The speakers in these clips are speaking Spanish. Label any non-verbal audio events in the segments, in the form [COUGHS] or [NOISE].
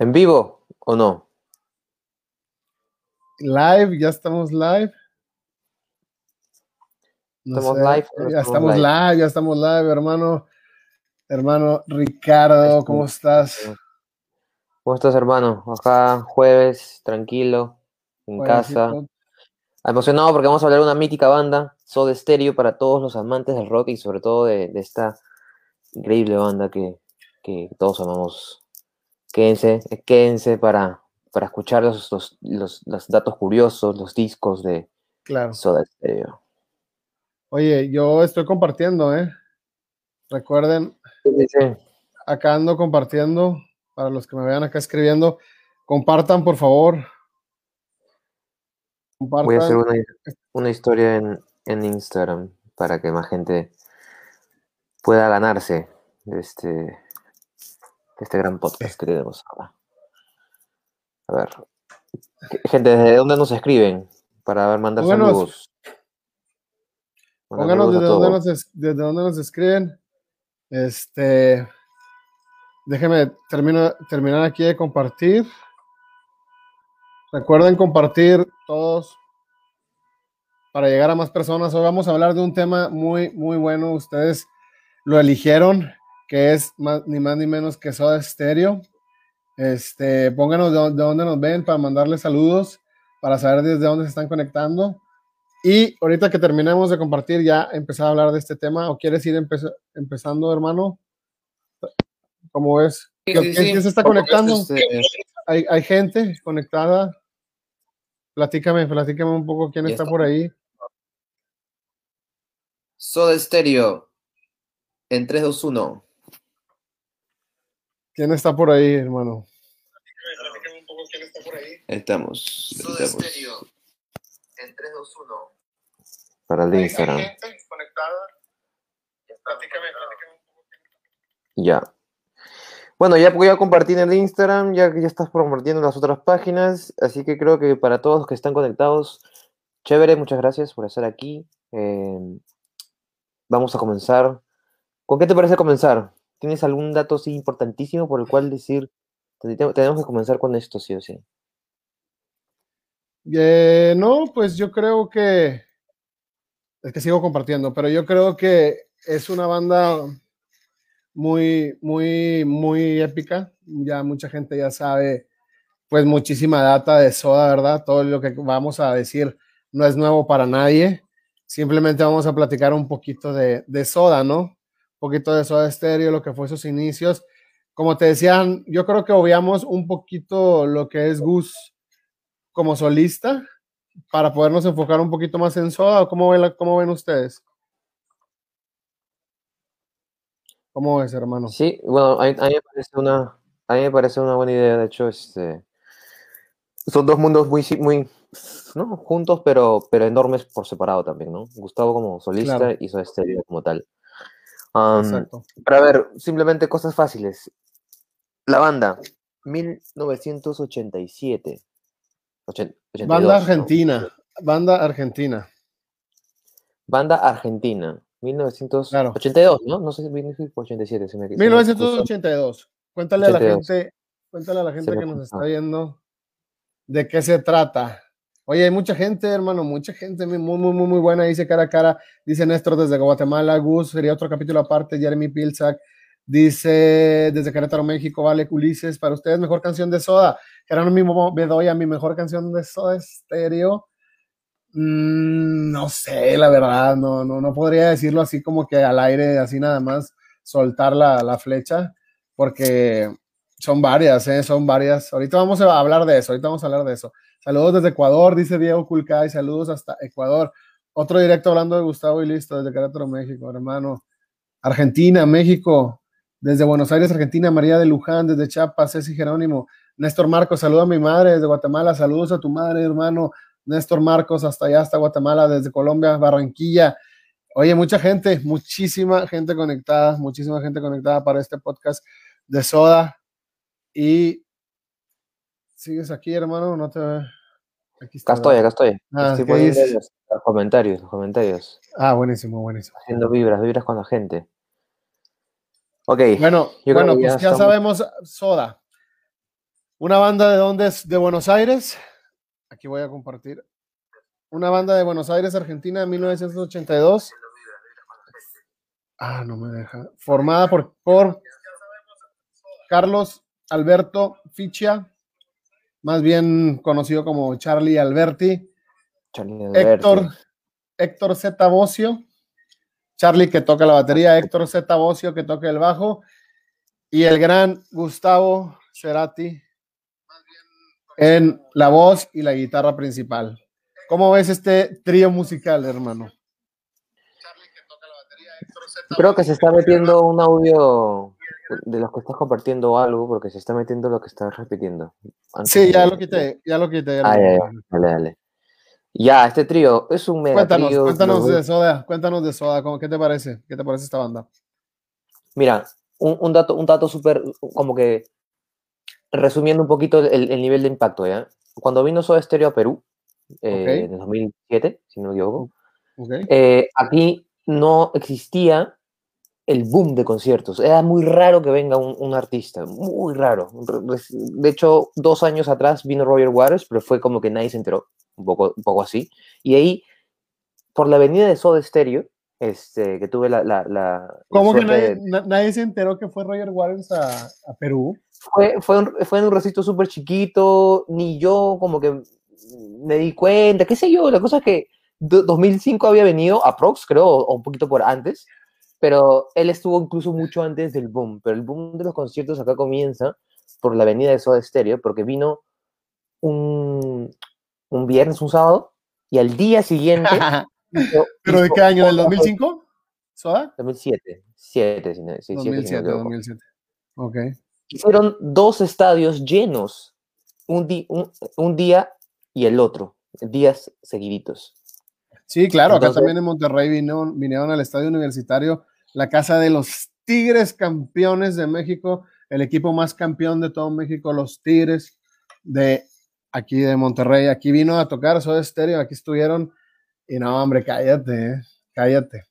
¿En vivo o no? Live, ya estamos live. ¿Estamos live Ya estamos live? ya estamos live, hermano. Hermano Ricardo, ¿cómo estás? ¿Cómo estás, hermano? Acá jueves, tranquilo, en casa. Emocionado porque vamos a hablar de una mítica banda, Soda Stereo, para todos los amantes del rock y sobre todo de, esta increíble banda que, que todos amamos. Quédense, quédense para, para escuchar los, los, los, datos curiosos, los discos de claro. Soda Stereo. Oye, yo estoy compartiendo, ¿eh? Recuerden, acá ando compartiendo, para los que me vean acá escribiendo, compartan por favor. Voy a hacer una, historia en, en, Instagram para que más gente pueda ganarse este, este gran podcast que tenemos ahora. A ver. Gente, ¿desde dónde nos escriben? Para ver, mandar saludos. Pónganos desde dónde, nos, desde dónde nos escriben. Este. Déjenme terminar aquí de compartir. Recuerden compartir todos para llegar a más personas. Hoy vamos a hablar de un tema muy, muy bueno. Ustedes lo eligieron que es ni más ni menos que Soda Stereo. Este, pónganos de, dónde nos ven para mandarles saludos, para saber desde dónde se están conectando. Y ahorita que terminemos de compartir, ya empezar a hablar de este tema. ¿O quieres ir empezando, hermano? ¿Cómo ves? ¿Quién, se está conectando? Este, ¿Hay, ¿Hay, gente conectada? Platícame, platícame un poco quién está, está por ahí. Soda Stereo en 3, 2, 1. ¿Quién está por ahí, hermano? Estamos. estamos. En 3, 2, 1. Para el Instagram. Ya. Bueno, ya voy a compartir en el Instagram, ya que ya estás compartiendo las otras páginas, así que creo que para todos los que están conectados, chévere, muchas gracias por estar aquí. Eh, vamos a comenzar. ¿Con qué te parece comenzar? ¿Tienes algún dato así importantísimo por el cual decir, tenemos que comenzar con esto, sí o sí? Eh, no, pues yo creo que, es que sigo compartiendo, pero yo creo que es una banda muy, muy, muy épica. Ya mucha gente ya sabe, pues muchísima data de Soda, ¿verdad? Todo lo que vamos a decir no es nuevo para nadie. Simplemente vamos a platicar un poquito de, de Soda, ¿no? poquito de Soda Stereo, lo que fue sus inicios. Como te decían, yo creo que obviamos un poquito lo que es Gus como solista para podernos enfocar un poquito más en Soda. ¿Cómo ven, cómo ven ustedes? ¿Cómo ves, hermano? Sí, bueno, a, mí me parece una, a mí me parece una buena idea. De hecho, este, son dos mundos muy, muy ¿no? juntos, pero, pero enormes por separado también, ¿no? Gustavo como solista y Soda Stereo como tal. Para ver, simplemente cosas fáciles. La banda, 1987. banda Argentina. Banda Argentina. Banda Argentina. 1982, ¿no? No sé si 1987 se me 1982. Cuéntale a la gente, cuéntale a la gente que nos está viendo de qué se trata. Oye, hay mucha gente, hermano, mucha gente muy, muy, muy, muy buena. Dice cara a cara, dice Néstor desde Guatemala, Gus, sería otro capítulo aparte, Jeremy Pilsack. Dice desde Querétaro, México, vale, Ulises, para ustedes, mejor canción de Soda. Jerónimo Bedoya, mi mejor canción de Soda Estéreo. Mm, no sé, la verdad, no, no, no podría decirlo así como que al aire, así nada más, soltar la, la flecha, porque son varias, ¿eh? son varias. Ahorita vamos a hablar de eso, ahorita vamos a hablar de eso. Saludos desde Ecuador, dice Diego Culcay. Saludos hasta Ecuador. Otro directo hablando de Gustavo y listo, desde Querétaro, México, hermano. Argentina, México. Desde Buenos Aires, Argentina, María de Luján, desde Chiapas, Ceci Jerónimo. Néstor Marcos, saluda a mi madre desde Guatemala. Saludos a tu madre, hermano. Néstor Marcos, hasta allá, hasta Guatemala, desde Colombia, Barranquilla. Oye, mucha gente, muchísima gente conectada, muchísima gente conectada para este podcast de Soda. Y sigues aquí, hermano, no te Aquí está, acá estoy, acá estoy. Ah, estoy los, comentarios, los comentarios. Ah, buenísimo, buenísimo. Haciendo vibras, vibras con la gente. Ok. Bueno, bueno pues ya, sabemos, Soda. Una banda de dónde es? De Buenos Aires. Aquí voy a compartir. Una banda de Buenos Aires, Argentina, de 1982. Ah, no me deja. Formada por, por Carlos Alberto Ficha, más bien conocido como Charlie Alberti. Charlie Alberti. Héctor, Héctor Z. Bocio. Charlie que toca la batería, Héctor Z. Bocio que toca el bajo. Y el gran Gustavo Cerati en la voz y la guitarra principal. ¿Cómo ves este trío musical, hermano? Creo que se está metiendo un audio de los que estás compartiendo algo, porque se está metiendo lo que estás repitiendo. Sí, ya lo quité, ya lo quité. ah, Ya, dale, dale. Ya, este trío es un mega cuéntanos, trío. Cuéntanos de Soda, cuéntanos de Soda, ¿qué te parece? ¿Qué te parece esta banda? Mira, un, un dato, un dato súper, como que, resumiendo un poquito el, el, nivel de impacto, ¿ya? Cuando vino Soda Stereo a Perú, eh, en 2007, si no me equivoco, okay. eh, aquí no existía el boom de conciertos. Era muy raro que venga un, artista, muy raro. De hecho, dos años atrás vino Roger Waters, pero fue como que nadie se enteró, un poco, un poco así. Y ahí, por la avenida de Soda Stereo, este, que tuve la... la, ¿Cómo que nadie, se enteró que fue Roger Waters a, Perú? Fue, fue, fue en un recinto súper chiquito, ni yo como que me di cuenta, qué sé yo, la cosa es que 2005 había venido a Prox, creo, o un poquito por antes, pero él estuvo incluso mucho antes del boom, pero el boom de los conciertos acá comienza por la avenida de Soda Stereo, porque vino un, un viernes, un sábado, y al día siguiente... [LAUGHS] ¿Pero de qué año? ¿Del 2005? ¿Soda? 2007. 7, sí, 2007, 2007. Ok. Hicieron dos estadios llenos, un, un, un día y el otro, días seguiditos. Sí, claro, acá también en Monterrey vino, vinieron al estadio universitario la casa de los Tigres campeones de México, el equipo más campeón de todo México, los Tigres de aquí de Monterrey. Aquí vino a tocar Soda Stereo, aquí estuvieron. Y no, hombre, cállate, eh, cállate.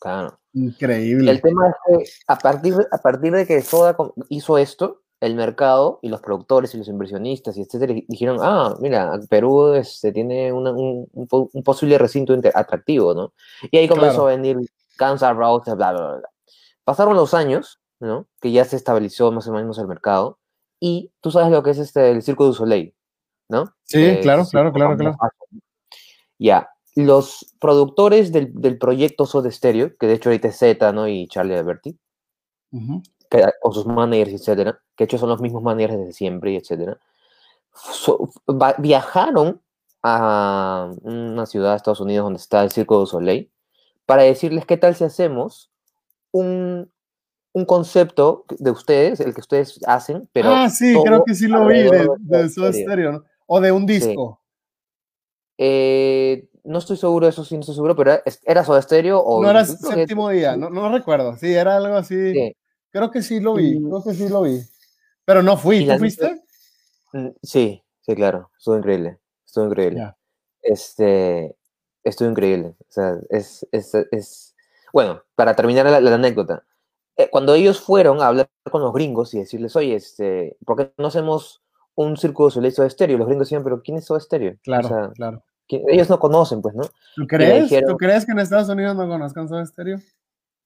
Claro. Increíble. El tema es que a partir, a partir de que Soda hizo esto, el mercado y los productores y los inversionistas y etcétera dijeron, ah, mira, Perú este, tiene un, un, posible recinto atractivo, ¿no? Y ahí comenzó a venir Kansas Road, bla, bla, bla. Pasaron los años, ¿no? Que ya se estabilizó más o menos el mercado. Y tú sabes lo que es este, el Circo du Soleil, ¿no? Sí, claro, claro, claro, claro. Ya, los productores del, del, proyecto Soda Stereo, que de hecho ahorita es Z, ¿no? Y Charlie Alberti, que, con sus managers, etcétera, que de hecho son los mismos managers desde siempre, etcétera, viajaron a una ciudad de Estados Unidos donde está el Circo du Soleil para decirles qué tal si hacemos un, un concepto de ustedes, el que ustedes hacen, pero... Ah, sí, creo que sí lo vi de, de Soda Stereo, ¿no? O de un disco. Eh, no estoy seguro, eso sí, no estoy seguro, pero ¿era Soda Stereo o...? No era séptimo día, no, no recuerdo, sí, era algo así. Creo que sí lo vi, creo que sí lo vi. Pero no fui, ¿tú fuiste? Mm, sí, sí, claro, estuvo increíble, estuvo increíble. Este, estuvo increíble. O sea, es, es, es... Bueno, para terminar la, anécdota, eh, cuando ellos fueron a hablar con los gringos y decirles, oye, este, ¿por qué no hacemos un círculo de Soda Estéreo? Los gringos decían, pero ¿quién es Soda Estéreo? Claro, claro. Ellos no conocen, pues, ¿no? ¿Tú crees? ¿Tú crees que en Estados Unidos no conozcan Soda Estéreo?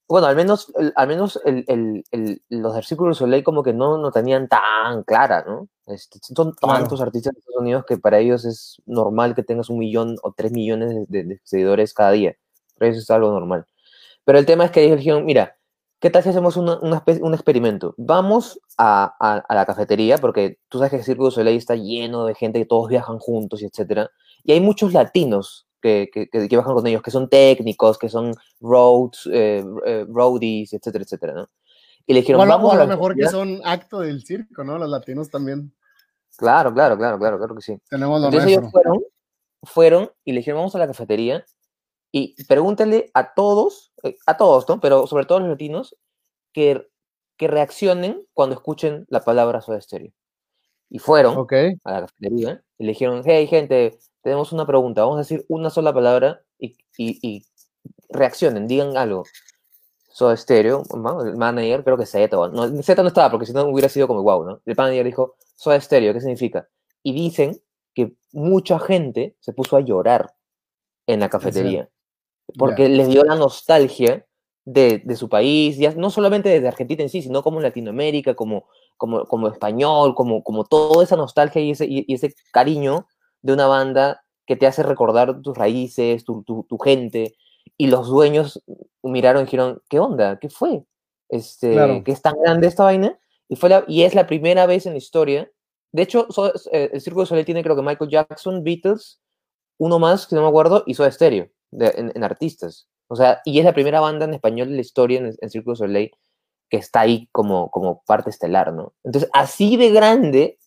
Bueno, al menos, al menos el, el, el, los del Círculo Soleil como que no, no tenían tan clara, ¿no? Este, son tantos artistas de Estados Unidos que para ellos es normal que tengas un millón o tres millones de, seguidores cada día. Para ellos es algo normal. Pero el tema es que ellos dijeron, mira, ¿qué tal si hacemos una, un experimento? Vamos a, a, la cafetería, porque tú sabes que el Círculo Soleil está lleno de gente que todos viajan juntos y etcétera. Y hay muchos latinos que, que, que, bajan con ellos, que son técnicos, que son roads, eh, eh, roadies, etcétera, etcétera, ¿no? Y le dijeron, vamos a lo mejor que son acto del circo, ¿no? Los latinos también. Claro, claro, claro, claro, claro que sí. Tenemos Entonces ellos fueron, fueron y le dijeron, vamos a la cafetería y pregúntale a todos, eh, a todos, ¿no? Pero sobre todo a los latinos, que que reaccionen cuando escuchen la palabra Soda Stereo. Y fueron a la cafetería y le dijeron, hey gente, tenemos una pregunta, vamos a decir una sola palabra y, y, reaccionen, digan algo. Soda Stereo, el manager, creo que Z, no, Z no estaba porque si no hubiera sido como wow, ¿no? El manager dijo, Soda Stereo, ¿qué significa? Y dicen que mucha gente se puso a llorar en la cafetería porque les dio la nostalgia de, de, su país, ya no solamente desde Argentina en sí, sino como Latinoamérica, como, como, como español, como, como toda esa nostalgia y ese, y, ese cariño de una banda que te hace recordar tus raíces, tu, tu, tu, gente, y los dueños miraron y dijeron, ¿qué onda? ¿Qué fue? Este, ¿Qué es tan grande esta vaina? Y, fue la, y es la primera vez en la historia. De hecho, eh, el Círculo de Soleil tiene creo que Michael Jackson, Beatles, uno más, que no me acuerdo, y Soda Stereo, en, artistas. O sea, y es la primera banda en español de la historia en, en Círculo Soleil que está ahí como, como parte estelar, ¿no? Entonces, así de grande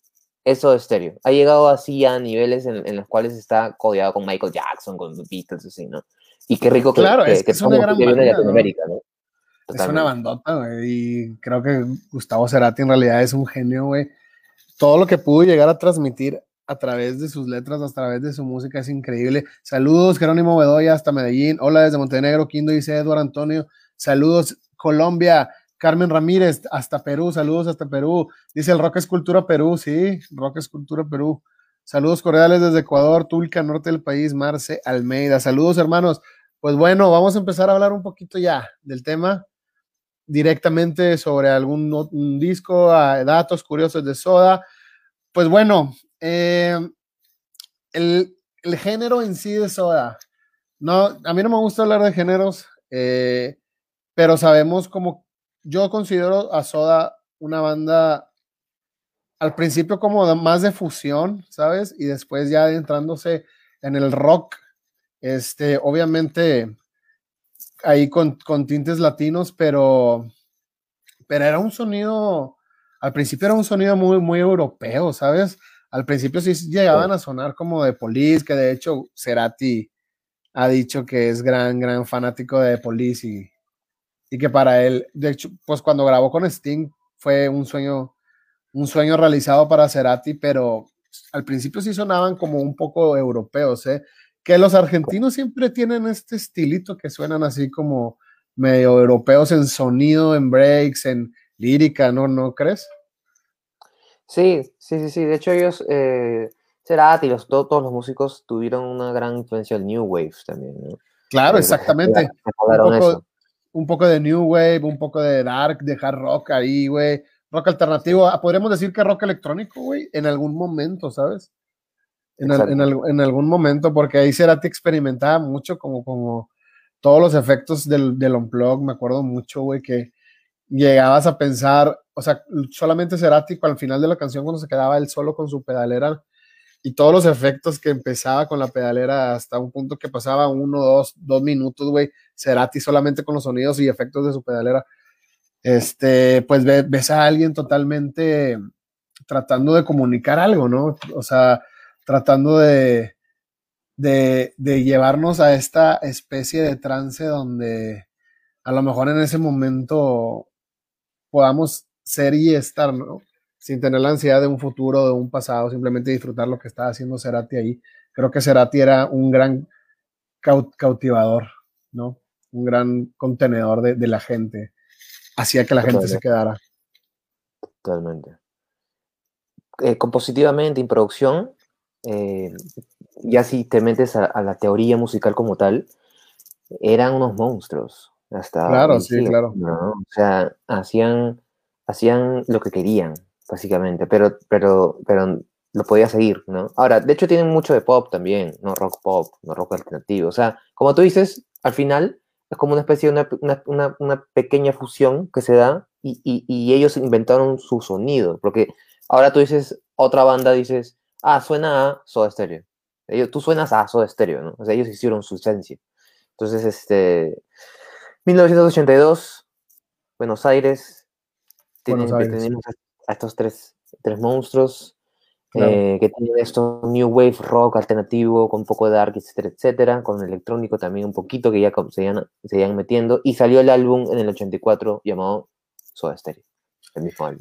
es Soda Stereo. Ha llegado así a niveles en, los cuales está codeado con Michael Jackson, con Beatles, así, ¿no? Y qué rico que, claro, es, que es una gran banda, Latinoamérica, ¿no? Es una bandota, güey, y creo que Gustavo Cerati en realidad es un genio, güey. Todo lo que pudo llegar a transmitir a través de sus letras, a través de su música, es increíble. Saludos, Jerónimo Bedoya, hasta Medellín. Hola desde Montenegro, Quindo, dice Eduardo Antonio. Saludos, Colombia. Carmen Ramírez, hasta Perú, saludos hasta Perú. Dice el Rock Escultura Perú, sí, Rock Escultura Perú. Saludos cordiales desde Ecuador, Tulca, norte del país, Marce Almeida. Saludos, hermanos. Pues bueno, vamos a empezar a hablar un poquito ya del tema directamente sobre algún disco, datos curiosos de Soda. Pues bueno, eh, el, género en sí de Soda. No, a mí no me gusta hablar de géneros, eh, pero sabemos como yo considero a Soda una banda al principio como más de fusión, ¿sabes? Y después ya adentrándose en el rock, este, obviamente ahí con, con tintes latinos, pero, pero era un sonido, al principio era un sonido muy, muy europeo, ¿sabes? Al principio sí llegaban a sonar como de Police, que de hecho Cerati ha dicho que es gran, gran fanático de Police y, y que para él, de hecho, pues cuando grabó con Sting fue un sueño, un sueño realizado para Cerati, pero al principio sí sonaban como un poco europeos, ¿eh? Que los argentinos siempre tienen este estilito que suenan así como medio europeos en sonido, en breaks, en lírica, ¿no? ¿No crees? Sí, sí, sí, sí. De hecho, ellos, eh, Cerati los, todos los músicos tuvieron una gran influencia del New Wave también, ¿no? Claro, exactamente. Un poco, de New Wave, un poco de Dark, de hard rock ahí, güey. Rock alternativo. Ah, podríamos decir que rock electrónico, güey, en algún momento, ¿sabes? En, en, algún momento, porque ahí Cerati experimentaba mucho como, como todos los efectos del, del unplug, me acuerdo mucho, güey, que llegabas a pensar, o sea, solamente Cerati al final de la canción cuando se quedaba él solo con su pedalera y todos los efectos que empezaba con la pedalera hasta un punto que pasaba uno, dos, dos minutos, güey, Cerati solamente con los sonidos y efectos de su pedalera, este, pues ves a alguien totalmente tratando de comunicar algo, ¿no? O sea, tratando de, de, llevarnos a esta especie de trance donde a lo mejor en ese momento podamos ser y estar, ¿no? Sin tener la ansiedad de un futuro, de un pasado, simplemente disfrutar lo que estaba haciendo Cerati ahí. Creo que Cerati era un gran cautivador, ¿no? Un gran contenedor de, la gente. Hacía que la gente se quedara. Totalmente. Eh, compositivamente, en producción, eh, ya si te metes a, la teoría musical como tal, eran unos monstruos. Hasta claro, sí, claro. O sea, hacían, hacían lo que querían, básicamente, pero, pero, pero lo podía seguir, ¿no? Ahora, de hecho tienen mucho de pop también, ¿no? Rock pop, no rock alternativo. O sea, como tú dices, al final es como una especie de una, una, una, pequeña fusión que se da y, y, y, ellos inventaron su sonido, porque ahora tú dices, otra banda dices, ah, suena a Soda Stereo. Ellos, tú suenas a Soda Stereo, ¿no? O sea, ellos hicieron su esencia. Entonces, este, 1982, Buenos Aires. Tenemos a estos tres, tres monstruos eh, que tienen esto New Wave Rock alternativo con un poco de dark, etcétera, etcétera, con electrónico también un poquito que ya se iban, se iban metiendo. Y salió el álbum en el 84 llamado Soda Stereo.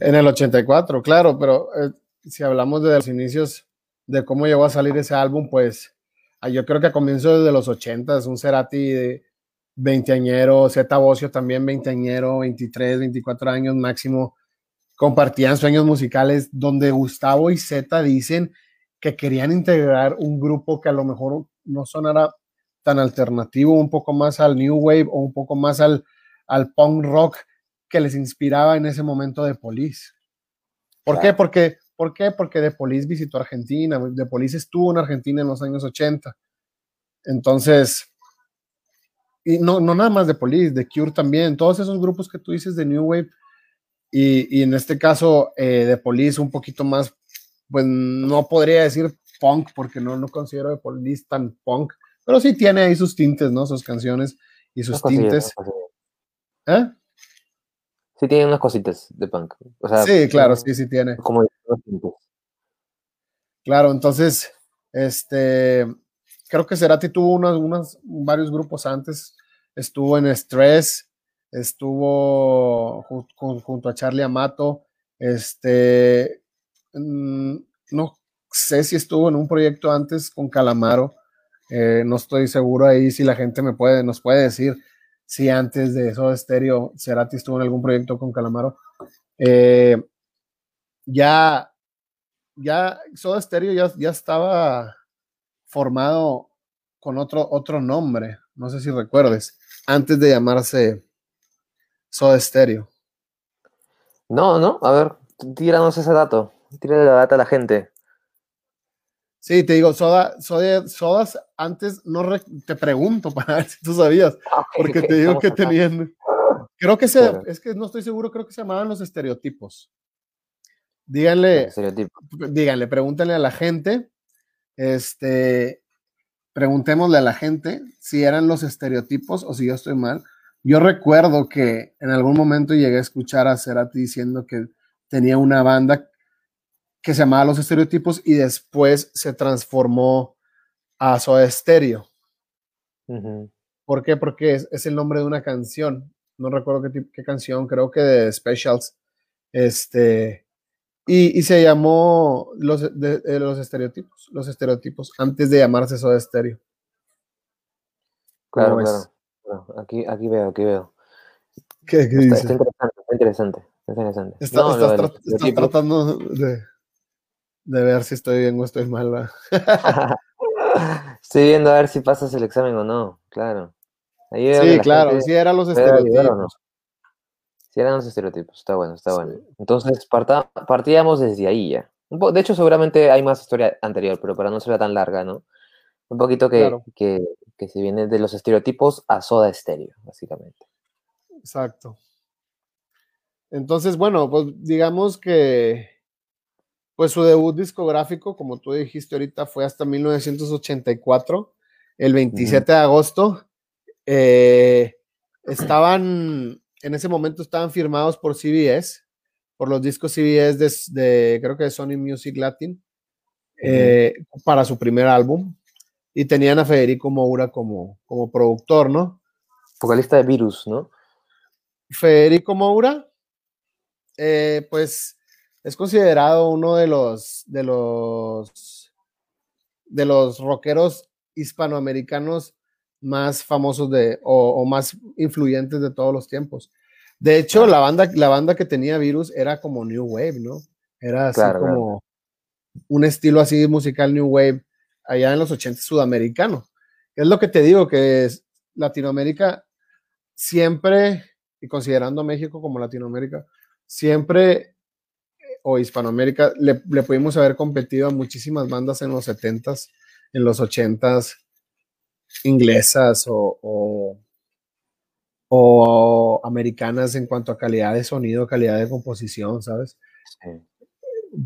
En el 84, claro, pero eh, si hablamos de los inicios de cómo llegó a salir ese álbum, pues ah, yo creo que a comienzos de los 80, un Cerati de veinteañero, Z Bocio también veinteañero, 23, 24 años máximo, compartían sueños musicales donde Gustavo y Z dicen que querían integrar un grupo que a lo mejor no sonara tan alternativo, un poco más al New Wave o un poco más al, al punk rock que les inspiraba en ese momento de Police. ¿Por qué? Porque, ¿Por qué? Porque The Police visitó Argentina, The Police estuvo en Argentina en los años 80. Entonces, y no, no nada más de Police, de Cure también, todos esos grupos que tú dices de New Wave, y, y en este caso eh, de Police un poquito más, pues no podría decir punk, porque no, no considero de Police tan punk, pero sí tiene ahí sus tintes, ¿no? Sus canciones y sus tintes. ¿Eh? Sí tiene unas cositas de punk. sí, claro, sí, sí tiene. Como Claro, entonces, este, creo que Cerati tuvo unos, unos, varios grupos antes. Estuvo en Stress, estuvo junto a Charlie Amato. Este, mm, no sé si estuvo en un proyecto antes con Calamaro. Eh, no estoy seguro ahí si la gente me puede, nos puede decir si antes de eso Stereo Cerati estuvo en algún proyecto con Calamaro. Eh, ya, ya Soda Stereo ya, ya estaba formado con otro, otro nombre, no sé si recuerdes, antes de llamarse Soda Stereo. No, no, a ver, tíranos ese dato, tírale la data a la gente. Sí, te digo, soda, sodas antes no te pregunto para ver si tú sabías, ah, porque te digo que tenían. Creo que se, es que no estoy seguro, creo que se llamaban los estereotipos. Díganle, díganle, pregúntenle a la gente, este, preguntémosle a la gente si eran los estereotipos o si yo estoy mal. Yo recuerdo que en algún momento llegué a escuchar a Cerati diciendo que tenía una banda que se llamaba Los Estereotipos y después se transformó a Soda Stereo. ¿Por qué? Porque es, el nombre de una canción. No recuerdo qué, qué canción, creo que de Specials. Este, y, se llamó los, de, los estereotipos, los estereotipos, antes de llamarse Soda Stereo. Claro, claro, Aquí, aquí veo, aquí veo. ¿Qué, qué está, Está interesante, está interesante. estás tratando de de ver si estoy bien o estoy mal. [LAUGHS] estoy viendo a ver si pasas el examen o no, claro. sí, claro, sí eran los estereotipos. Sí eran los estereotipos, está bueno, está bueno. Entonces partíamos desde ahí ya. De hecho, seguramente hay más historia anterior, pero para no ser tan larga, ¿no? Un poquito que, que, que se viene de los estereotipos a soda estéreo, básicamente. Exacto. Entonces, bueno, pues digamos que pues su debut discográfico, como tú dijiste ahorita, fue hasta 1984, el 27 de agosto. Eh, estaban, en ese momento estaban firmados por CBS, por los discos CBS de, creo que de Sony Music Latin, eh, para su primer álbum. Y tenían a Federico Moura como, como productor, ¿no? Vocalista de Virus, ¿no? Federico Moura, eh, pues es considerado uno de los de los de los rockeros hispanoamericanos más famosos de o, más influyentes de todos los tiempos. De hecho, la banda la banda que tenía Virus era como New Wave, ¿no? Era así como un estilo así musical New Wave allá en los 80 sudamericano. Es lo que te digo que es Latinoamérica siempre y considerando México como Latinoamérica siempre o Hispanoamérica, le, pudimos haber competido a muchísimas bandas en los 70s, en los 80s, inglesas o, o, americanas en cuanto a calidad de sonido, calidad de composición, ¿sabes?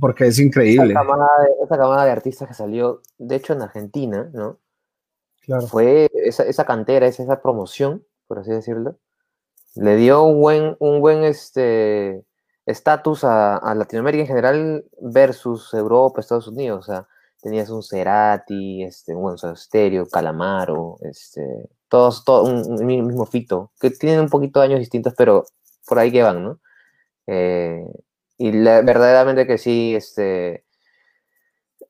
Porque es increíble. Esa camada, de, artistas que salió, de hecho, en Argentina, ¿no? Claro. Fue esa, esa cantera, esa, esa promoción, por así decirlo, le dio un buen, un buen, este, estatus a, Latinoamérica en general versus Europa, Estados Unidos. O sea, tenías un Cerati, este, un buen Stereo, Calamaro, este, todos, todo un, mismo fito, que tienen un poquito de años distintos, pero por ahí que van, ¿no? Eh, y verdaderamente que sí, este,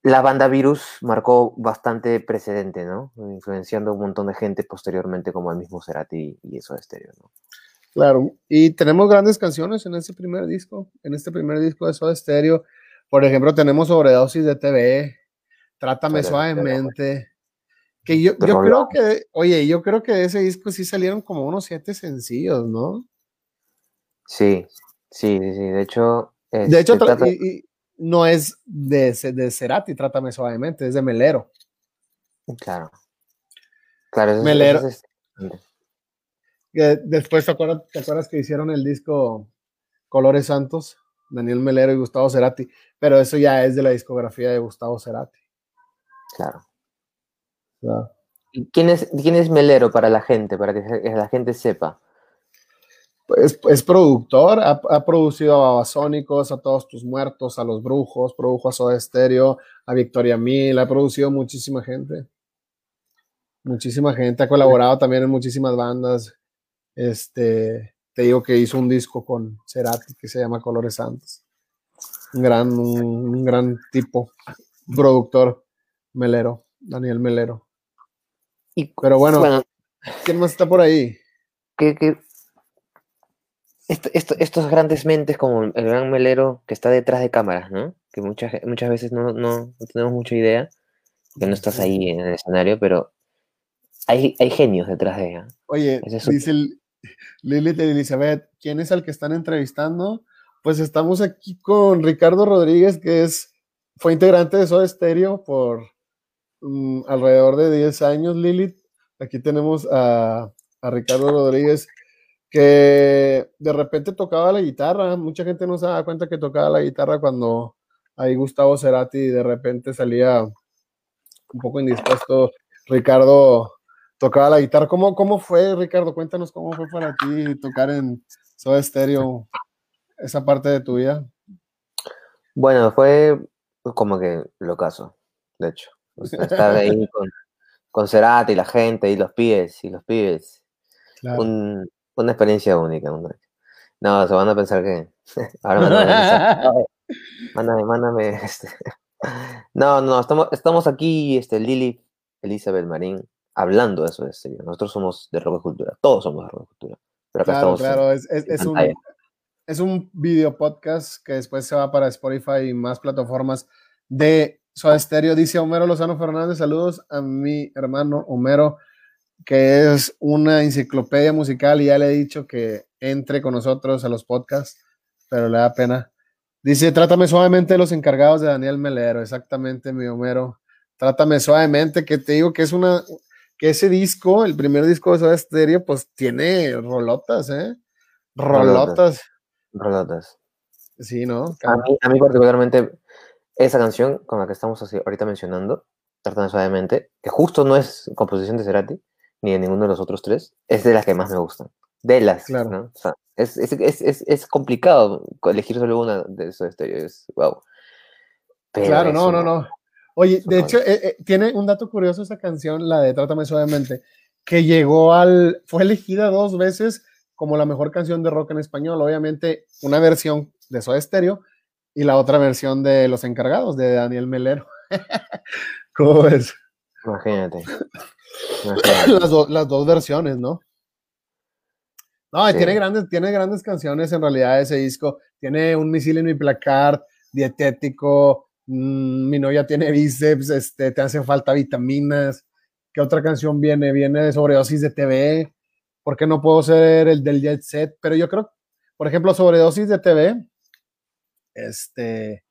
la banda Virus marcó bastante precedente, ¿no? Influenciando a un montón de gente posteriormente, como el mismo Cerati y eso de estéreo, ¿no? Claro, y tenemos grandes canciones en este primer disco, en este primer disco de Soda Stereo. Por ejemplo, tenemos Sobredosis de TV, Trátame Suavemente, que yo, yo creo que, oye, yo creo que de ese disco sí salieron como unos siete sencillos, ¿no? Sí, sí, sí, de hecho... de hecho, este, no es de, de Cerati, Trátame Suavemente, es de Melero. Claro. Claro, Melero. después, ¿te acuerdas, ¿te acuerdas que hicieron el disco Colores Santos? Daniel Melero y Gustavo Cerati, pero eso ya es de la discografía de Gustavo Cerati. Claro. ¿Y quién es, quién es Melero para la gente, para que la gente sepa? Pues, es productor, ha, producido a Babasónicos, a Todos Tus Muertos, a Los Brujos, produjo a Soda Stereo, a Victoria Mil, ha producido muchísima gente. Muchísima gente, ha colaborado también en muchísimas bandas. Este, te digo que hizo un disco con Cerati que se llama Colores Santos. Un gran, un gran tipo, productor Melero, Daniel Melero. Pero bueno, ¿quién más está por ahí? Estos grandes mentes como el gran Melero que está detrás de cámaras, ¿no? Que muchas, muchas veces no, tenemos mucha idea, que no estás ahí en el escenario, pero hay, hay genios detrás de ella. Oye, dice Lilith Elizabeth, ¿quién es el que están entrevistando? Pues estamos aquí con Ricardo Rodríguez, que es, fue integrante de Soda Stereo por Mm, alrededor de 10 años, Lilith. Aquí tenemos a, Ricardo Rodríguez, que de repente tocaba la guitarra. Mucha gente no se da cuenta que tocaba la guitarra cuando ahí Gustavo Cerati de repente salía un poco indispuesto. Ricardo tocaba la guitarra. ¿Cómo, cómo fue, Ricardo? Cuéntanos cómo fue para ti tocar en Soda Stereo esa parte de tu vida. Bueno, fue como que lo caso, de hecho. estar ahí [LAUGHS] con, con Cerati la gente y los pibes y los pibes. Una experiencia única. No, se van a pensar que. [LAUGHS] Ahora me [LAUGHS] Mándame, mándame. [LAUGHS] Este. No, no, estamos, estamos aquí, este, Lili, Elizabeth Marín, hablando de eso de serio. Nosotros somos de rock cultura, todos somos de rock cultura. Pero acá claro, claro, es, es, un, es un video podcast que después se va para Spotify y más plataformas de Soda Stereo, dice Homero Lozano Fernández, saludos a mi hermano Homero, que es una enciclopedia musical y ya le he dicho que entre con nosotros a los podcasts, pero le da pena. Dice, trátame suavemente los encargados de Daniel Melero, exactamente mi Homero. Trátame suavemente, que te digo que es una, que ese disco, el primer disco de Soda Stereo, pues tiene rolotas, ¿eh? Rolotas. Rolotas. Sí, ¿no? A mí, a mí particularmente esa canción con la que estamos ahorita mencionando, Tratando Suavemente, que justo no es composición de Cerati, ni de ninguno de los otros tres, es de las que más me gustan. De las, claro. ¿no? O sea, es, es, es, es, complicado elegir solo una de esos estéreos. Wow. claro, no, no, no. Oye, de hecho, eh, eh, tiene un dato curioso esa canción, la de Trátame Suavemente, que llegó al. fue elegida dos veces como la mejor canción de rock en español. Obviamente, una versión de Soda Stereo y la otra versión de Los Encargados de Daniel Melero. [LAUGHS] ¿Cómo ves? Imagínate. [LAUGHS] Las, dos versiones, ¿no? No, tiene, grandes, tiene grandes canciones en realidad ese disco. Tiene un misil en mi placard, dietético, mm, mi novia tiene bíceps, este, te hacen falta vitaminas. ¿Qué otra canción viene? Viene de sobredosis de TV. ¿Por qué no puedo ser el del Jet Set? Pero yo creo, por ejemplo, sobredosis de TV este,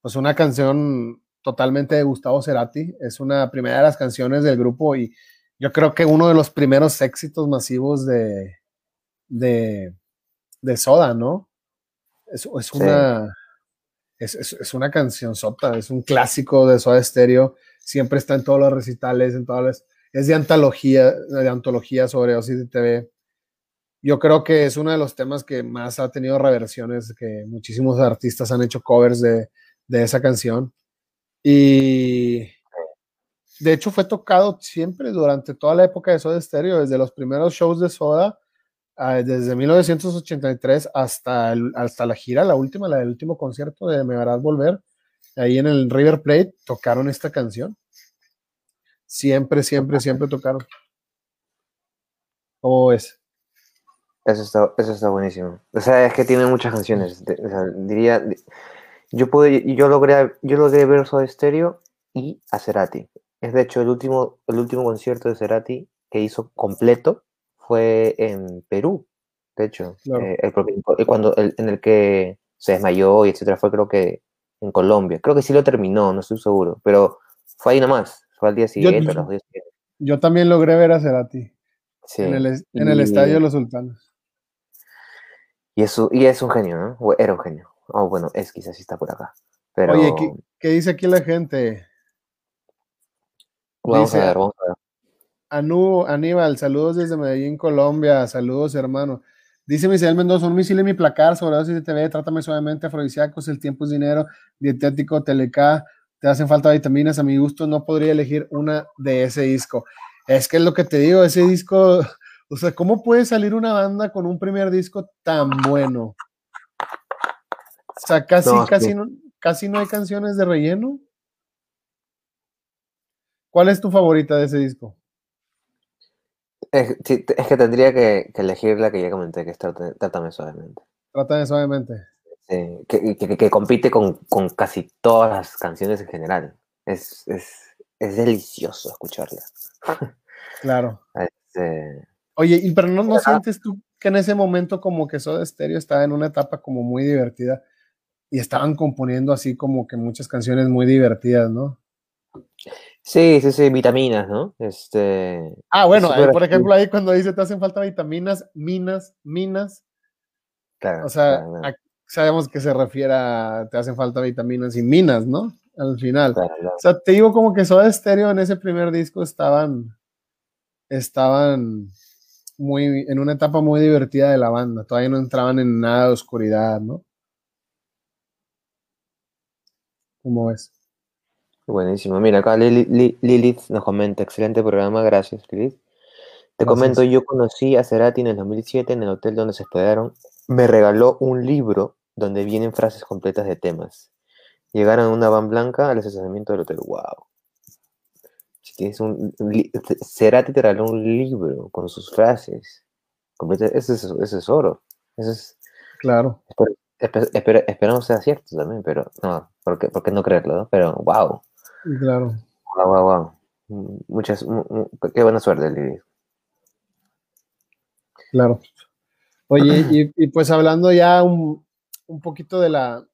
pues una canción totalmente de Gustavo Cerati. Es una primera de las canciones del grupo y yo creo que uno de los primeros éxitos masivos de, de, de Soda, ¿no? Es, es una, es, es, una canción sota, es un clásico de Soda Stereo. Siempre está en todos los recitales, en todas las. Es de antología, de antología sobre Osis TV yo creo que es uno de los temas que más ha tenido reversiones, que muchísimos artistas han hecho covers de, esa canción. Y de hecho fue tocado siempre durante toda la época de Soda Stereo, desde los primeros shows de Soda ah, desde 1983 hasta, hasta la gira, la última, la del último concierto de Me Harás Volver, ahí en el River Plate tocaron esta canción. Siempre, siempre, siempre tocaron. ¿Cómo es? Eso está, eso está buenísimo. O sea, es que tiene muchas canciones. diría, yo, pude, yo, logré, yo logré ver Soda Stereo y a Cerati. Es de hecho el último, el último concierto de Cerati que hizo completo fue en Perú. De hecho, eh, el, cuando, en el que se desmayó y etcétera, fue creo que en Colombia. Creo que sí lo terminó, no estoy seguro, pero fue ahí nomás, fue al día siguiente, yo, los días Yo también logré ver a Cerati sí. en, el, en el estadio de los Sultanes. Y, eso, y es un genio, ¿no? Era un genio. Oh, bueno, es quizás está por acá. Pero... Oye, ¿qué, dice aquí la gente? Vamos a ver, vamos a ver. Anú, Aníbal, saludos desde Medellín, Colombia. Saludos, hermano. Dice Misael Mendoza, un misil en mi placar, sobre de TV, trátame suavemente, afrodisíacos, el tiempo es dinero, dietético, teleca, te hacen falta vitaminas, a mi gusto no podría elegir una de ese disco. Es que es lo que te digo, ese disco, [LAUGHS] o sea, ¿cómo puede salir una banda con un primer disco tan bueno? O sea, casi, casi, no, casi no hay canciones de relleno. ¿Cuál es tu favorita de ese disco? Es, que tendría que, elegir la que ya comenté, que es Trátame Suavemente. Trátame Suavemente. Sí, que, compite con, casi todas las canciones en general. Es, delicioso escucharla. [LAUGHS] Claro. Este, Oye, y pero no, no sientes tú que en ese momento como que Soda Stereo estaba en una etapa como muy divertida y estaban componiendo así como que muchas canciones muy divertidas, ¿no? Sí, sí, sí, vitaminas, ¿no? Este. Ah, bueno, por ejemplo, ahí cuando dice te hacen falta vitaminas, minas, minas. Claro. O sea, sabemos que se refiere a te hacen falta vitaminas y minas, ¿no? Al final. O sea, te digo como que Soda Stereo en ese primer disco estaban. Estaban muy en una etapa muy divertida de la banda. Todavía no entraban en nada de oscuridad, ¿no? ¿Cómo ves? Buenísimo. Mira, acá Lilith nos comenta, excelente programa, gracias Lilith. Te comento, yo conocí a Cerati en el 2007 en el hotel donde se hospedaron. Me regaló un libro donde vienen frases completas de temas. Llegaron a una van blanca al estacionamiento del hotel. ¡Wow! Si tienes un, Cerati te regaló un libro con sus frases. Completas, ese, es, oro. Eso es, claro. Esperamos sea cierto también, pero no, ¿por qué, no creerlo? No? Pero wow. Claro. Wow, wow, wow. Muchas, qué buena suerte, Lili. Claro. Oye, [CLEARS THROAT] y, pues hablando ya un, poquito de la,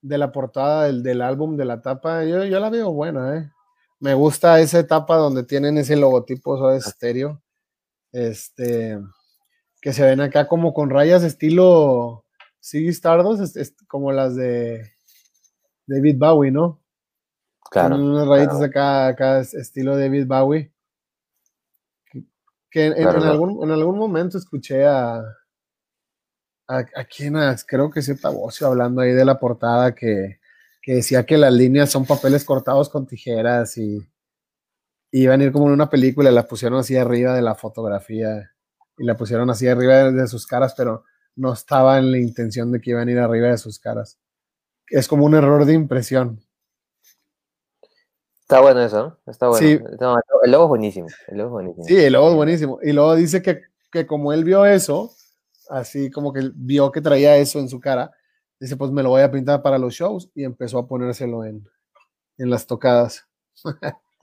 de la portada del, del, álbum, de la tapa, yo, yo la veo buena, ¿eh? Me gusta esa etapa donde tienen ese logotipo de estéreo. Este, que se ven acá como con rayas estilo Siggy Stardust, es, como las de David Bowie, ¿no? Claro. unas rayitas acá, acá, estilo David Bowie. Que, en, algún, en algún momento escuché a, a, a quien, creo que es Tabocio, hablando ahí de la portada que, que, decía que las líneas son papeles cortados con tijeras y, iban a ir como en una película, y la pusieron así arriba de la fotografía y la pusieron así arriba de sus caras, pero no estaba en la intención de que iban a ir arriba de sus caras. Es como un error de impresión. Está bueno eso, está bueno. el logo es buenísimo, el logo es buenísimo. Sí, el logo es buenísimo. Y luego dice que, que como él vio eso, así como que vio que traía eso en su cara, dice, pues me lo voy a pintar para los shows y empezó a ponérselo en, en las tocadas.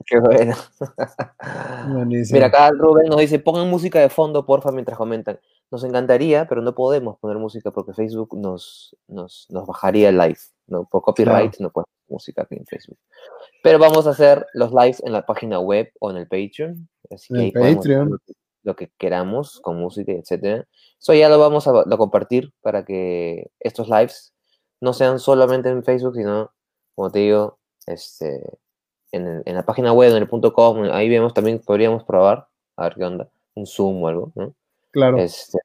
Qué bueno. [LAUGHS] Mira, acá Rubén nos dice, pongan música de fondo, porfa, mientras comentan. Nos encantaría, pero no podemos poner música porque Facebook nos, nos, nos bajaría el live. ¿no? Por copyright no podemos música aquí en Facebook. Pero vamos a hacer los lives en la página web o en el Patreon. Así que ahí Patreon. Lo que queramos con música, etcétera. Eso ya lo vamos a, compartir para que estos lives no sean solamente en Facebook, sino, como te digo, este, en, la página web, en el punto .com, ahí vemos también, podríamos probar, a ver qué onda, un Zoom o algo, ¿no? Claro. Este,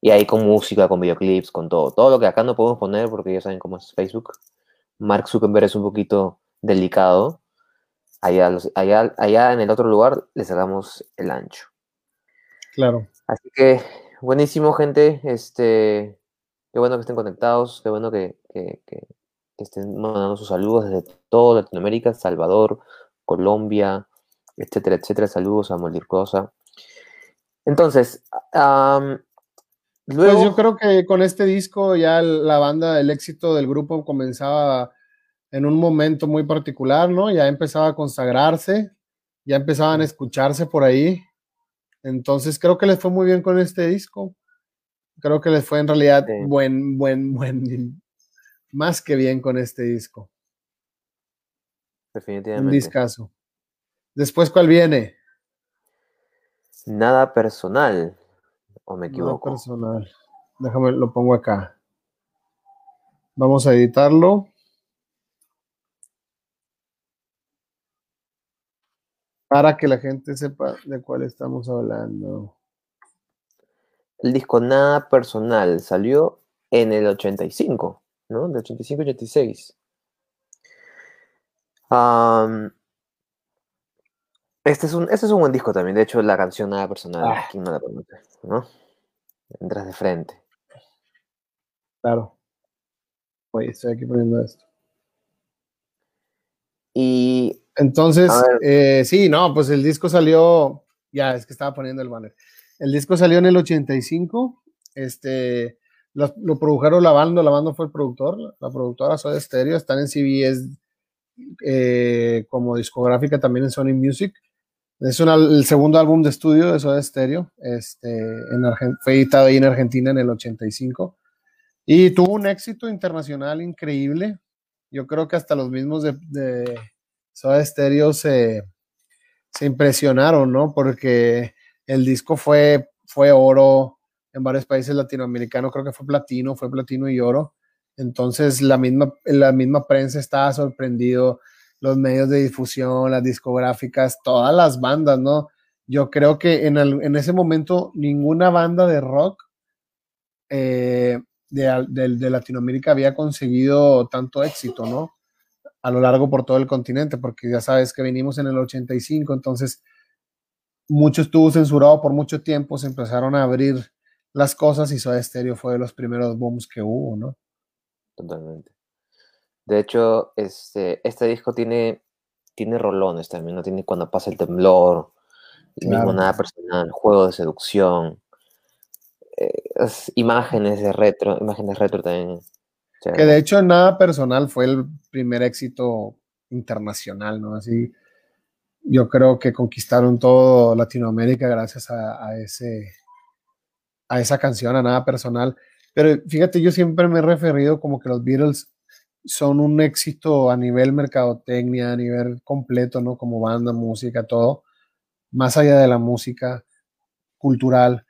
y ahí con música, con videoclips, con todo. Todo lo que acá no podemos poner porque ya saben cómo es Facebook. Mark Zuckerberg es un poquito delicado. Allá, allá, allá en el otro lugar les hagamos el ancho. Claro. Así que, buenísimo, gente. Este, qué bueno que estén conectados, qué bueno que, estén mandando sus saludos desde toda Latinoamérica, Salvador, Colombia, etcétera, etcétera. Saludos a Moldir Cosa. Entonces, pues luego... yo creo que con este disco ya la banda, el éxito del grupo comenzaba en un momento muy particular, ¿no? Ya empezaba a consagrarse, ya empezaban a escucharse por ahí. Entonces creo que les fue muy bien con este disco. Creo que les fue en realidad buen, buen, [LAUGHS] buen, más que bien con este disco. Definitivamente. Un discazo. Después, ¿cuál viene? Nada personal. ¿O me equivoco? Nada personal. Déjame, lo pongo acá. Vamos a editarlo. Para que la gente sepa de cuál estamos hablando. El disco Nada Personal salió en el 85, ¿no? De 85-86. Este, es un, este es un buen disco también. De hecho, la canción Nada Personal, ah. ¿quién no la conoce? ¿No? Entras de frente. Claro. Oye, estoy aquí poniendo esto. Y entonces, eh, sí, no, pues el disco salió, ya es que estaba poniendo el banner. El disco salió en el 85, este, lo, produjeron la banda, la banda fue el productor, la productora Soda Stereo, están en CBS eh, como discográfica también en Sony Music. Es el segundo álbum de estudio de Soda Stereo, este, en fue editado ahí en Argentina en el 85 y tuvo un éxito internacional increíble. Yo creo que hasta los mismos de Soda Stereo se, impresionaron, ¿no? Porque el disco fue, fue oro en varios países latinoamericanos, creo que fue platino, fue platino y oro. Entonces la misma, la misma prensa estaba sorprendido, los medios de difusión, las discográficas, todas las bandas, ¿no? Yo creo que en, en ese momento ninguna banda de rock eh, de, de, Latinoamérica había conseguido tanto éxito, ¿no? a lo largo por todo el continente, porque ya sabes que venimos en el 85, entonces mucho estuvo censurado por mucho tiempo, se empezaron a abrir las cosas y Soda Stereo fue de los primeros booms que hubo, ¿no? Totalmente. De hecho, este, este disco tiene, tiene rolones también, ¿no? Tiene cuando pasa el temblor, el mismo nada personal, juego de seducción, eh, imágenes de retro, imágenes retro también que de hecho, nada personal fue el primer éxito internacional, ¿no? Así, yo creo que conquistaron todo Latinoamérica gracias a, ese, a esa canción, a nada personal. Pero fíjate, yo siempre me he referido como que los Beatles son un éxito a nivel mercadotecnia, a nivel completo, ¿no? Como banda, música, todo, más allá de la música cultural.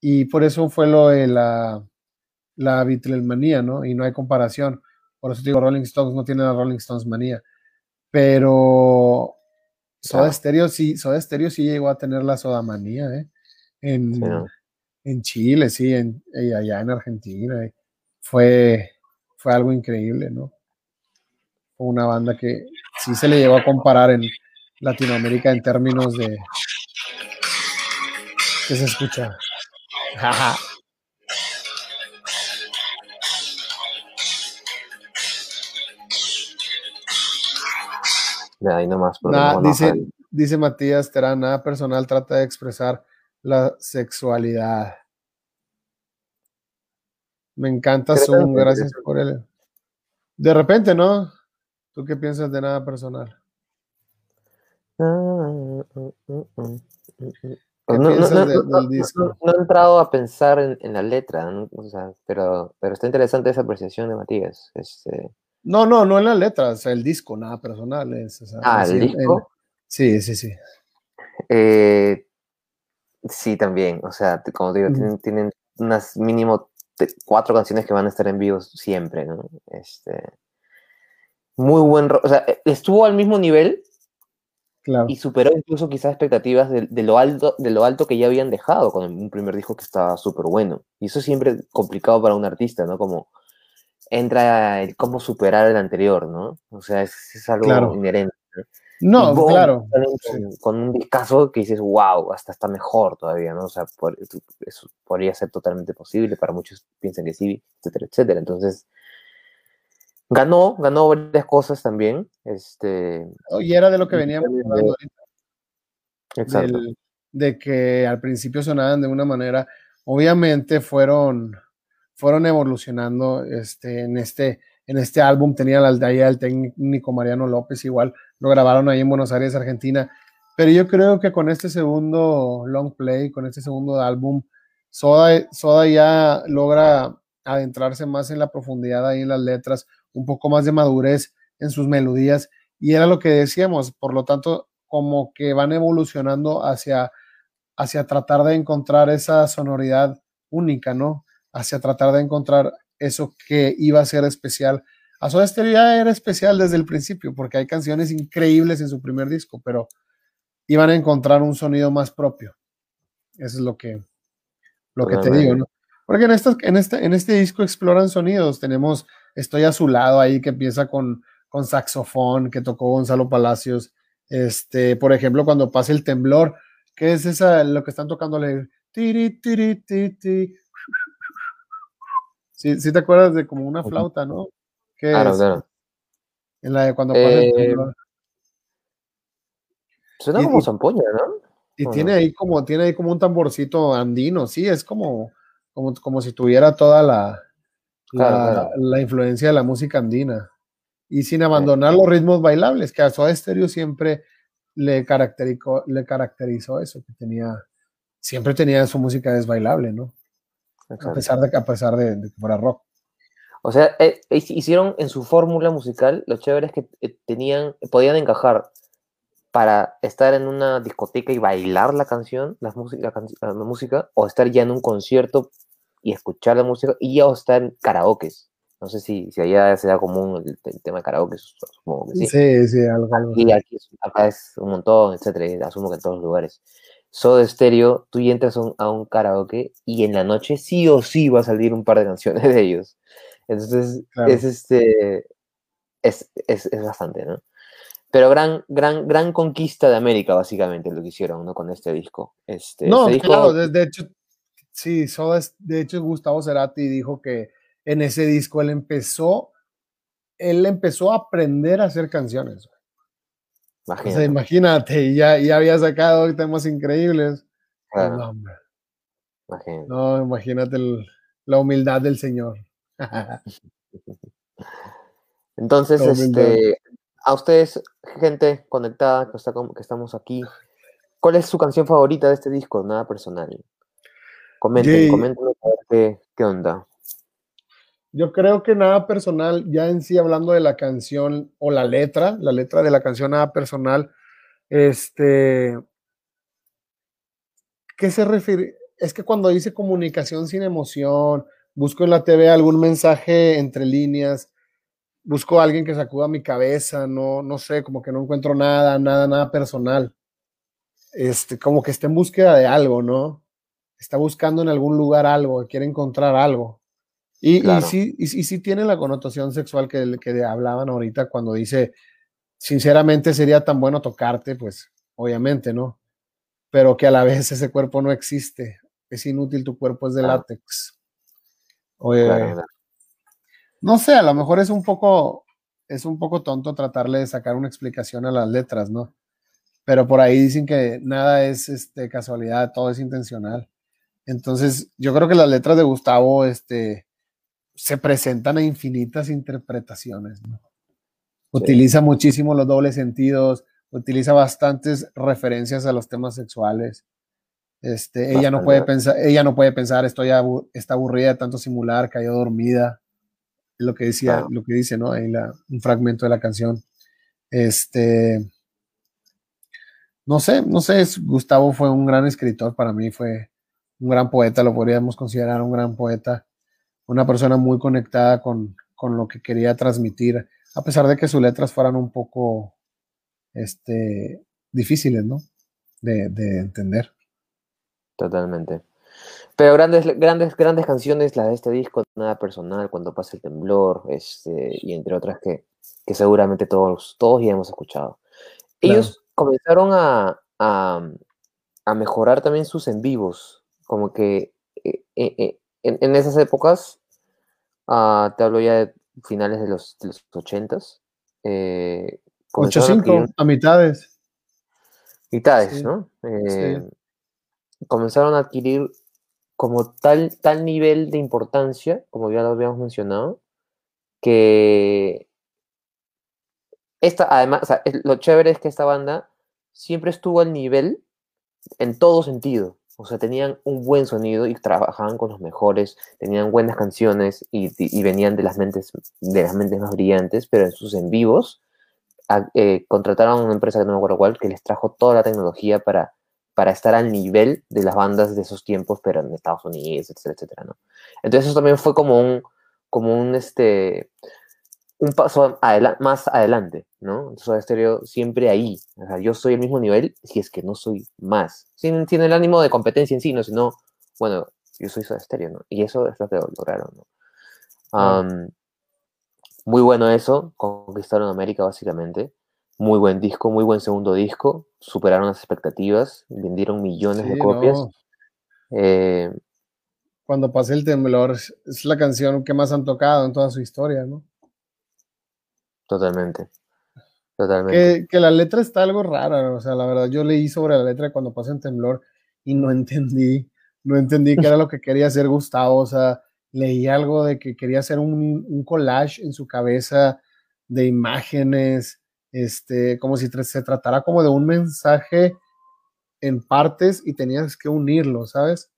Y por eso fue lo de la, la Beatles ¿no? Y no hay comparación. Por eso digo, Rolling Stones no tiene la Rolling Stones manía. Pero Soda Stereo sí, Soda Stereo sí llegó a tener la Soda manía, ¿eh? En, en Chile, sí, en, y allá en Argentina. Fue, fue algo increíble, ¿no? Fue una banda que sí se le llegó a comparar en Latinoamérica en términos de. ¿Qué se escucha? ahí nomás. dice, dice Matías Terán, nada personal trata de expresar la sexualidad. Me encanta Zoom, gracias por él. De repente, ¿no? ¿Tú qué piensas de nada personal? no, he entrado a pensar en, la letra, pero, pero está interesante esa apreciación de Matías. Este, no, no, no en las letras, el disco, nada personal. Es, ah, el disco. sí, sí, sí. Eh, sí, también. O sea, como digo, tienen, unas mínimo cuatro canciones que van a estar en vivo siempre, ¿no? Este, muy buen, o sea, e, estuvo al mismo nivel claro. y superó incluso quizás expectativas de, lo alto, de lo alto que ya habían dejado con un primer disco que estaba súper bueno. Y eso siempre es complicado para un artista, ¿no? Como entra el cómo superar el anterior, ¿no? O sea, es, algo inherente. No, claro. Con, un discazo que dices, wow, hasta está mejor todavía, ¿no? O sea, eso podría ser totalmente posible, para muchos piensan que sí, etcétera, etcétera. Entonces, ganó, ganó varias cosas también. Este, y era de lo que veníamos hablando ahorita. Exacto. de que al principio sonaban de una manera, obviamente fueron, fueron evolucionando este, en este en este álbum tenía la aldea del técnico Mariano López, igual lo grabaron ahí en Buenos Aires, Argentina. Pero yo creo que con este segundo long play, con este segundo álbum, Soda, Soda ya logra adentrarse más en la profundidad ahí en las letras, un poco más de madurez en sus melodías. Y era lo que decíamos, por lo tanto, como que van evolucionando hacia, hacia tratar de encontrar esa sonoridad única, ¿no? Hacia tratar de encontrar eso que iba a ser especial. A Soda Stereo ya era especial desde el principio, porque hay canciones increíbles en su primer disco, pero iban a encontrar un sonido más propio. Eso es lo que, lo que te digo, ¿no? Porque en, en, este, en este disco exploran sonidos. Tenemos Estoy a su lado ahí, que empieza con, con saxofón, que tocó Gonzalo Palacios. Este, por ejemplo, cuando pasa el temblor, que es esa, lo que están tocando, tiri, tiri, tiri, Sí, sí te acuerdas de como una flauta, ¿no? Claro, claro. En la de cuando pasa el eh, Suena como zampoña, ¿no? Y tiene ahí como, tiene ahí como un tamborcito andino, sí, es como, como, como si tuviera toda la, la, influencia de la música andina. Y sin abandonar los ritmos bailables, que a Soda Stereo siempre le caracterizó, le caracterizó eso, que tenía, siempre tenía su música desbailable, ¿no? A pesar de, a pesar de, que fuera rock. O sea, eh, hicieron en su fórmula musical, lo chévere es que eh, tenían, podían encajar para estar en una discoteca y bailar la canción, la música, la, música, o estar ya en un concierto y escuchar la música, y ya o estar en karaoke. No sé si, si allá se da común el, tema de karaoke, supongo que sí. Sí, sí, algo. Aquí, aquí, acá es un montón, etcétera, asumo que en todos los lugares. Soda Stereo, tú entras a un, karaoke y en la noche sí o sí va a salir un par de canciones de ellos. Entonces, es este. Es, bastante, ¿no? Pero gran, gran, gran conquista de América, básicamente, lo que hicieron, ¿no? Con este disco. Este, no, este claro, de, hecho, sí, Soda, de hecho, Gustavo Cerati dijo que en ese disco él empezó, él empezó a aprender a hacer canciones. Imagínate. imagínate, ya, ya había sacado temas increíbles. No, imagínate. no, imagínate la humildad del Señor. Entonces, este, a ustedes, gente conectada que, está, que estamos aquí, ¿cuál es su canción favorita de este disco? Nada personal. Comenten, comenten qué, qué onda. Yo creo que nada personal, ya en sí hablando de la canción o la letra, la letra de la canción nada personal, este, ¿qué se refiere? Es que cuando dice comunicación sin emoción, busco en la TV algún mensaje entre líneas, busco a alguien que sacuda mi cabeza, no, no sé, como que no encuentro nada, nada, nada personal. Este, como que está en búsqueda de algo, ¿no? Está buscando en algún lugar algo, quiere encontrar algo. Y, sí, y, sí tiene la connotación sexual que, que hablaban ahorita cuando dice, sinceramente sería tan bueno tocarte, pues obviamente, ¿no? Pero que a la vez ese cuerpo no existe, es inútil, tu cuerpo es de látex. No sé, a lo mejor es un poco, es un poco tonto tratarle de sacar una explicación a las letras, ¿no? Pero por ahí dicen que nada es este, casualidad, todo es intencional. Entonces, yo creo que las letras de Gustavo, este, se presentan a infinitas interpretaciones. Utiliza muchísimo los dobles sentidos, utiliza bastantes referencias a los temas sexuales. Este, ella no puede pensar, ella no puede pensar, estoy está aburrida de tanto simular, cayó dormida. Es lo que decía, lo que dice, ¿no? En la, un fragmento de la canción. Este, no sé, no sé, Gustavo fue un gran escritor para mí, fue un gran poeta, lo podríamos considerar un gran poeta una persona muy conectada con, lo que quería transmitir, a pesar de que sus letras fueran un poco este, difíciles, ¿no? De, entender. Totalmente. Pero grandes, grandes, grandes canciones, la de este disco, nada personal, cuando pasa el temblor, este, y entre otras que, seguramente todos, todos ya hemos escuchado. ellos comenzaron a, mejorar también sus en vivos. Como que eh, eh, eh, en, esas épocas, ah, te hablo ya de finales de los, de los 80s. 8-5 a, mitades. Mitades, ¿no? Comenzaron a adquirir como tal, tal nivel de importancia, como ya lo habíamos mencionado, que esta, además, lo chévere es que esta banda siempre estuvo al nivel en todo sentido. O sea, tenían un buen sonido y trabajaban con los mejores, tenían buenas canciones y, venían de las, mentes, de las mentes más brillantes, pero en sus en vivos eh, contrataron a una empresa que no me acuerdo cuál, que les trajo toda la tecnología para, para estar al nivel de las bandas de esos tiempos, pero en Estados Unidos, etcétera, etcétera, ¿no? Entonces eso también fue como un, como un, este, un paso más adelante, ¿no? Entonces, Stereo siempre ahí. O sea, yo soy el mismo nivel si es que no soy más. Sin, sin el ánimo de competencia en sí, ¿no? Sino, bueno, yo soy Soda Stereo, ¿no? Y eso es lo que lograron, ¿no? muy bueno eso, conquistaron América básicamente. Muy buen disco, muy buen segundo disco. Superaron las expectativas, vendieron millones de copias. Eh, Cuando pasé el temblor, es la canción que más han tocado en toda su historia, ¿no? Totalmente. Totalmente. Que, la letra está algo rara, o sea, la verdad, yo leí sobre la letra cuando pasé en temblor y no [LAUGHS] entendí, no entendí qué era lo que quería hacer Gustavo, o sea, leí algo de que quería hacer un, collage en su cabeza de imágenes, este, como si se tratara como de un mensaje en partes y tenías que unirlo, ¿sabes?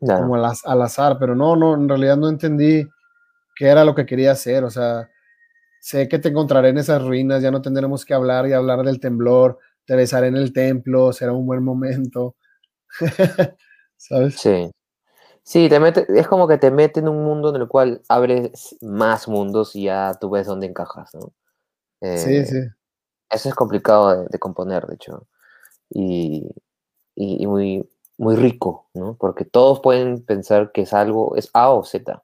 Como al, al, azar, pero no, no, en realidad no entendí qué era lo que quería hacer, o sea, sé que te encontraré en esas ruinas, ya no tendremos que hablar y hablar del temblor, te besaré en el templo, será un buen momento. [LAUGHS] ¿Sabes? Sí. Sí, te mete, es como que te mete en un mundo en el cual abres más mundos y ya tú ves dónde encajas, ¿no? sí, eh, sí. Eso es complicado de, componer, de hecho. Y, y, muy, muy rico, ¿no? Porque todos pueden pensar que es algo, es A o Z.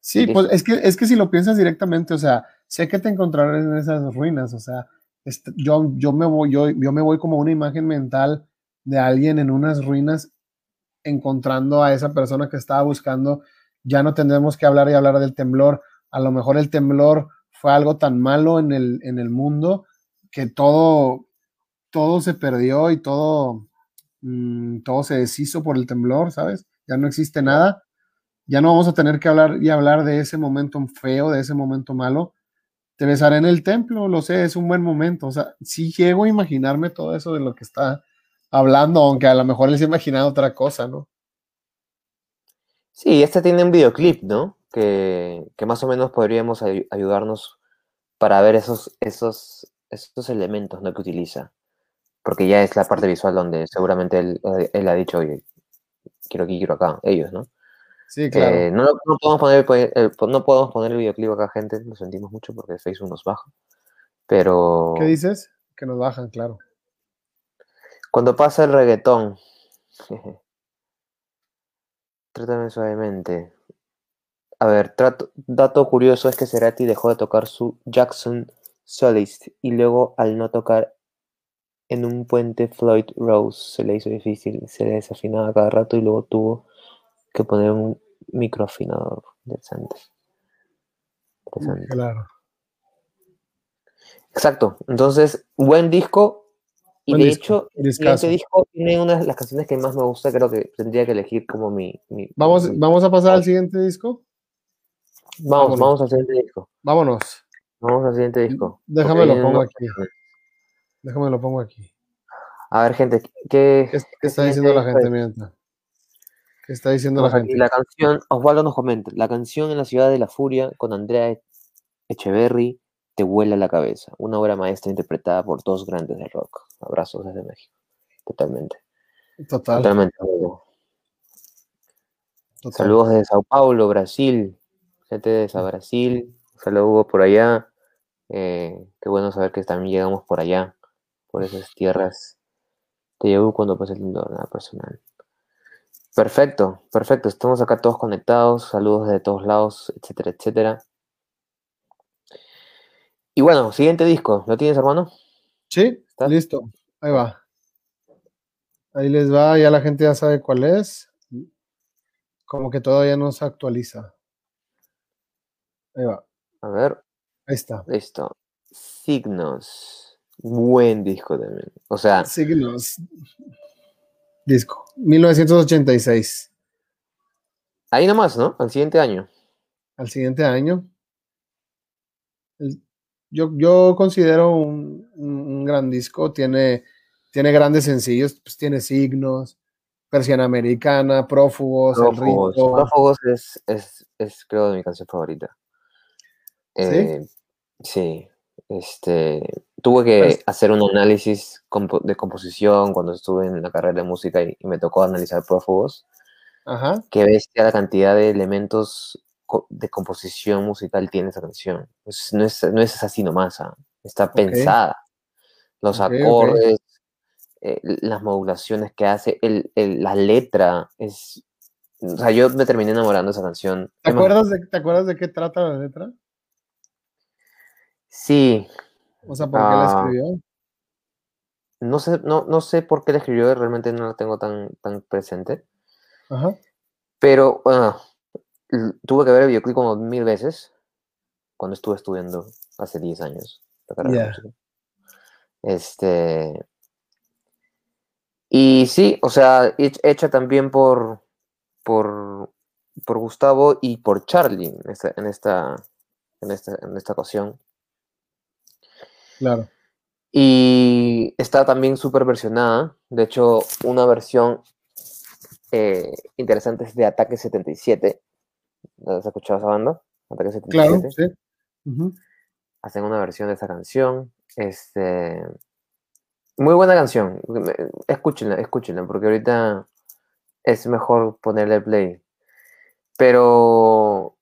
Sí, pues es que, es que si lo piensas directamente, o sea, sé que te encontrarás en esas ruinas, o sea, este, yo, yo, me voy, yo, yo me voy como una imagen mental de alguien en unas ruinas encontrando a esa persona que estaba buscando, ya no tendremos que hablar y hablar del temblor, a lo mejor el temblor fue algo tan malo en el, en el mundo que todo, todo se perdió y todo, mm, todo se deshizo por el temblor, ¿sabes? Ya no existe nada ya no vamos a tener que hablar y hablar de ese momento feo, de ese momento malo. Te besaré en el templo, lo sé, es un buen momento. O sea, sí llego a imaginarme todo eso de lo que está hablando, aunque a lo mejor les he imaginado otra cosa, ¿no? Sí, este tiene un videoclip, ¿no? Que, más o menos podríamos ayudarnos para ver esos, esos, esos elementos ¿no? que utiliza. Porque ya es la parte visual donde seguramente él, él ha dicho, oye, quiero aquí, quiero acá, ellos, ¿no? Sí, claro. Eh, no, podemos poner, el, no podemos poner el videoclip acá, gente, lo sentimos mucho porque Facebook nos baja. Pero. ¿Qué dices? Que nos bajan, claro. Cuando pasa el reggaetón. [LAUGHS] Trátame suavemente. A ver, trato, dato curioso es que Cerati dejó de tocar su Jackson Solist y luego al no tocar en un puente Floyd Rose se le hizo difícil, se le desafinaba cada rato y luego tuvo que poner un microafinador. Interesante. Interesante. Claro. Exacto. Entonces, buen disco. Y de hecho, este disco tiene una de las canciones que más me gusta. Creo que tendría que elegir como mi. ¿Vamos, ¿Vamos a pasar al siguiente disco? Vamos, vamos al siguiente disco. Vámonos. Vamos al siguiente disco. Déjame lo pongo aquí. Déjame lo pongo aquí. A ver, gente, ¿qué, ¿Qué, está diciendo la gente mientras? ¿Qué está diciendo la gente? La canción, Osvaldo nos comenta, la canción en la ciudad de la furia con Andrea Echeverry te vuela la cabeza. Una obra maestra interpretada por dos grandes del rock. Abrazos desde México. Totalmente. Total. Totalmente. Saludos desde Sao Paulo, Brasil. Gente de Sao Brasil. Saludos por allá. Eh, qué bueno saber que también llegamos por allá, por esas tierras. Te llevo cuando pase el nada personal. Perfecto, perfecto. Estamos acá todos conectados. Saludos de todos lados, etcétera, etcétera. Y bueno, siguiente disco. ¿Lo tienes, hermano? Sí, Listo, ahí va. Ahí les va, ya la gente ya sabe cuál es. Como que todavía no se actualiza. Ahí va. A ver. Ahí está. Listo. Signos. Buen disco también. O sea. Signos. Disco. 1986. Ahí nomás, ¿no? Al siguiente año. Al siguiente año. Yo, yo considero un, un gran disco. Tiene tiene grandes sencillos, pues tiene signos, Persiana Americana, Prófugos, Prófugos, El Prófugos es, es, es, creo, de mi canción favorita. ¿Sí? Eh, sí, este, tuve que pues hacer un análisis de composición cuando estuve en la carrera de música y, me tocó analizar Prófugos. Ajá. Que bestia la cantidad de elementos de composición musical tiene esa canción. no, es, no es así nomás, ¿ah? está pensada. Los acordes, eh, las modulaciones que hace, el, la letra, es... O sea, yo me terminé enamorando de esa canción. ¿Te acuerdas de, ¿te acuerdas de qué trata la letra? Sí. O sea, ¿por qué la ah. escribió? No sé, no, no sé por qué la escribió, realmente no la tengo tan, tan presente. Ajá. Pero, bueno, tuve que ver el videoclip como mil veces cuando estuve estudiando hace 10 años. Este, y sí, o sea, hecha también por, por, por Gustavo y por Charlie en esta, en esta, en esta, en esta ocasión. Claro. Y está también súper versionada. De hecho, una versión eh, interesante es de Ataque 77. ¿Has escuchado esa banda? Ataque 77. Claro, sí. Hacen una versión de esa canción. Este, muy buena canción. Escúchenla, escúchenla, porque ahorita es mejor ponerle play. Pero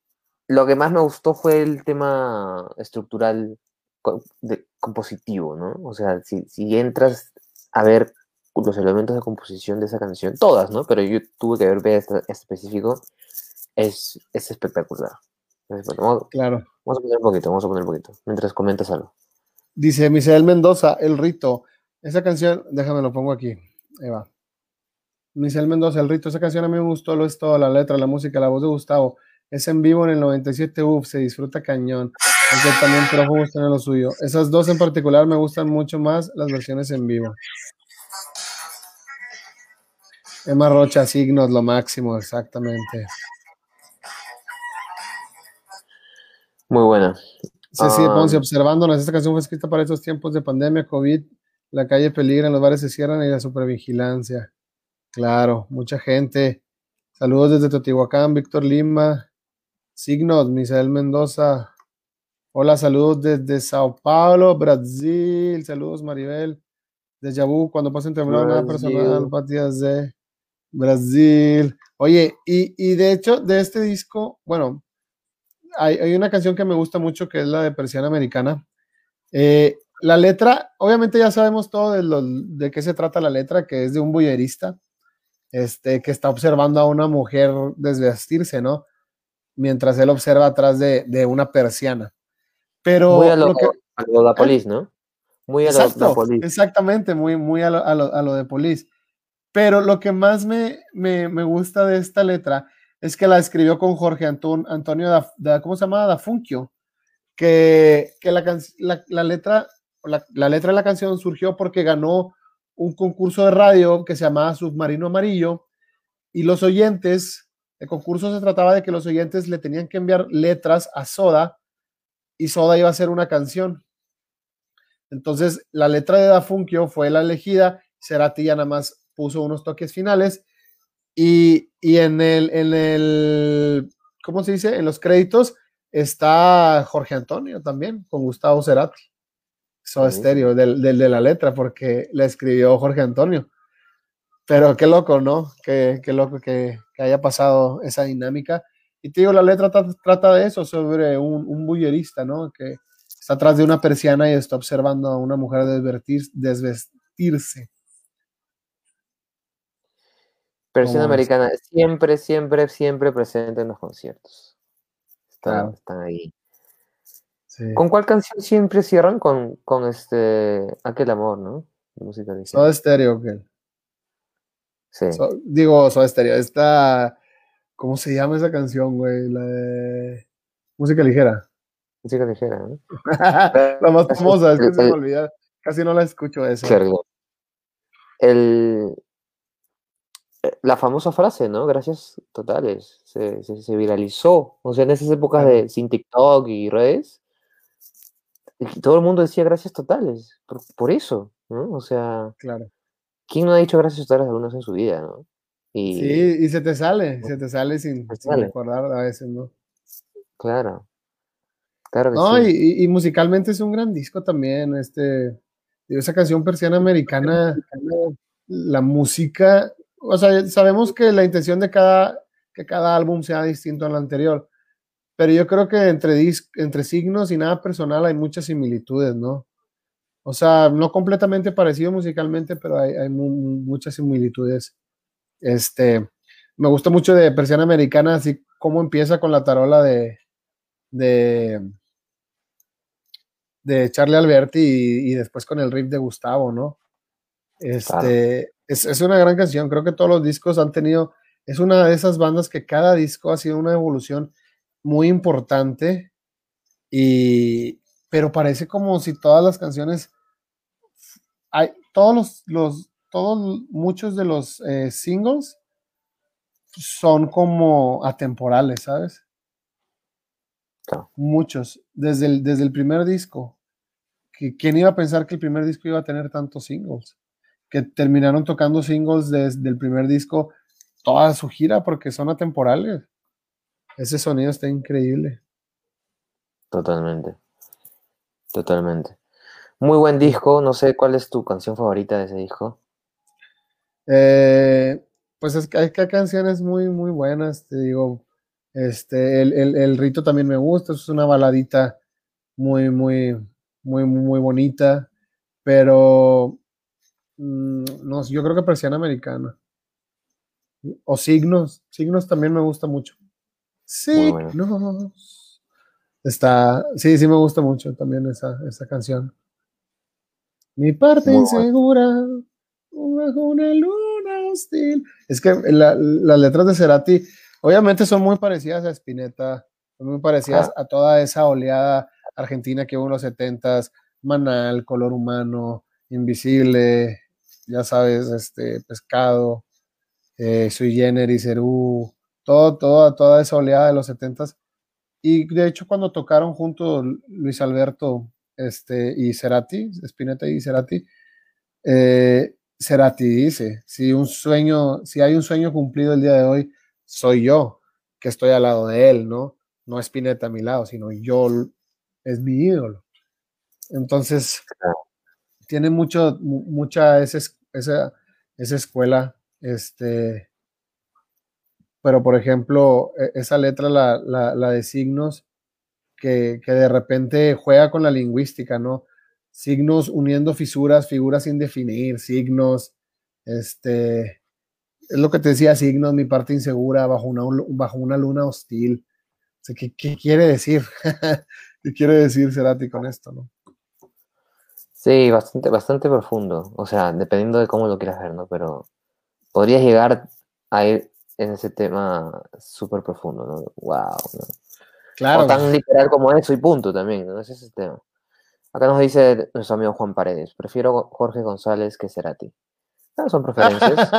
lo que más me gustó fue el tema estructural de, compositivo, ¿no? O sea, si, entras a ver los elementos de composición de esa canción, todas, ¿no? Pero yo tuve que ver este, específico, es, es espectacular. claro. Vamos a poner un poquito, vamos a poner un poquito, mientras comentas algo. Dice Misael Mendoza, El Rito. Esa canción, déjame lo pongo aquí. Ahí va. Michel Mendoza, El Rito. Esa canción a mí me gustó, lo es todo, la letra, la música, la voz de Gustavo. Es en vivo en el 97, uff, se disfruta cañón. Aunque también Prófugos tiene lo suyo. Esas dos en particular me gustan mucho más las versiones en vivo. Emma Rocha, signos, lo máximo, exactamente. Muy buena. Ceci um, Ponce, observándonos, esta canción fue escrita para estos tiempos de pandemia, COVID, la calle peligra, los bares se cierran y la supervigilancia. Claro, mucha gente. Saludos desde Teotihuacán, Víctor Lima. Signos, Misael Mendoza. Hola, saludos desde Sao Paulo, Brasil. Saludos, Maribel. De Yabú, cuando pasen temblor, nada personal, Patías de Brasil. Oye, y, y, de hecho, de este disco, bueno, hay, hay, una canción que me gusta mucho que es la de Persiana Americana. Eh, la letra, obviamente ya sabemos todo de, lo, de qué se trata la letra, que es de un bullerista, este, que está observando a una mujer desvestirse, ¿no? Mientras él observa atrás de, una persiana. Pero muy a lo, que, a la polis, ¿no? Muy a lo, polis. Exactamente, muy, muy a lo, a lo, de polis. Pero lo que más me, me, gusta de esta letra es que la escribió con Jorge Antonio, da, ¿cómo se llama? Da Funkio. Que, que la, la, la, letra la, letra de la canción surgió porque ganó un concurso de radio que se llamaba Submarino Amarillo y los oyentes, el concurso se trataba de que los oyentes le tenían que enviar letras a Soda y Soda iba a hacer una canción. Entonces la letra de Dafunkio fue la elegida, Cerati ya nada más puso unos toques finales y, en, el, en el, ¿cómo se dice? En los créditos está Jorge Antonio también, con Gustavo Cerati. Soda Stereo, del, de la letra, porque la escribió Jorge Antonio. Pero qué loco, ¿no? Qué, qué loco que, haya pasado esa dinámica. Y te digo, la letra trata de eso, sobre un, un bullerista, ¿no? Que está atrás de una persiana y está observando a una mujer desvestirse. Persiana americana, siempre, siempre, siempre presente en los conciertos. Están, están ahí. ¿Con cuál canción siempre cierran? Con, con este Aquel Amor, ¿no? Música de Soda Stereo, ¿qué? Sí. digo, Soda Stereo. Esta, ¿cómo se llama esa canción, güey? La de Música Ligera. Música Ligera, ¿no? [LAUGHS] la más famosa, es que se me olvida. Casi no la escucho esa. El, eh, la famosa frase, ¿no? Gracias totales. Se, se, viralizó. O sea, en esas épocas de sin TikTok y redes, todo el mundo decía gracias totales. Por, eso, ¿no? O sea, claro. ¿quién no ha dicho gracias totales alguna vez en su vida, no? Y, sí, y se te sale, se te sale sin, recordar a veces, ¿no? Claro. Claro que no, y, y, musicalmente es un gran disco también. Este, esa canción persiana americana, la música o sea, sabemos que la intención de cada, que cada álbum sea distinto al anterior, pero yo creo que entre, entre signos y nada personal hay muchas similitudes, ¿no? O sea, no completamente parecido musicalmente, pero hay, hay muchas similitudes. Este, me gusta mucho de Persiana Americana, así como empieza con la tarola de, de, de Charlie Alberti y, y, después con el riff de Gustavo, ¿no? Este, es, una gran canción. Creo que todos los discos han tenido. Es una de esas bandas que cada disco ha sido una evolución muy importante. Y, pero parece como si todas las canciones. Hay, todos los, los todos, muchos de los eh, singles son como atemporales, ¿sabes? Muchos, desde el, desde el primer disco. ¿Quién iba a pensar que el primer disco iba a tener tantos singles? que terminaron tocando singles desde el primer disco toda su gira porque son atemporales. Ese sonido está increíble. Totalmente. Totalmente. Muy buen disco. No sé cuál es tu canción favorita de ese disco. Eh, pues es que hay, canciones muy, muy buenas. Te digo, este, el, rito también me gusta. Es una baladita muy, muy, muy, muy bonita. Pero Mm, no, yo creo que persiana americana. O signos. Signos también me gusta mucho. Signos. Está, sí, sí me gusta mucho también esa, esa canción. Mi parte insegura, bajo una luna hostil. Es que las letras de Cerati, obviamente son muy parecidas a Spinetta, son muy parecidas a toda esa oleada argentina que hubo en los setentas, Manal, Color Humano, Invisible, ya sabes, este, Pescado, eh, Sui Generis, Cerú, todo, toda, toda esa oleada de los setentas. Y de hecho, cuando tocaron juntos Luis Alberto este, y Cerati, Spinetta y Cerati, eh, Cerati dice, si un sueño, si hay un sueño cumplido el día de hoy, soy yo, que estoy al lado de él, ¿no? No Spinetta a mi lado, sino yo es mi ídolo. Entonces, tiene mucho, mucha esa, esa, esa escuela, este, pero por ejemplo, e, esa letra, la, la, de signos, que, que, de repente juega con la lingüística, ¿no? Signos uniendo fisuras, figuras sin definir, signos, este, es lo que te decía, signos, mi parte insegura, bajo una, bajo una luna hostil. ¿qué, ¿Qué quiere decir? [LAUGHS] ¿Qué quiere decir Cerati con esto, no? Sí, bastante, bastante profundo. O sea, dependiendo de cómo lo quieras ver, ¿no? Pero podrías llegar a ir en ese tema súper profundo, ¿no? Wow. Claro. O tan literal como eso y punto también, ¿no? Ese es el tema. Acá nos dice nuestro amigo Juan Paredes, prefiero Jorge González que Cerati. Ah, son preferencias.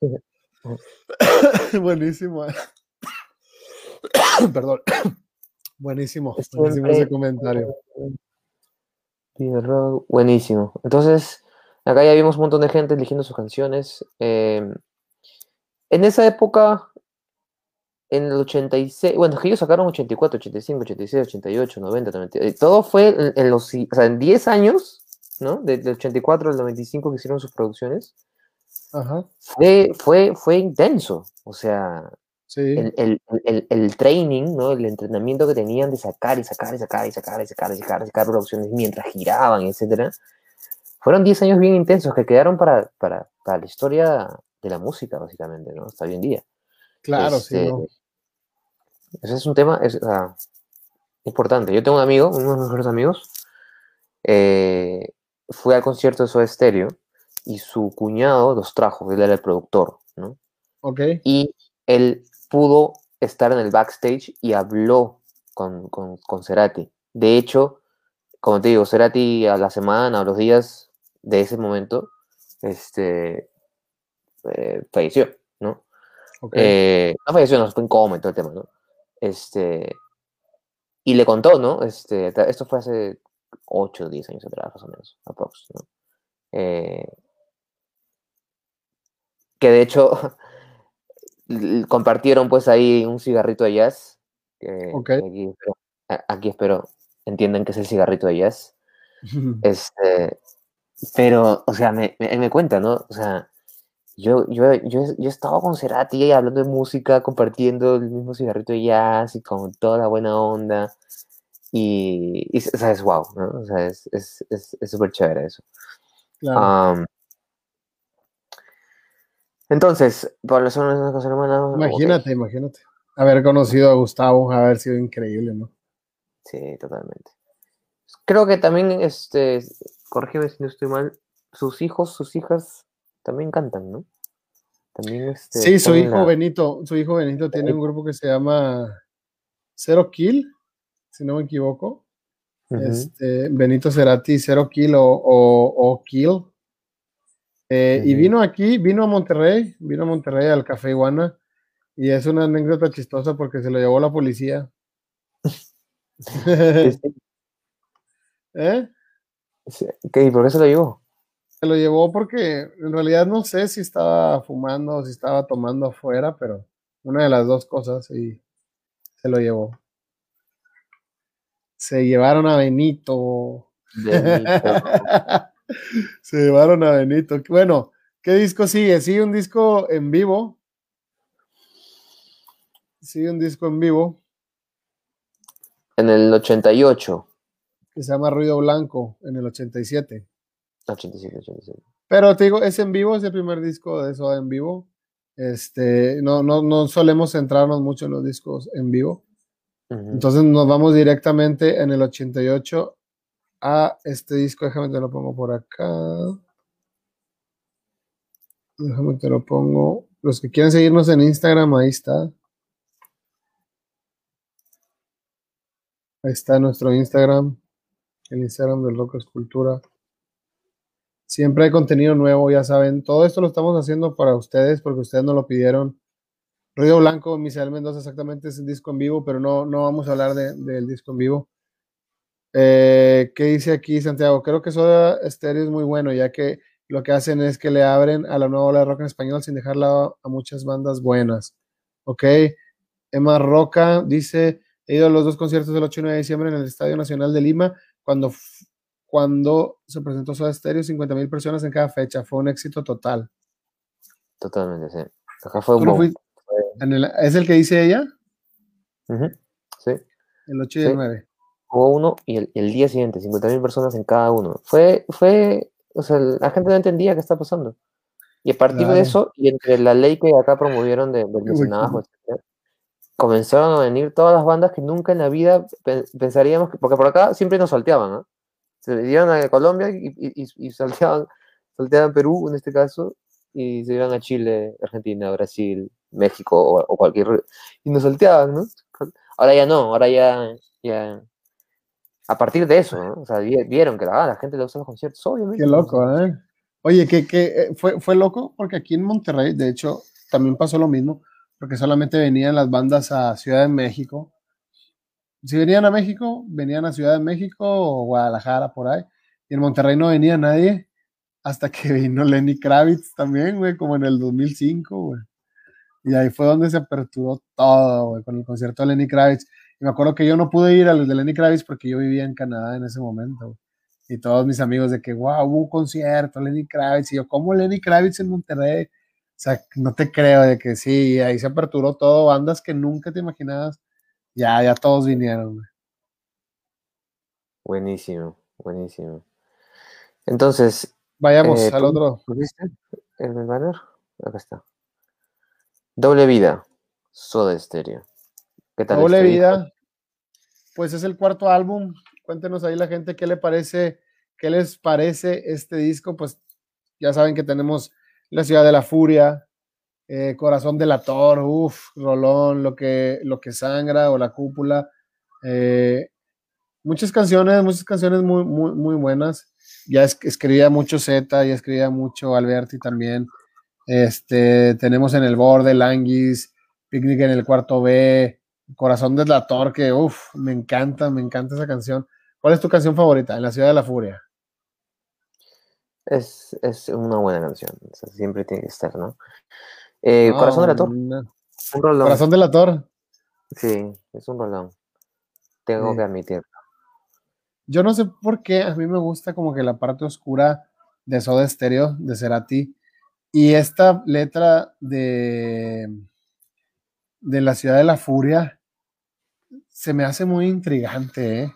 [LAUGHS] buenísimo. [COUGHS] Perdón. [COUGHS] Buenísimo, buenísimo ese comentario buenísimo. Entonces, acá ya vimos un montón de gente eligiendo sus canciones. Em, en esa época, en el 86, bueno, que ellos sacaron 84, 85, 86, 88, 90, 90, todo fue en, los, o sea, en 10 años, ¿no? Del 84 al 95 que hicieron sus producciones. Ajá. Fue, fue, fue intenso, o sea, el, training, ¿no? El entrenamiento que tenían de sacar y sacar y sacar y sacar y sacar y sacar y sacar producciones mientras giraban, etcétera. Fueron 10 años bien intensos que quedaron para, para, para, la historia de la música, básicamente, ¿no? Hasta hoy en día. Claro, sí. Este, ese es un tema, es, importante. Yo tengo un amigo, uno de mis mejores amigos, eh, fue al concierto de Soda Stereo y su cuñado los trajo, él era el productor, ¿no? Ok. Y él pudo estar en el backstage y habló con, con, con Cerati. De hecho, como te digo, Cerati a la semana o los días de ese momento, este, eh, falleció, ¿no? Eh, no falleció, no, fue en coma y todo el tema, ¿no? Este, y le contó, ¿no? Este, esto fue hace 8 o 10 años atrás, más o menos, aprox, ¿no? Eh, que de hecho [LAUGHS] compartieron pues ahí un cigarrito de jazz. aquí, espero, entiendan que es el cigarrito de jazz. [LAUGHS] este, pero, o sea, me, me, cuenta, ¿no? O sea, yo, yo, yo, yo estaba con Cerati hablando de música, compartiendo el mismo cigarrito de jazz y con toda la buena onda. Y, o sea, es wow, ¿no? O sea, es súper es, chévere eso. Claro. entonces, por las una cosa hermana. Imagínate, imagínate. Haber conocido a Gustavo, haber sido increíble, ¿no? Sí, totalmente. Creo que también, este, corrígeme si no estoy mal, sus hijos, sus hijas también cantan, ¿no? También este, sí, su hijo Benito, su hijo Benito tiene un grupo que se llama Zero Kill, si no me equivoco. este, Benito Cerati, Zero Kill o, Kill. Eh, y vino aquí, vino a Monterrey, vino a Monterrey al Café Iguana. Y es una anécdota chistosa porque se lo llevó la policía. [LAUGHS] [LAUGHS] ¿Eh? ¿Qué? ¿Y por qué se lo llevó? Se lo llevó porque en realidad no sé si estaba fumando o si estaba tomando afuera, pero una de las dos cosas y se lo llevó. Se llevaron a Benito. [LAUGHS] se llevaron a Benito. Bueno, ¿qué disco sigue? Sigue un disco en vivo. Sigue un disco en vivo. En el 88 que se llama Ruido Blanco en el 87. 87, 87. Pero te digo, es en vivo, es el primer disco de eso en vivo. Este, no, no, no solemos centrarnos mucho en los discos en vivo. Entonces nos vamos directamente en el 88 a este disco. Déjame te lo pongo por acá. Déjame te lo pongo. Los que quieran seguirnos en Instagram, ahí está. Ahí está nuestro Instagram el Instagram del Loco Escultura. Siempre hay contenido nuevo, ya saben. Todo esto lo estamos haciendo para ustedes porque ustedes nos lo pidieron. Ruido Blanco, Misael Mendoza, exactamente es el disco en vivo, pero no, no vamos a hablar del disco en vivo. Eh, ¿Qué dice aquí Santiago? Creo que Soda Stereo es muy bueno, ya que lo que hacen es que le abren a la nueva ola de rock en español sin dejarla a muchas bandas buenas. Ok. Emma Roca dice: He ido a los dos conciertos del 8 y 9 de diciembre en el Estadio Nacional de Lima cuando, cuando se presentó Soda Stereo, 50 mil personas en cada fecha. Fue un éxito total. Totalmente, sí. Acá fue un ¿Es el que dice ella? Sí. El 8 y el 9. Hubo uno y el, el día siguiente, 50 mil personas en cada uno. Fue, fue, o sea, la gente no entendía qué está pasando. Y a partir de eso, y entre la ley que acá promovieron de, del mecenazgo, comenzaron a venir todas las bandas que nunca en la vida pensaríamos, que, porque por acá siempre nos salteaban, ¿no? Se iban a Colombia y, y, salteaban, salteaban Perú en este caso, y se iban a Chile, Argentina, Brasil, México o, cualquier... Y nos salteaban, ¿no? Ahora ya no, ahora ya... ya a partir de eso, ¿no? O sea, vieron que la, gente le gusta los conciertos, obviamente. Qué loco, ¿eh? Oye, que, que eh, fue, fue loco porque aquí en Monterrey, de hecho, también pasó lo mismo porque solamente venían las bandas a Ciudad de México. Si venían a México, venían a Ciudad de México o Guadalajara, por ahí. Y en Monterrey no venía nadie hasta que [LAUGHS] vino Lenny Kravitz también, güey, como en el 2005, güey. Y ahí fue donde se aperturó todo, güey, con el concierto de Lenny Kravitz. Y me acuerdo que yo no pude ir a los de Lenny Kravitz porque yo vivía en Canadá en ese momento, Y todos mis amigos de que, wow, hubo un concierto, Lenny Kravitz. Y yo, ¿cómo Lenny Kravitz en Monterrey? O sea, no te creo de que sí, ahí se aperturó todo, bandas que nunca te imaginabas, ya, ya todos vinieron. Buenísimo, buenísimo. Entonces. Vayamos eh, al otro. ¿Viste el banner? Acá está. Doble vida, Soda Stereo. ¿Qué tal? Doble vida. pues es el cuarto álbum. Cuéntenos ahí la gente qué le parece, qué les parece este disco. Pues ya saben que tenemos La Ciudad de la Furia, eh, Corazón del Ator, uff, Rolón, lo que, lo que sangra o La Cúpula. Eh, muchas canciones, muchas canciones muy, muy, buenas. Ya escribía mucho Z, ya escribía mucho Alberti también. Este, tenemos en el borde Languis, Picnic en el cuarto B, Corazón del Ator, que uff, me encanta, me encanta esa canción. ¿Cuál es tu canción favorita? En la ciudad de la furia. Es, es una buena canción, siempre tiene que estar, ¿no? Eh, Corazón del Ator. Un rolón. Corazón del Ator. Sí, es un rolón. Tengo que admitirlo. Yo no sé por qué, a mí me gusta como que la parte oscura de Soda Stereo, de Cerati, y esta letra de, de La Ciudad de la Furia se me hace muy intrigante, ¿eh?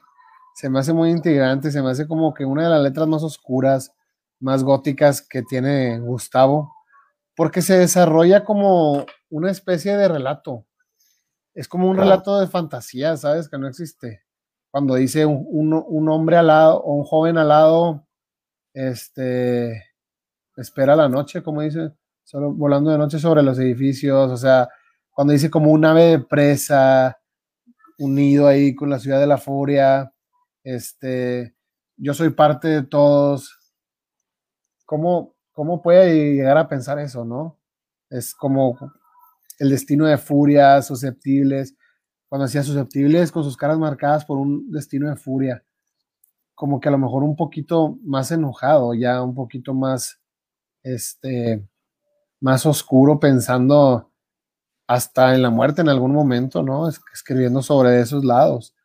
Se me hace muy intrigante, se me hace como que una de las letras más oscuras, más góticas que tiene Gustavo, porque se desarrolla como una especie de relato. Es como un relato de fantasía, ¿sabes? Que no existe. Cuando dice un, hombre al lado o un joven al lado, este, espera la noche, como dice, solo volando de noche sobre los edificios, o sea, cuando dice como un ave de presa, unido ahí con la ciudad de la furia, este, yo soy parte de todos. ¿Cómo, cómo puede llegar a pensar eso, no? Es como el destino de furia, susceptibles, cuando decía susceptibles con sus caras marcadas por un destino de furia, como que a lo mejor un poquito más enojado, ya un poquito más, este, más oscuro, pensando hasta en la muerte en algún momento, ¿no? Escribiendo sobre esos lados,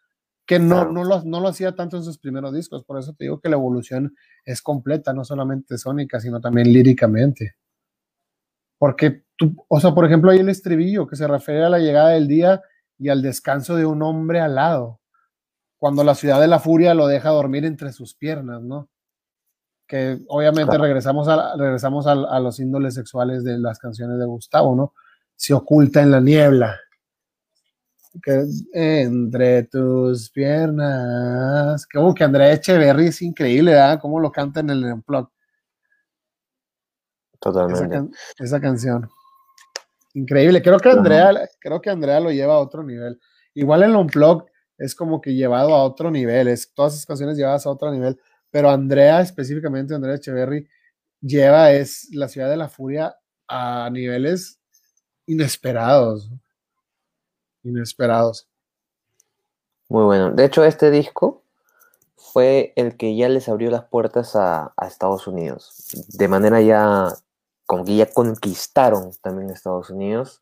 que no, no, lo, no lo hacía tanto en sus primeros discos, por eso te digo que la evolución es completa, no solamente sónica, sino también líricamente. Porque tú, o sea, por ejemplo, hay el estribillo que se refiere a la llegada del día y al descanso de un hombre al lado, cuando la ciudad de la furia lo deja dormir entre sus piernas, ¿no? Que obviamente regresamos, a, regresamos a, a los índoles sexuales de las canciones de Gustavo, ¿no? se oculta en la niebla. Que entre tus piernas. Como que Andrea Echeverry es increíble, ¿verdad? Cómo lo canta en el Unplug. Totalmente. Esa, canción. Increíble. Creo que Andrea, creo que Andrea lo lleva a otro nivel. Igual en el Unplug es como que llevado a otro nivel. Es todas esas canciones llevadas a otro nivel. Pero Andrea, específicamente Andrea Echeverry, lleva es la ciudad de la furia a niveles inesperados. Inesperados. Muy bueno. De hecho, este disco fue el que ya les abrió las puertas a, Estados Unidos. De manera ya, como que ya conquistaron también Estados Unidos.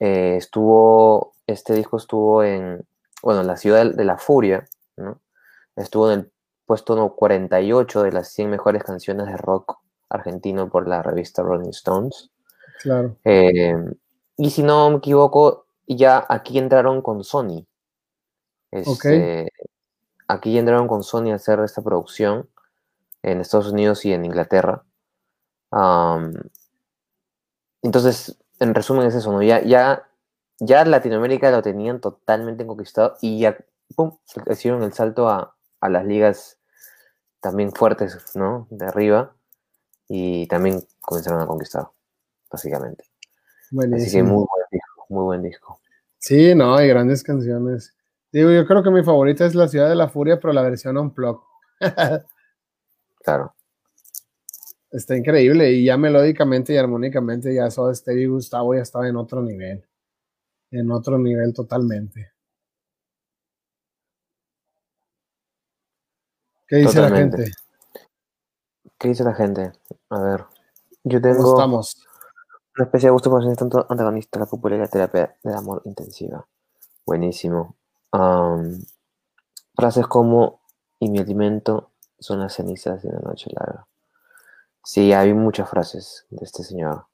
Eh, estuvo, este disco estuvo en, bueno, en la ciudad de la furia, ¿no? Estuvo en el puesto no, 48 de las 100 mejores canciones de rock argentino por la revista Rolling Stones. Claro. Eh, y si no me equivoco, ya aquí entraron con Sony. Este, aquí entraron con Sony a hacer esta producción en Estados Unidos y en Inglaterra. entonces, en resumen es eso, ¿no? Ya, ya, ya Latinoamérica lo tenían totalmente conquistado y ya, ¡pum!, hicieron el salto a, a las ligas también fuertes, ¿no? De arriba y también comenzaron a conquistar básicamente. Así que muy buen disco, muy buen disco. Sí, no, hay grandes canciones. Digo, yo creo que mi favorita es La Ciudad de la Furia, pero la versión Unplugged. [LAUGHS] claro. Está increíble y ya melódicamente y armónicamente ya Soda Stereo y Gustavo ya estaba en otro nivel. En otro nivel totalmente. ¿Qué dice la gente? ¿Qué dice la gente? A ver, yo tengo... ¿Cómo estamos? Una especie de gusto por ser tanto antagonista la la terapia del amor intensiva. Buenísimo. frases como, y mi alimento son las cenizas de la noche larga. Sí, hay muchas frases de este señor.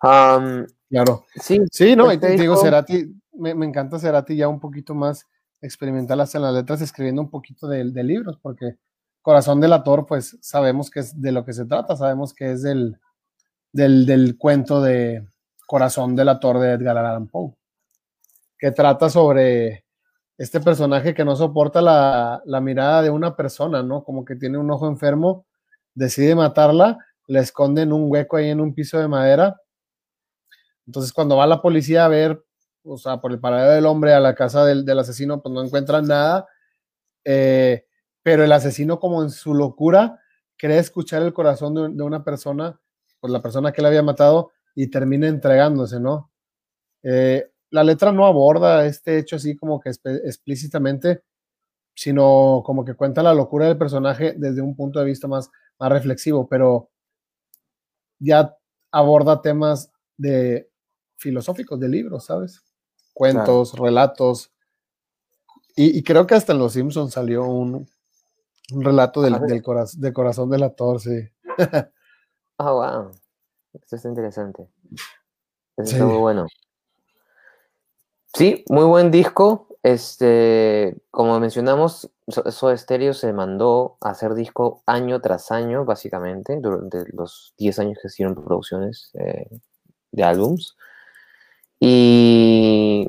claro. Sí, sí, no, y te digo, Cerati, me, me, encanta Cerati ya un poquito más experimental hasta en las letras, escribiendo un poquito de, de libros, porque Corazón del Ator, pues sabemos que es de lo que se trata, sabemos que es del, del, cuento de Corazón de la Torre de Edgar Allan Poe. que trata sobre este personaje que no soporta la, la, mirada de una persona, ¿no? Como que tiene un ojo enfermo, decide matarla, la esconde en un hueco ahí en un piso de madera. Entonces cuando va la policía a ver, o sea, por el paradero del hombre a la casa del, del asesino, pues no encuentran nada. Eh, pero el asesino como en su locura cree escuchar el corazón de una persona, pues la persona que le había matado, y termina entregándose, ¿no? Eh, la letra no aborda este hecho así como que explícitamente, sino como que cuenta la locura del personaje desde un punto de vista más, más reflexivo, pero ya aborda temas de filosóficos de libros, ¿sabes? Cuentos, relatos. Y, creo que hasta en Los Simpsons salió un, un relato del, del, corazón del actor, sí. [LAUGHS] oh, wow. Esto está interesante. Esto está muy bueno. Sí, muy buen disco. Este, como mencionamos, Soda Stereo se mandó a hacer disco año tras año, básicamente, durante los 10 años que hicieron producciones eh, de álbums. Y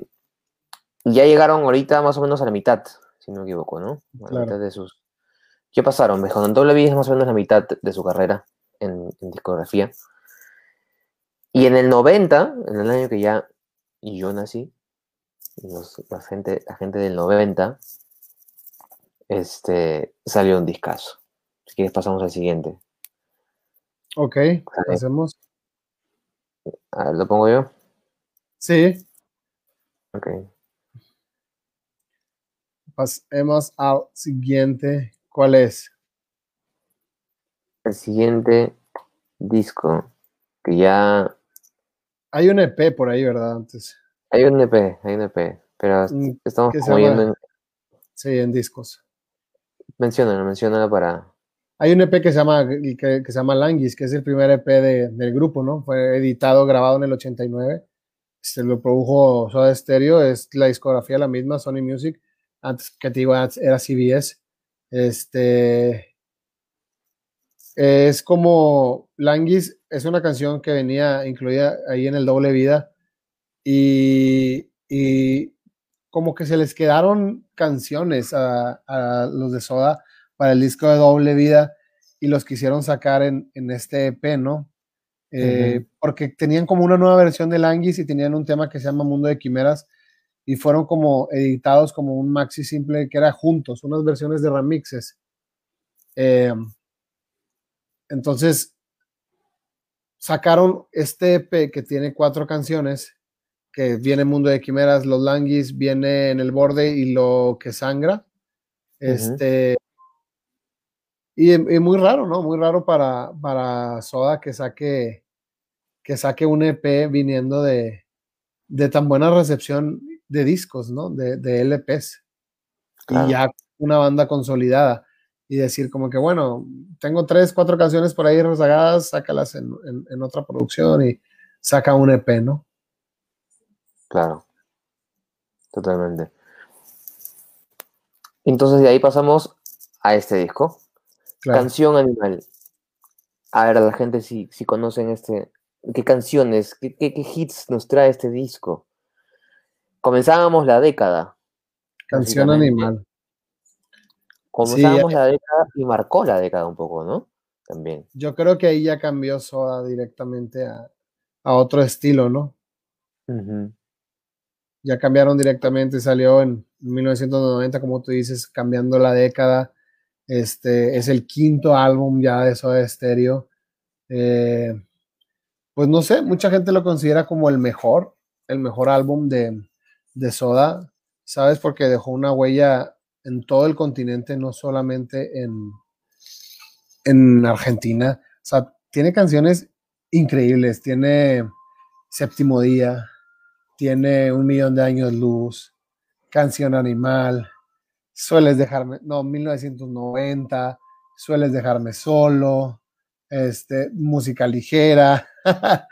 ya llegaron ahorita más o menos a la mitad, si no me equivoco, ¿no? A la mitad de sus. ¿Qué pasaron? Con doble es más o menos la mitad de su carrera en discografía. Y en el 90, en el año que ya yo nací, la, gente, la gente del 90, este, salió un discazo. Si quieres pasamos al siguiente. Ok, hacemos. A ver, ¿lo pongo yo? Sí. Ok. Pasemos al siguiente. ¿Cuál es? El siguiente disco que ya hay un EP por ahí, ¿verdad? Antes. Hay un EP, hay un EP, pero mm, estamos moviendo en... Sí, en discos. Menciónalo, menciónalo para... Hay un EP que se llama, que, se llama Languis, que es el primer EP del grupo, ¿no? Fue editado, grabado en el 89. Se lo produjo Soda Stereo, es la discografía la misma, Sony Music. Antes que te digo, era CBS. Este, es como Languis es una canción que venía incluida ahí en el doble vida y, como que se les quedaron canciones a, los de Soda para el disco de doble vida y los quisieron sacar en, este EP, ¿no? Eh, porque tenían como una nueva versión de Languis y tenían un tema que se llama Mundo de Quimeras y fueron como editados como un maxi simple que era juntos, unas versiones de remixes. Eh, entonces, sacaron este EP que tiene cuatro canciones, que viene Mundo de Quimeras, Los Languis, viene En el Borde y Lo que Sangra. Este. Y, muy raro, ¿no? Muy raro para, para Soda que saque, que saque un EP viniendo de, de tan buena recepción de discos, ¿no? De, de LPs. Y ya una banda consolidada y decir como que, bueno, tengo tres, cuatro canciones por ahí rezagadas, sácalas en, en, otra producción y saca un EP, ¿no? Claro, totalmente. Entonces de ahí pasamos a este disco. Canción Animal. A ver, a la gente si, si conocen este, qué canciones, qué, qué, qué hits nos trae este disco. Comenzábamos la década. Canción Animal. Comenzamos la década y marcó la década un poco, ¿no? También. Yo creo que ahí ya cambió Soda directamente a, otro estilo, ¿no? Ya cambiaron directamente, salió en 1990, como tú dices, cambiando la década. Este es el quinto álbum ya de Soda Stereo. Eh, pues no sé, mucha gente lo considera como el mejor, el mejor álbum de, de Soda, ¿sabes? Porque dejó una huella en todo el continente, no solamente en, en Argentina. O sea, tiene canciones increíbles. Tiene Séptimo Día, tiene Un Millón de Años Luz, Canción Animal, Sueles dejarme, no, 1990, Sueles dejarme solo, este, música ligera, [LAUGHS]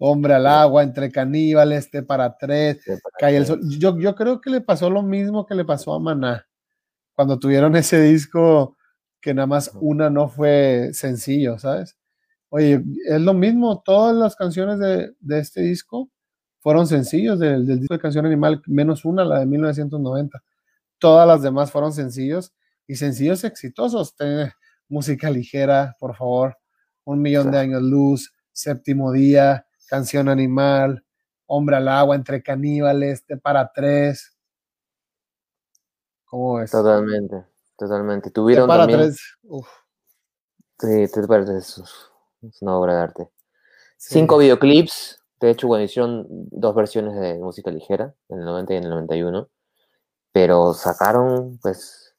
Hombre al agua, entre caníbales, T para tres, Cae el sol. Yo, yo creo que le pasó lo mismo que le pasó a Maná cuando tuvieron ese disco que nada más una no fue sencillo, ¿sabes? Oye, es lo mismo, todas las canciones de, este disco fueron sencillos del, disco de Canción Animal, menos una, la de 1990. Todas las demás fueron sencillos y sencillos exitosos. música ligera, por favor. Un millón de años luz, séptimo día, Canción Animal, Hombre al agua, Entre caníbales, Te para tres. ¿Cómo es? Totalmente, totalmente. Tuvieron para también... tres. Uf. Sí, te parece eso. Es una obra de arte. Cinco videoclips. De hecho, bueno, hicieron dos versiones de música ligera, en el 90 y en el 91. Pero sacaron, pues,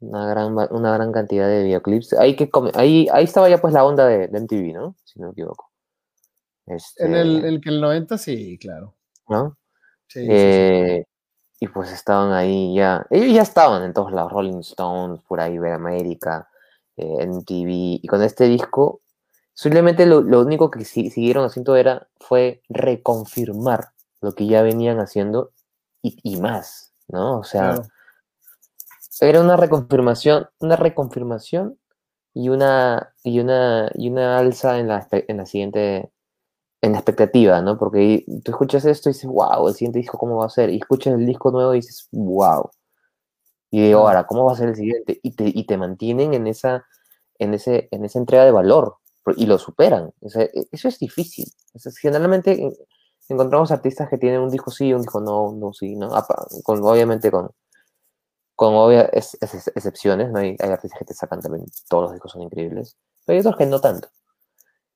una gran, una gran cantidad de videoclips. Ahí, que, ahí, ahí estaba ya, pues, la onda de, MTV, ¿no? Si no me equivoco. Este... En el, el, el 90 sí, claro. ¿No? Sí, eh, Y pues estaban ahí ya. Ellos ya estaban en todos lados. Rolling Stones, por ahí, América eh, MTV. Y con este disco, simplemente lo, único que siguieron haciendo era, fue reconfirmar lo que ya venían haciendo y, más, ¿no? O sea, era una reconfirmación, una reconfirmación y una, y una, y una alza en la, en la siguiente, en expectativa, ¿no? Porque tú escuchas esto y dices, wow, el siguiente disco, ¿cómo va a ser? Y escuchas el disco nuevo y dices, wow. Y digo, ahora, ¿cómo va a ser el siguiente? Y te, y te mantienen en esa, en, ese, en esa entrega de valor y lo superan. E, eso es difícil. generalmente encontramos artistas que tienen un disco sí, un disco no, no sí, ¿no? Con, obviamente con, con obvias excepciones, ¿no? Hay, hay, artistas que te sacan también, todos los discos son increíbles, pero hay otros que no tanto.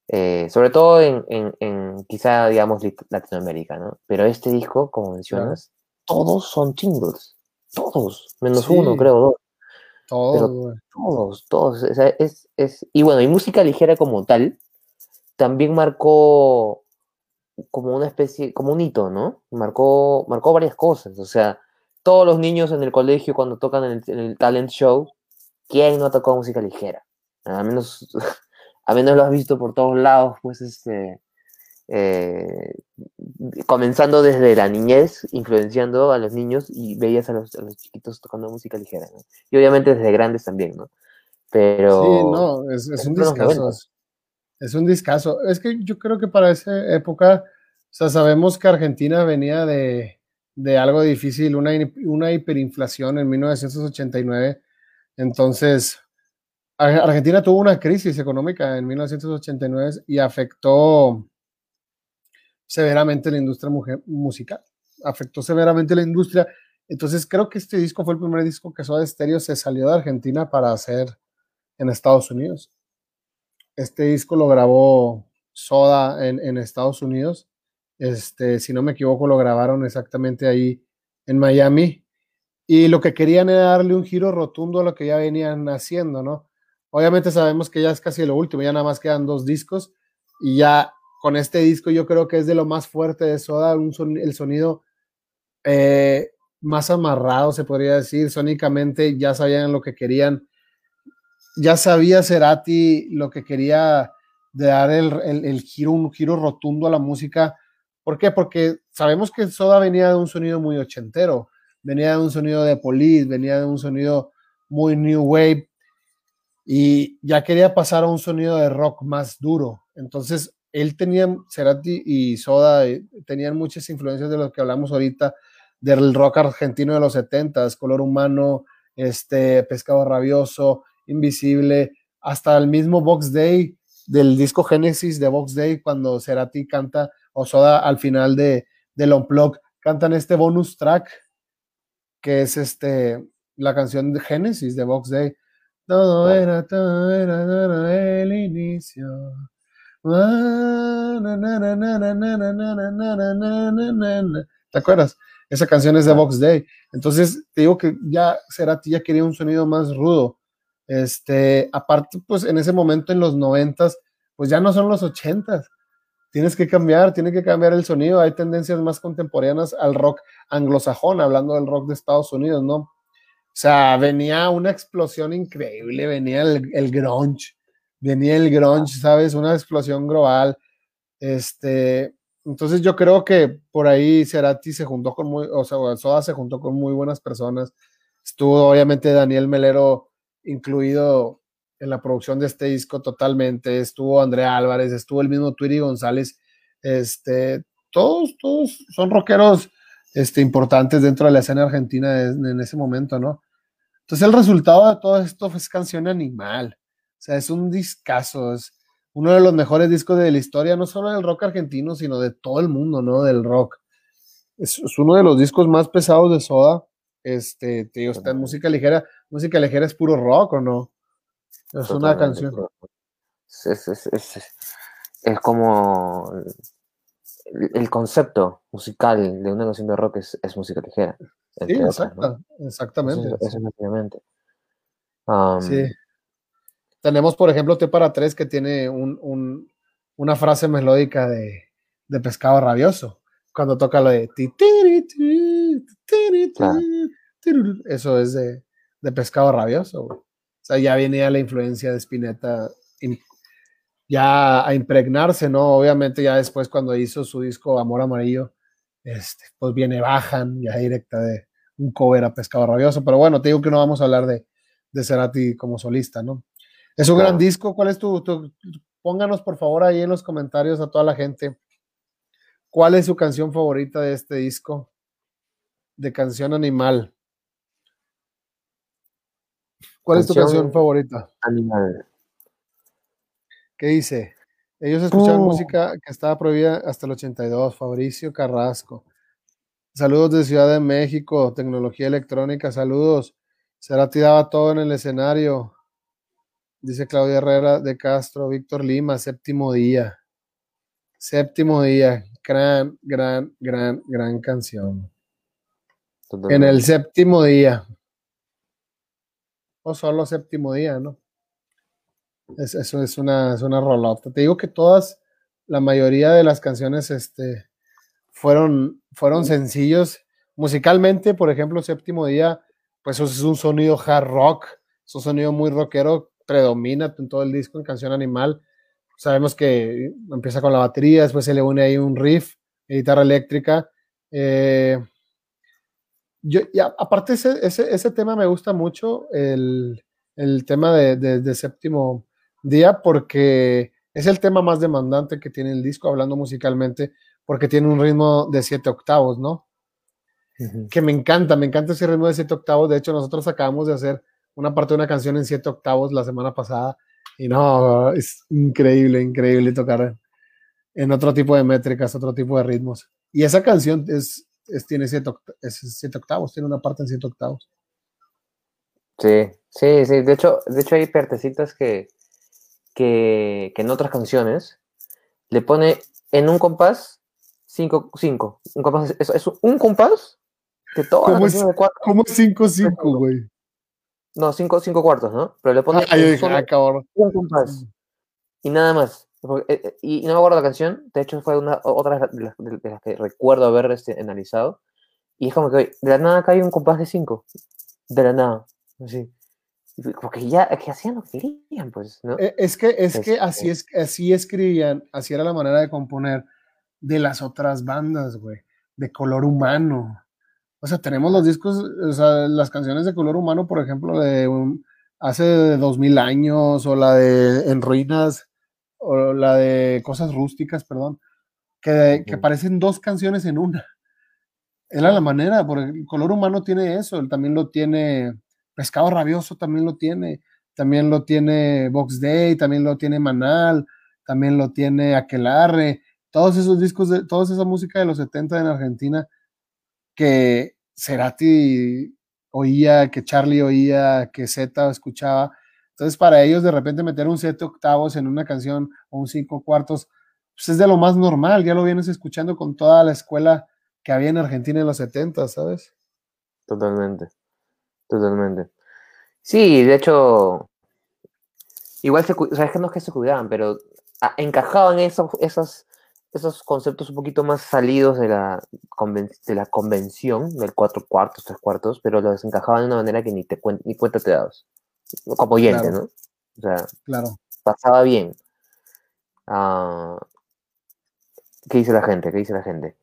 Eh, sobre todo en, en, en, quizá, digamos, Latinoamérica, ¿no? Pero este disco, como mencionas, todos son singles. Todos, menos uno, creo, dos. Todos, todos, todos. es, es, y bueno, y música ligera como tal, también marcó como una especie, como un hito, ¿no? Marcó, marcó varias cosas. O sea, todos los niños en el colegio cuando tocan en el, talent show, ¿quién no tocó música ligera? A menos, a menos lo has visto por todos lados, pues este, eh, comenzando desde la niñez, influenciando a los niños y veías a los, chiquitos tocando música ligera, Y obviamente desde grandes también, ¿no? Pero... Sí, no, es, un discazo. Es un discazo. Es que yo creo que para esa época, o sea, sabemos que Argentina venía de, algo difícil, una, una hiperinflación en 1989. Entonces, Argentina tuvo una crisis económica en 1989 y afectó severamente la industria musical, afectó severamente la industria. Entonces creo que este disco fue el primer disco que Soda Stereo se salió de Argentina para hacer en Estados Unidos. Este disco lo grabó Soda en, Estados Unidos. Este, si no me equivoco, lo grabaron exactamente ahí en Miami. Y lo que querían era darle un giro rotundo a lo que ya venían haciendo, ¿no? Obviamente sabemos que ya es casi lo último, ya nada más quedan dos discos y ya con este disco yo creo que es de lo más fuerte de Soda, el sonido eh, más amarrado, se podría decir, sónicamente ya sabían lo que querían, ya sabía Cerati lo que quería de dar el, giro, un giro rotundo a la música. ¿Por qué? Porque sabemos que Soda venía de un sonido muy ochentero, venía de un sonido de Police, venía de un sonido muy New Wave y ya quería pasar a un sonido de rock más duro. Entonces, él tenía, Cerati y Soda eh, tenían muchas influencias de lo que hablamos ahorita, del rock argentino de los 70 Color Humano, este, Pescado Rabioso, Invisible, hasta el mismo Box Day del disco Génesis de Box Day, cuando Cerati canta, o Soda al final de, del Unplug, cantan este bonus track, que es este, la canción de Génesis de Box Day. Todo era, todo era, todo era el inicio ¿Te acuerdas? Esa canción es de Box Day. Entonces, te digo que ya Cerati ya quería un sonido más rudo. Este, aparte, pues en ese momento, en los noventas, pues ya no son los ochentas. Tienes que cambiar, tiene que cambiar el sonido. Hay tendencias más contemporáneas al rock anglosajón, hablando del rock de Estados Unidos, ¿no? O sea, venía una explosión increíble, venía el, el grunge, venía el grunge, ¿sabes? Una explosión global. Este, entonces yo creo que por ahí Cerati se juntó con muy, o sea, Soda se juntó con muy buenas personas. Estuvo obviamente Daniel Melero incluido en la producción de este disco totalmente. Estuvo Andrea Álvarez, estuvo el mismo Twitty González. Este, todos, todos son rockeros este, importantes dentro de la escena argentina en ese momento, ¿no? Entonces el resultado de todo esto es canción animal. O sea, es un discazo, es uno de los mejores discos de la historia, no solo del rock argentino, sino de todo el mundo, ¿no? Del rock. Es, uno de los discos más pesados de Soda. Este, te digo, está en música ligera. Música ligera es puro rock, ¿o no? Es una canción. Es, es, como el, concepto musical de una canción de rock es, música ligera. Sí, exactamente. Eso, sí. Tenemos, por ejemplo, T para tres que tiene un, una frase melódica de, de, pescado rabioso. Cuando toca lo de eso es de, de pescado rabioso. O sea, ya venía la influencia de Spinetta ya a impregnarse, ¿no? Obviamente ya después cuando hizo su disco Amor Amarillo, este, pues viene Bajan, ya directa de un cover a Pescado Rabioso, pero bueno, te digo que no vamos a hablar de, de Cerati como solista, ¿no? Es un gran disco, ¿cuál es tu, Pónganos por favor ahí en los comentarios a toda la gente, ¿cuál es su canción favorita de este disco? De canción animal. ¿Cuál es tu canción favorita? Animal. ¿Qué dice? Ellos escuchaban oh. música que estaba prohibida hasta el 82. Fabricio Carrasco. Saludos de Ciudad de México, tecnología electrónica, saludos. Será tiraba todo en el escenario. Dice Claudia Herrera de Castro, Víctor Lima, séptimo día. Séptimo día, gran, gran, gran, gran canción. En el séptimo día. O solo séptimo día, ¿no? eso es una, es una rolota. Te digo que todas, la mayoría de las canciones este, fueron, fueron sencillos. Musicalmente, por ejemplo, Séptimo Día, pues es un sonido hard rock, es un sonido muy rockero, predomina en todo el disco en Canción Animal. Sabemos que empieza con la batería, después se le une ahí un riff, guitarra eléctrica. Eh, yo, aparte, ese, ese, tema me gusta mucho, el, tema de, de Séptimo día porque es el tema más demandante que tiene el disco, hablando musicalmente, porque tiene un ritmo de siete octavos, ¿no? Que me encanta, me encanta ese ritmo de siete octavos. De hecho, nosotros acabamos de hacer una parte de una canción en siete octavos la semana pasada y no, es increíble, increíble tocar en otro tipo de métricas, otro tipo de ritmos. Y esa canción es, tiene siete, siete octavos, tiene una parte en siete octavos. Sí, sí, sí. De hecho, de hecho hay partecitas que, que, en otras canciones le pone en un compás 5, 5. Un compás, es, es, un compás que todas las de cuatro. ¿Cómo 5, 5, güey? No, 5, 5 cuartos, ¿no? Pero le pone ah, un compás. Y nada más. Eh, eh, y, no me acuerdo la canción, de hecho fue una, otra de las, de las que recuerdo haber este, analizado. Y es como que de la nada cae un compás de 5. De la nada. Así porque ya que hacían lo que querían, pues, ¿no? E, es que, es que así, es, así escribían, así era la manera de componer de las otras bandas, güey, de color humano. O sea, tenemos los discos, o sea, las canciones de color humano, por ejemplo, de un, hace dos mil años, o la de En Ruinas, o la de Cosas Rústicas, perdón, que, que parecen dos canciones en una. Era la manera, porque el color humano tiene eso, él también lo tiene Pescado Rabioso también lo tiene, también lo tiene Box Day, también lo tiene Manal, también lo tiene Aquelarre, todos esos discos, de, toda esa música de los 70 en Argentina que Cerati oía, que Charlie oía, que Z escuchaba. Entonces, para ellos de repente meter un 7 octavos en una canción o un 5 cuartos, pues es de lo más normal, ya lo vienes escuchando con toda la escuela que había en Argentina en los 70, ¿sabes? Totalmente. Totalmente. Sí, de hecho, igual se, que no es que se cuidaban, pero encajaban esos, esos, esos conceptos un poquito más salidos de la, de la convención, del cuatro cuartos, tres cuartos, pero los encajaban de una manera que ni, te ni cuenta te dabas. Como oyente, ¿no? O sea, claro. pasaba bien. Ah, ¿Qué dice la gente? ¿Qué dice la gente?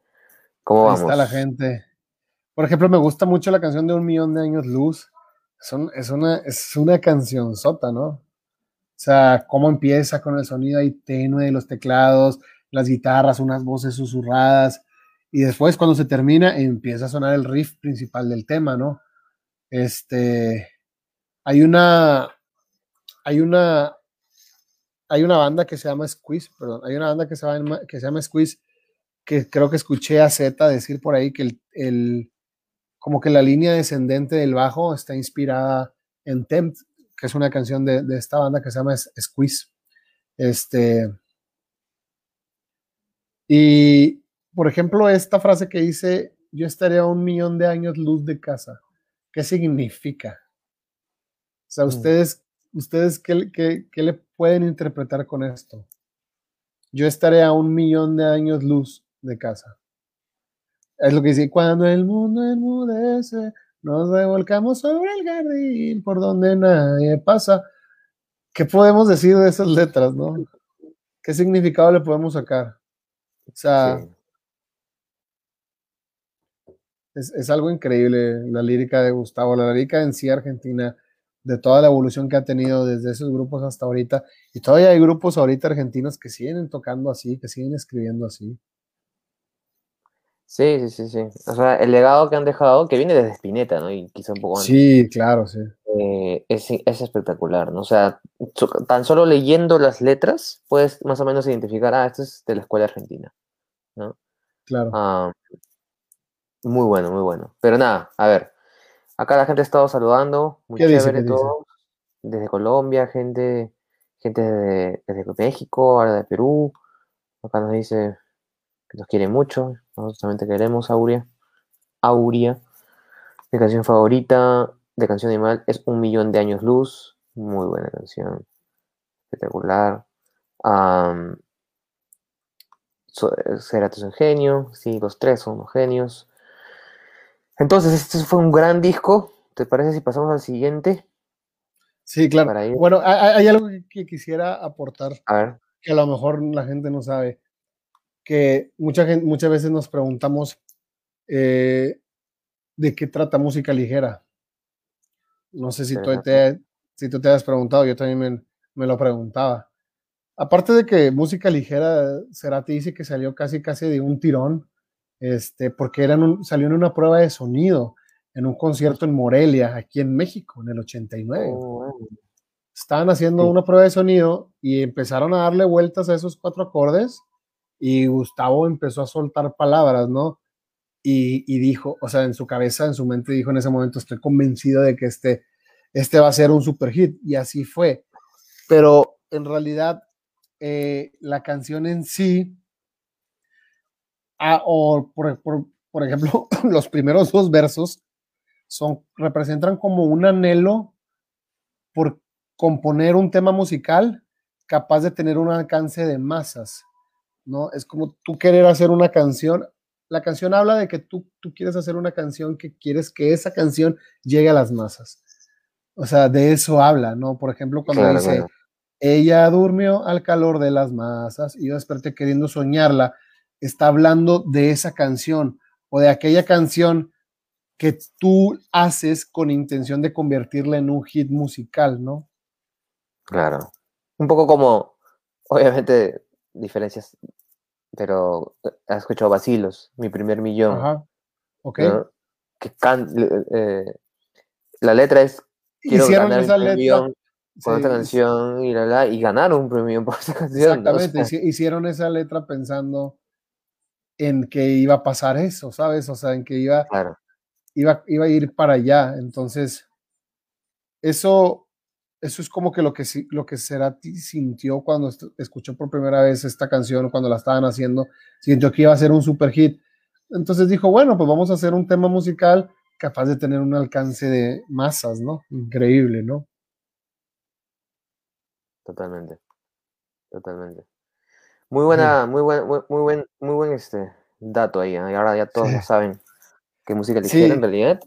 ¿Cómo vamos? está la gente. Por ejemplo, me gusta mucho la canción de Un Millón de Años Luz. Es, una, es una canción sota, ¿no? O sea, cómo empieza con el sonido ahí tenue de los teclados, las guitarras, unas voces susurradas, y después cuando se termina empieza a sonar el riff principal del tema, ¿no? Este, hay una, hay una, hay una banda que se llama Squeeze, perdón, hay una banda que se llama, que se llama Squeeze, que creo que escuché a Z decir por ahí que el, el como que la línea descendente del bajo está inspirada en Tempt, que es una canción de, de esta banda que se llama Squeeze. Este, y, por ejemplo, esta frase que dice, yo estaré a un millón de años luz de casa, ¿qué significa? O sea, mm. ustedes, ustedes ¿qué, qué, qué le pueden interpretar con esto? Yo estaré a un millón de años luz de casa. Es lo que dice, cuando el mundo enmudece, nos revolcamos sobre el jardín por donde nadie pasa. ¿Qué podemos decir de esas letras, no? ¿Qué significado le podemos sacar? O sea, es, algo increíble la lírica de Gustavo, la lírica en sí argentina, de toda la evolución que ha tenido desde esos grupos hasta ahorita. Y todavía hay grupos ahorita argentinos que siguen tocando así, que siguen escribiendo así. Sí, sí, sí, sí. O sea, el legado que han dejado, que viene desde Spinetta, ¿no? Y quizá un poco antes. Sí, claro, sí. Eh, es, espectacular, ¿no? O sea, tan solo leyendo las letras puedes más o menos identificar, ah, esto es de la escuela argentina, ¿no? Claro. Ah, muy bueno, muy bueno. Pero nada, a ver, acá la gente ha estado saludando, muy chévere todo. Desde Colombia, gente, gente de, desde México, ahora de Perú. Acá nos dice que nos quiere mucho. Nosotros también te queremos, Auria. Auria. Mi canción favorita de Canción Animal es Un Millón de Años Luz. Muy buena canción. Espectacular. Um, será tu genio. Sí, los tres son unos genios. Entonces, este fue un gran disco. ¿Te parece si pasamos al siguiente? Sí, claro. Bueno, hay, algo que quisiera aportar. A ver. Que a lo mejor la gente no sabe que mucha gente, muchas veces nos preguntamos eh, de qué trata música ligera. No sé si tú, te, si tú te has preguntado, yo también me, lo preguntaba. Aparte de que música ligera, Cerati dice que salió casi casi de un tirón, este, porque eran salió en una prueba de sonido en un concierto en Morelia, aquí en México, en el 89. Estaban haciendo una prueba de sonido y empezaron a darle vueltas a esos cuatro acordes y Gustavo empezó a soltar palabras, ¿no? Y, dijo, o sea, en su cabeza, en su mente dijo en ese momento, estoy convencido de que este, este va a ser un super hit, y así fue. Pero en realidad, eh, la canción en sí, ah, o por, por ejemplo, [LAUGHS] los primeros dos versos son, representan como un anhelo por componer un tema musical capaz de tener un alcance de masas. ¿No? Es como tú querer hacer una canción. La canción habla de que tú, tú quieres hacer una canción que quieres que esa canción llegue a las masas. O sea, de eso habla, ¿no? Por ejemplo, cuando dice, ella durmió al calor de las masas y yo desperté queriendo soñarla, está hablando de esa canción o de aquella canción que tú haces con intención de convertirla en un hit musical, ¿no? Claro. Un poco como, obviamente, diferencias, pero eh, has escuchado Basilos, mi primer millón. Ajá. Ok. Que eh, la letra es quiero Hicieron ganar esa letra. Millón con esta canción y, la, la, y ganaron un premio por esta canción. Exactamente, hicieron esa letra pensando en que iba a pasar eso, ¿sabes? O sea, en que iba, iba, iba a ir para allá. Entonces, eso eso es como que lo que, lo que Cerati sintió cuando escuchó por primera vez esta canción, cuando la estaban haciendo, sintió que iba a ser un super hit. Entonces dijo, bueno, pues vamos a hacer un tema musical capaz de tener un alcance de masas, ¿no? Increíble, ¿no? Totalmente, totalmente. Muy buena, muy buen, muy, buen, muy buen este dato ahí. ¿eh? Y ahora ya todos saben que música ligera en realidad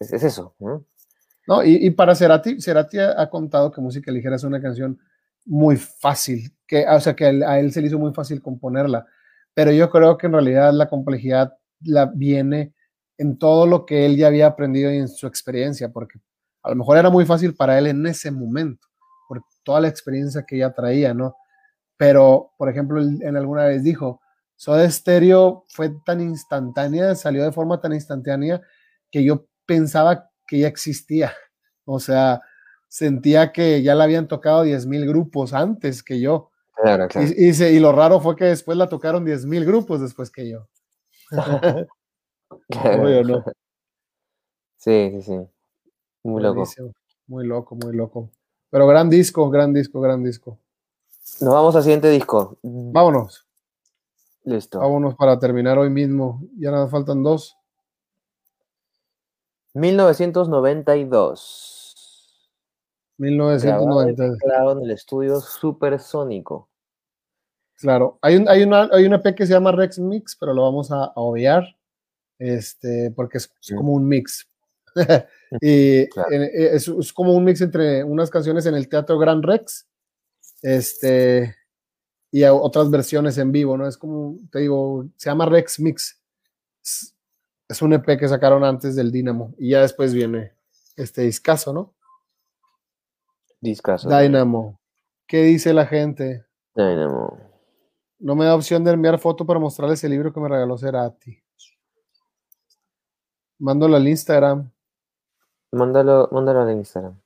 es, es eso, ¿no? ¿No? Y, para Cerati, Cerati ha, contado que Música Ligera es una canción muy fácil, que, o sea, que a él, se le hizo muy fácil componerla, pero yo creo que en realidad la complejidad la viene en todo lo que él ya había aprendido y en su experiencia, porque a lo mejor era muy fácil para él en ese momento, por toda la experiencia que ya traía, ¿no? pero, por ejemplo, en alguna vez dijo, Soda Stereo fue tan instantánea, salió de forma tan instantánea que yo pensaba que ya existía. O sea, sentía que ya la habían tocado 10.000 grupos antes que yo. Y, y, lo raro fue que después la tocaron 10.000 grupos después que yo. [LAUGHS] [LAUGHS] no? Sí, sí, sí. Muy loco. Muy loco, muy loco. Pero gran disco, gran disco, gran disco. Nos vamos al siguiente disco. Vámonos. Listo. Vámonos para terminar hoy mismo. Ya nada faltan dos. 1992. 1992. Claro, en el estudio supersónico. Claro, hay, un, hay, una, hay una EP que se llama Rex Mix, pero lo vamos a, obviar, este, porque es, como un mix. [LAUGHS] y es, es, como un mix entre unas canciones en el Teatro Gran Rex este, y otras versiones en vivo, ¿no? Es como, te digo, se llama Rex Mix. Es, un EP que sacaron antes del Dynamo y ya después viene este discazo, ¿no? Discazo. Dynamo. ¿Qué dice la gente? Dynamo. No me da opción de enviar foto para mostrarles el libro que me regaló Cerati. Mándalo al Instagram. Mándalo, mándalo al Instagram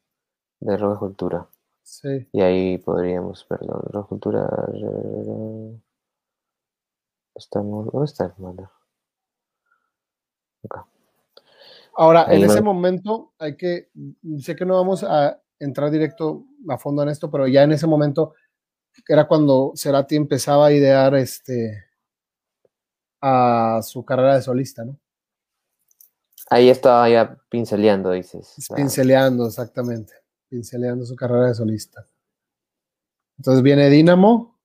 de Roja Cultura. Sí. Y ahí podríamos verlo. La cultura. Estamos, ¿Dónde está hermano? Acá. Ahora, en ese momento hay que. Sé que no vamos a entrar directo a fondo en esto, pero ya en ese momento era cuando Cerati empezaba a idear este a su carrera de solista, ¿no? Ahí estaba ya pinceleando, dices. Pinceleando, exactamente pinceleando su carrera de solista. Entonces viene Dynamo,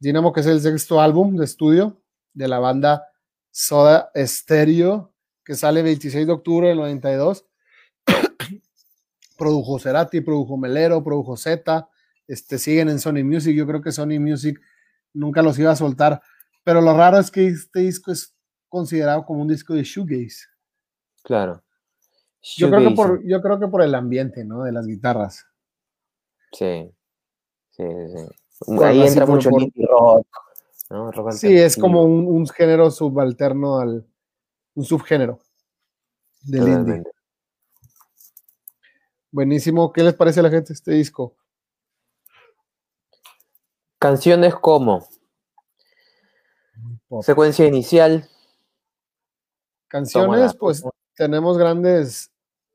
Dynamo que es el sexto álbum de estudio de la banda Soda Stereo, que sale 26 de octubre del 92. [COUGHS] produjo Cerati, produjo Melero, produjo Z, este, siguen en Sony Music, yo creo que Sony Music nunca los iba a soltar, pero lo raro es que este disco es considerado como un disco de shoegaze. Claro. Yo creo, que por, yo creo que por el ambiente, ¿no? De las guitarras. Sí. Sí, sí. Ahí entra mucho el rock. ¿no? sí, es como un, género subalterno al. Un subgénero del indie. Buenísimo. ¿Qué les parece a la gente este disco? Canciones como Secuencia inicial. Canciones, pues tenemos grandes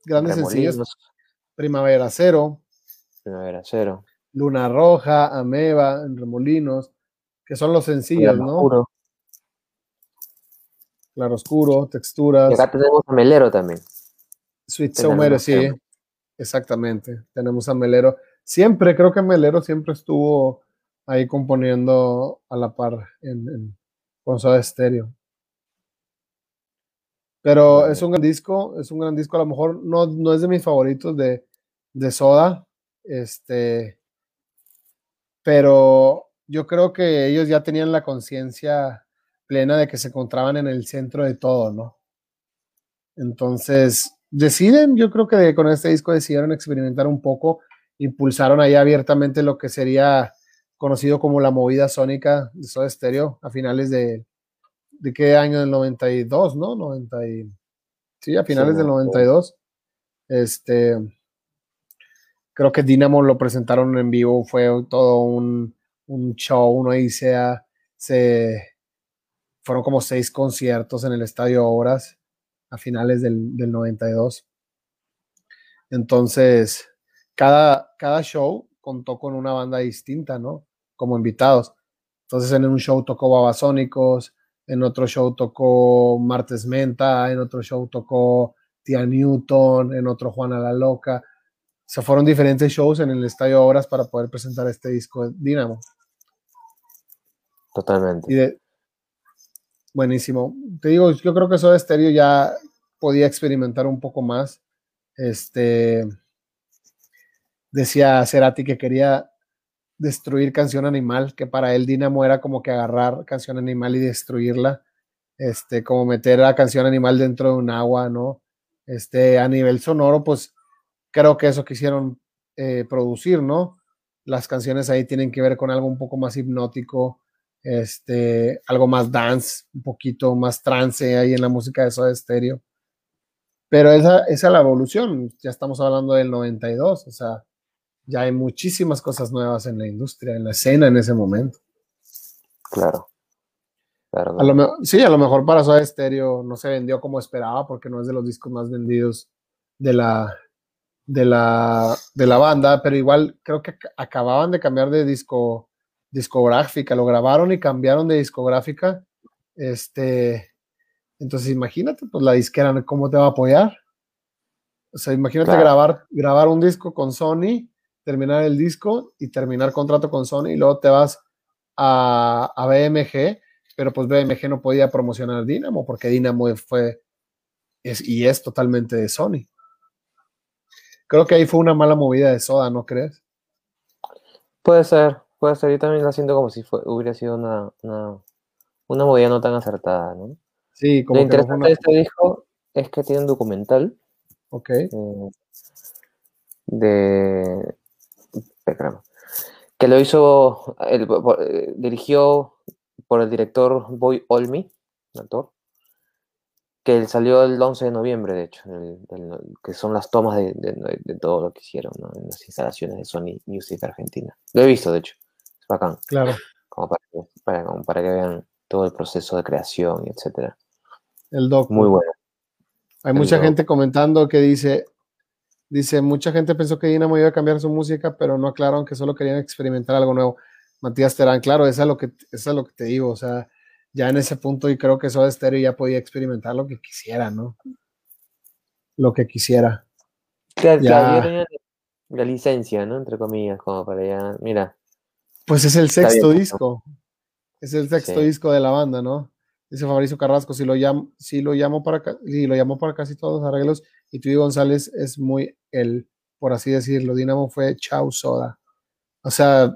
grandes sencillos. Primavera Cero. Primavera Cero. Luna Roja, Ameba, Remolinos, que son los sencillos, ¿no? Oscuro. Claro Oscuro, Texturas. Y acá tenemos a Melero también. Sweet Somero, sí. Exactamente. Tenemos a Melero. Siempre, creo que Melero siempre estuvo ahí componiendo a la par en, en con Soda Stereo. Pero es un gran disco, es un gran disco. A lo mejor no, no es de mis favoritos de, de Soda. Este, pero yo creo que ellos ya tenían la conciencia plena de que se encontraban en el centro de todo, ¿no? Entonces, deciden, yo creo que con este disco decidieron experimentar un poco, impulsaron ahí abiertamente lo que sería conocido como la movida sónica de Soda Stereo a finales de, ¿de qué año? Del 92, ¿no? 90 sí, a finales del 92. Este, creo que Dynamo lo presentaron en vivo, fue todo un, show, uno ahí sea, se, fueron como seis conciertos en el Estadio Obras a finales del, del 92. Entonces, cada, cada show contó con una banda distinta, ¿no? Como invitados. Entonces, en un show tocó Babasónicos, en otro show tocó Martes Menta, en otro show tocó Tia Newton, en otro Juana la Loca. Se fueron diferentes shows en el Estadio Obras para poder presentar este disco de Dynamo. Totalmente. Buenísimo. Te digo, yo creo que eso de estéreo ya podía experimentar un poco más. Este decía Cerati que quería destruir Canción Animal, que para él Dinamo era como que agarrar Canción Animal y destruirla, este, como meter a Canción Animal dentro de un agua, ¿no? Este, a nivel sonoro, pues creo que eso quisieron eh, producir, ¿no? las canciones ahí tienen que ver con algo un poco más hipnótico, este, algo más dance, un poquito más trance ahí en la música de Soda Stereo. Pero esa, esa es la evolución, ya estamos hablando del 92, o sea, ya hay muchísimas cosas nuevas en la industria, en la escena en ese momento. Claro. sí, a lo mejor para Soda Stereo no se vendió como esperaba porque no es de los discos más vendidos de la, de la, de la banda, pero igual creo que acababan de cambiar de disco, discográfica, lo grabaron y cambiaron de discográfica. Este, entonces imagínate, pues la disquera, ¿cómo te va a apoyar? O sea, imagínate grabar, grabar un disco con Sony, terminar el disco y terminar contrato con Sony y luego te vas a, a BMG, pero pues BMG no podía promocionar Dynamo porque Dynamo fue es, y es totalmente de Sony. Creo que ahí fue una mala movida de Soda, ¿no crees? Puede ser, puede ser. Yo también la siento como si hubiera sido una, una, movida no tan acertada, ¿no? Sí, como Lo interesante de este disco es que tiene un documental. Ok. Eh, de. Que lo hizo. El, eh, dirigió por el director Boy Olmi, actor que salió el 11 de noviembre, de hecho, que son las tomas de, todo lo que hicieron en las instalaciones de Sony Music Argentina. Lo he visto, de hecho, es bacán. Claro. Como para, para, que vean todo el proceso de creación y etcétera. El doc. Muy bueno. Hay mucha gente comentando que dice, dice, mucha gente pensó que Dinamo iba a cambiar su música, pero no aclararon que solo querían experimentar algo nuevo. Matías Terán, claro, eso es lo que, eso es lo que te digo, o sea, ya en ese punto y creo que Soda Stereo ya podía experimentar lo que quisiera, ¿no? Lo que quisiera. Claro, ya. la licencia, ¿no? Entre comillas, como para ya, mira. Pues es el sexto disco. Es el sexto disco de la banda, ¿no? Dice Fabricio Carrasco, si lo llamo, si lo llamo para si lo llamo para casi todos los arreglos, y Tuy González es muy el, por así decirlo, Dinamo fue Chau Soda. O sea,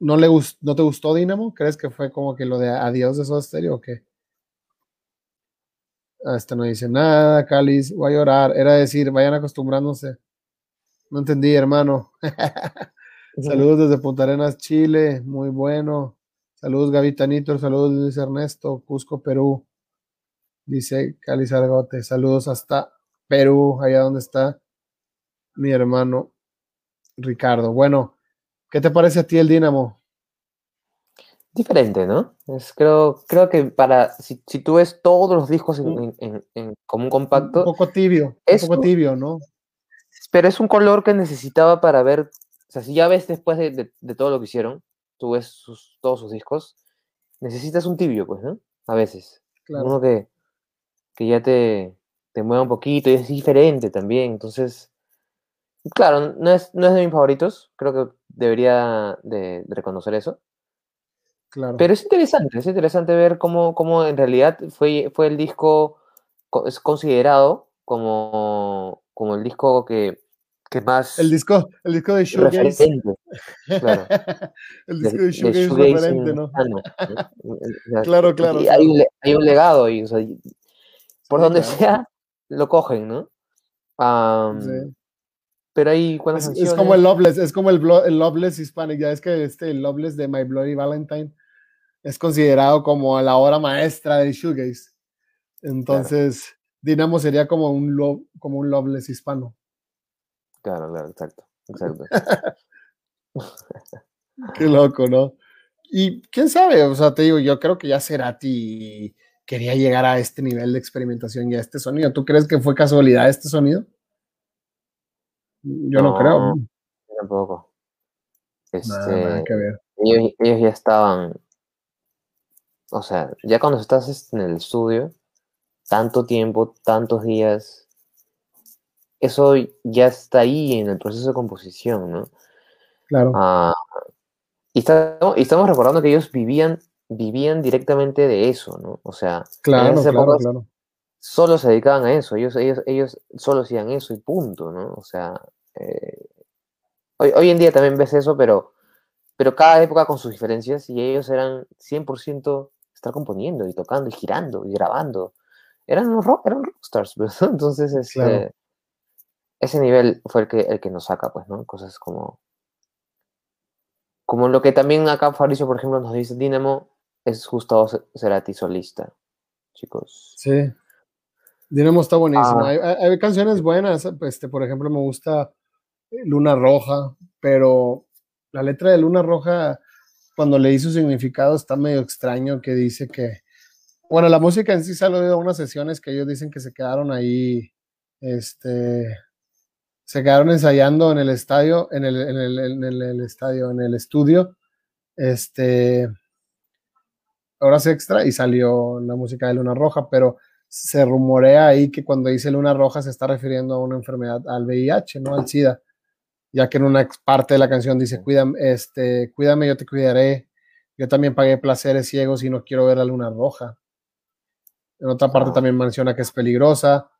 ¿No, le ¿No te gustó Dynamo? ¿Crees que fue como que lo de adiós de Soda Stereo o qué? Ah, este no dice nada, Cáliz, voy a llorar. Era decir, vayan acostumbrándose. No entendí, hermano. [LAUGHS] Saludos desde Punta Arenas, Chile. Muy bueno. Saludos, Gavitanito. Saludos, Luis Ernesto, Cusco, Perú. Dice Cáliz Argote. Saludos hasta Perú, allá donde está mi hermano Ricardo. Bueno, ¿Qué te parece a ti el Dinamo? Diferente, ¿no? Es, creo, creo que para, si, tú ves todos los discos en, como un compacto. Un poco tibio, es un poco tibio, ¿no? Pero es un color que necesitaba para ver, sea, si ya ves después de, todo lo que hicieron, tú ves todos sus discos, necesitas un tibio, pues, ¿no? A veces. Claro. Uno que, que ya te, te mueva un poquito y es diferente también, entonces Claro, no es, no es de mis favoritos, creo que debería de, reconocer eso. Claro. Pero es interesante, es interesante ver cómo, cómo en realidad fue, fue el disco, es considerado como, como el disco que, que más... El disco, el disco de Shoegaze. Claro. [LAUGHS] el disco de, Shoegaze, referente, ¿no? [LAUGHS] claro, claro. Hay, un, hay, un, legado y, o sea, por donde sea, lo cogen, ¿no? sí. Pero ahí, es, es, como el Loveless, es como el, el Loveless Hispanic, ya es que este, el Loveless de My Bloody Valentine es considerado como la obra maestra de Shoegaze. Entonces, Dinamo sería como un, como un Loveless hispano. Claro, claro, exacto. exacto. [LAUGHS] Qué loco, ¿no? Y quién sabe, o sea, te digo, yo creo que ya Cerati quería llegar a este nivel de experimentación y a este sonido. ¿Tú crees que fue casualidad este sonido? Yo no, creo. Tampoco. Este, Ellos, ya estaban. O sea, ya cuando estás en el estudio, tanto tiempo, tantos días, eso ya está ahí en el proceso de composición, ¿no? Claro. Ah, y, estamos, y, estamos, recordando que ellos vivían, vivían directamente de eso, ¿no? O sea, claro, claro, claro solo se dedicaban a eso, ellos, ellos, ellos solo hacían eso y punto, ¿no? O sea, eh, hoy, hoy, en día también ves eso, pero, pero cada época con sus diferencias y ellos eran 100% estar componiendo y tocando y girando y grabando. Eran, rock, eran rockstars, [LAUGHS] Entonces, ese, ese nivel fue el que, el que nos saca, pues, ¿no? Cosas como como lo que también acá Fabricio, por ejemplo, nos dice Dinamo, es Gustavo Cerati solista, chicos. Sí. Dinamo está buenísimo. Ah. Hay, canciones buenas, este, por ejemplo, me gusta Luna Roja, pero la letra de Luna Roja, cuando leí su significado, está medio extraño, que dice que, bueno, la música en sí salió de unas sesiones que ellos dicen que se quedaron ahí, este, se quedaron ensayando en el estadio, en el, en el, en el, estadio, en el estudio, este, horas extra y salió la música de Luna Roja, pero se rumorea ahí que cuando dice Luna Roja se está refiriendo a una enfermedad, al VIH, no al SIDA, ya que en una parte de la canción dice, cuídame, este, cuídame, yo te cuidaré, yo también pagué placeres ciegos y no quiero ver la Luna Roja. En otra parte también menciona que es peligrosa,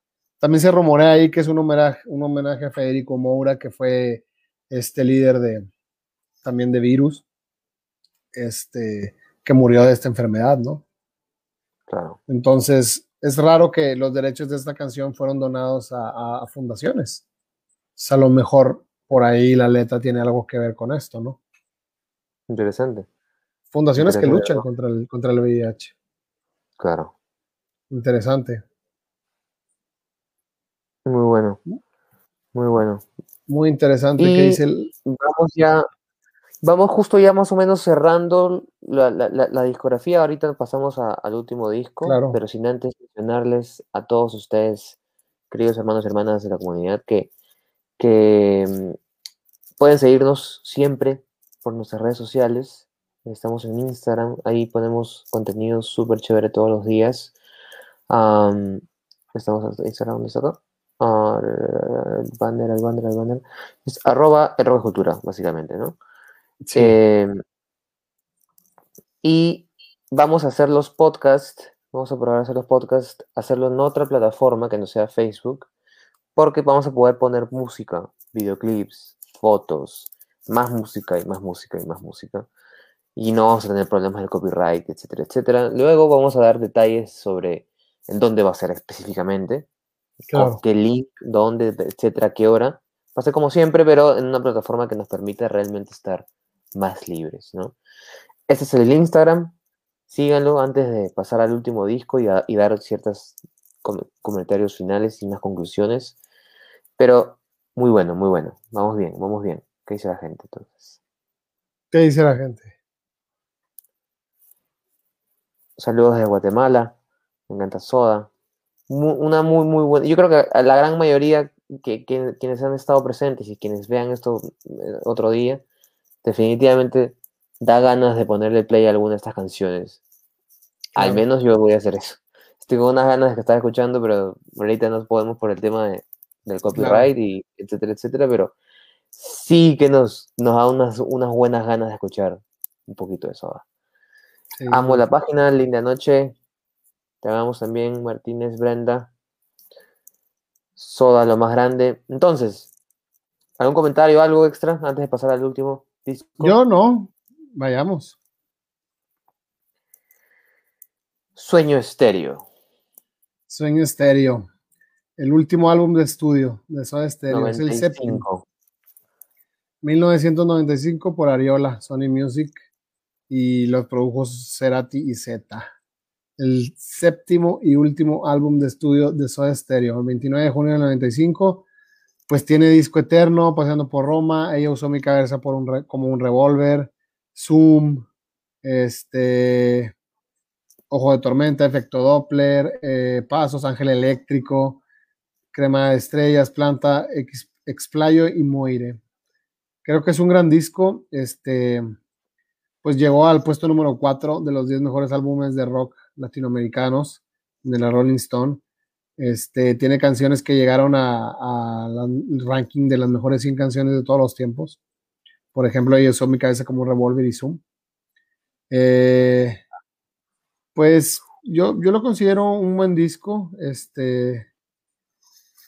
también se rumorea ahí que es un homenaje, un homenaje a Federico Moura, que fue este líder de también de virus, este, que murió de esta enfermedad, ¿no? Claro. Entonces, es raro que los derechos de esta canción fueron donados a, fundaciones. O a lo mejor por ahí la letra tiene algo que ver con esto, ¿no? Interesante. Fundaciones que luchan contra el, contra el VIH. Claro. Interesante. Muy bueno. Muy bueno. Muy interesante. dice Vamos ya, vamos justo ya más o menos cerrando la, discografía. Ahorita pasamos al último disco, pero sin antes mencionarles a todos ustedes, queridos hermanos y hermanas de la comunidad, que, que mm, pueden seguirnos siempre por nuestras redes sociales. Estamos en Instagram, ahí ponemos contenido súper chévere todos los días. estamos en Instagram, ¿dónde está acá? El banner, el banner, el banner. Es arroba el cultura, básicamente, ¿no? Em, y vamos a hacer los podcasts, vamos a probar a hacer los podcasts, hacerlo en otra plataforma que no sea Facebook, porque vamos a poder poner música, videoclips, fotos, más música y más música y más música. Y no vamos a tener problemas de copyright, etcétera, etcétera. Luego vamos a dar detalles sobre en dónde va a ser específicamente qué link, dónde, etcétera, qué hora. Va a ser como siempre, pero en una plataforma que nos permite realmente estar más libres, ¿no? Este es el Instagram. Síganlo antes de pasar al último disco y, dar ciertos comentarios finales y unas conclusiones. Pero muy bueno, muy bueno. Vamos bien, vamos bien. ¿Qué dice la gente entonces? ¿Qué dice la gente? Saludos de Guatemala. Me encanta Soda una muy, muy buena. Yo creo que a la gran mayoría que, quienes han estado presentes y quienes vean esto eh, otro día, definitivamente da ganas de ponerle play a alguna de estas canciones. Al menos yo voy a hacer eso. Estoy con unas ganas de estar escuchando, pero ahorita no podemos por el tema del copyright y etcétera, etcétera, pero sí que nos, nos da unas, unas buenas ganas de escuchar un poquito de eso. Amo la página, linda noche, te amamos también, Martínez, Brenda. Soda, lo más grande. Entonces, ¿algún comentario, algo extra antes de pasar al último disco? Yo no. Vayamos. Sueño Estéreo. Sueño Estéreo. El último álbum de estudio de Soda Estéreo. Es el séptimo. 1995 por Ariola, Sony Music. Y los produjo Cerati y Z el séptimo y último álbum de estudio de Soda Stereo, el 29 de junio del 95. Pues tiene disco eterno, paseando por Roma. Ella usó mi cabeza por un como un revólver, Zoom, este, Ojo de Tormenta, Efecto Doppler, eh, Pasos, Ángel Eléctrico, Crema de Estrellas, Planta, Explayo y Moire. Creo que es un gran disco. Este, pues llegó al puesto número 4 de los 10 mejores álbumes de rock latinoamericanos de la Rolling Stone. Este, tiene canciones que llegaron al ranking de las mejores 100 canciones de todos los tiempos. Por ejemplo, ellos son mi cabeza como Revolver y Zoom. Eh, pues yo, yo lo considero un buen disco. Este,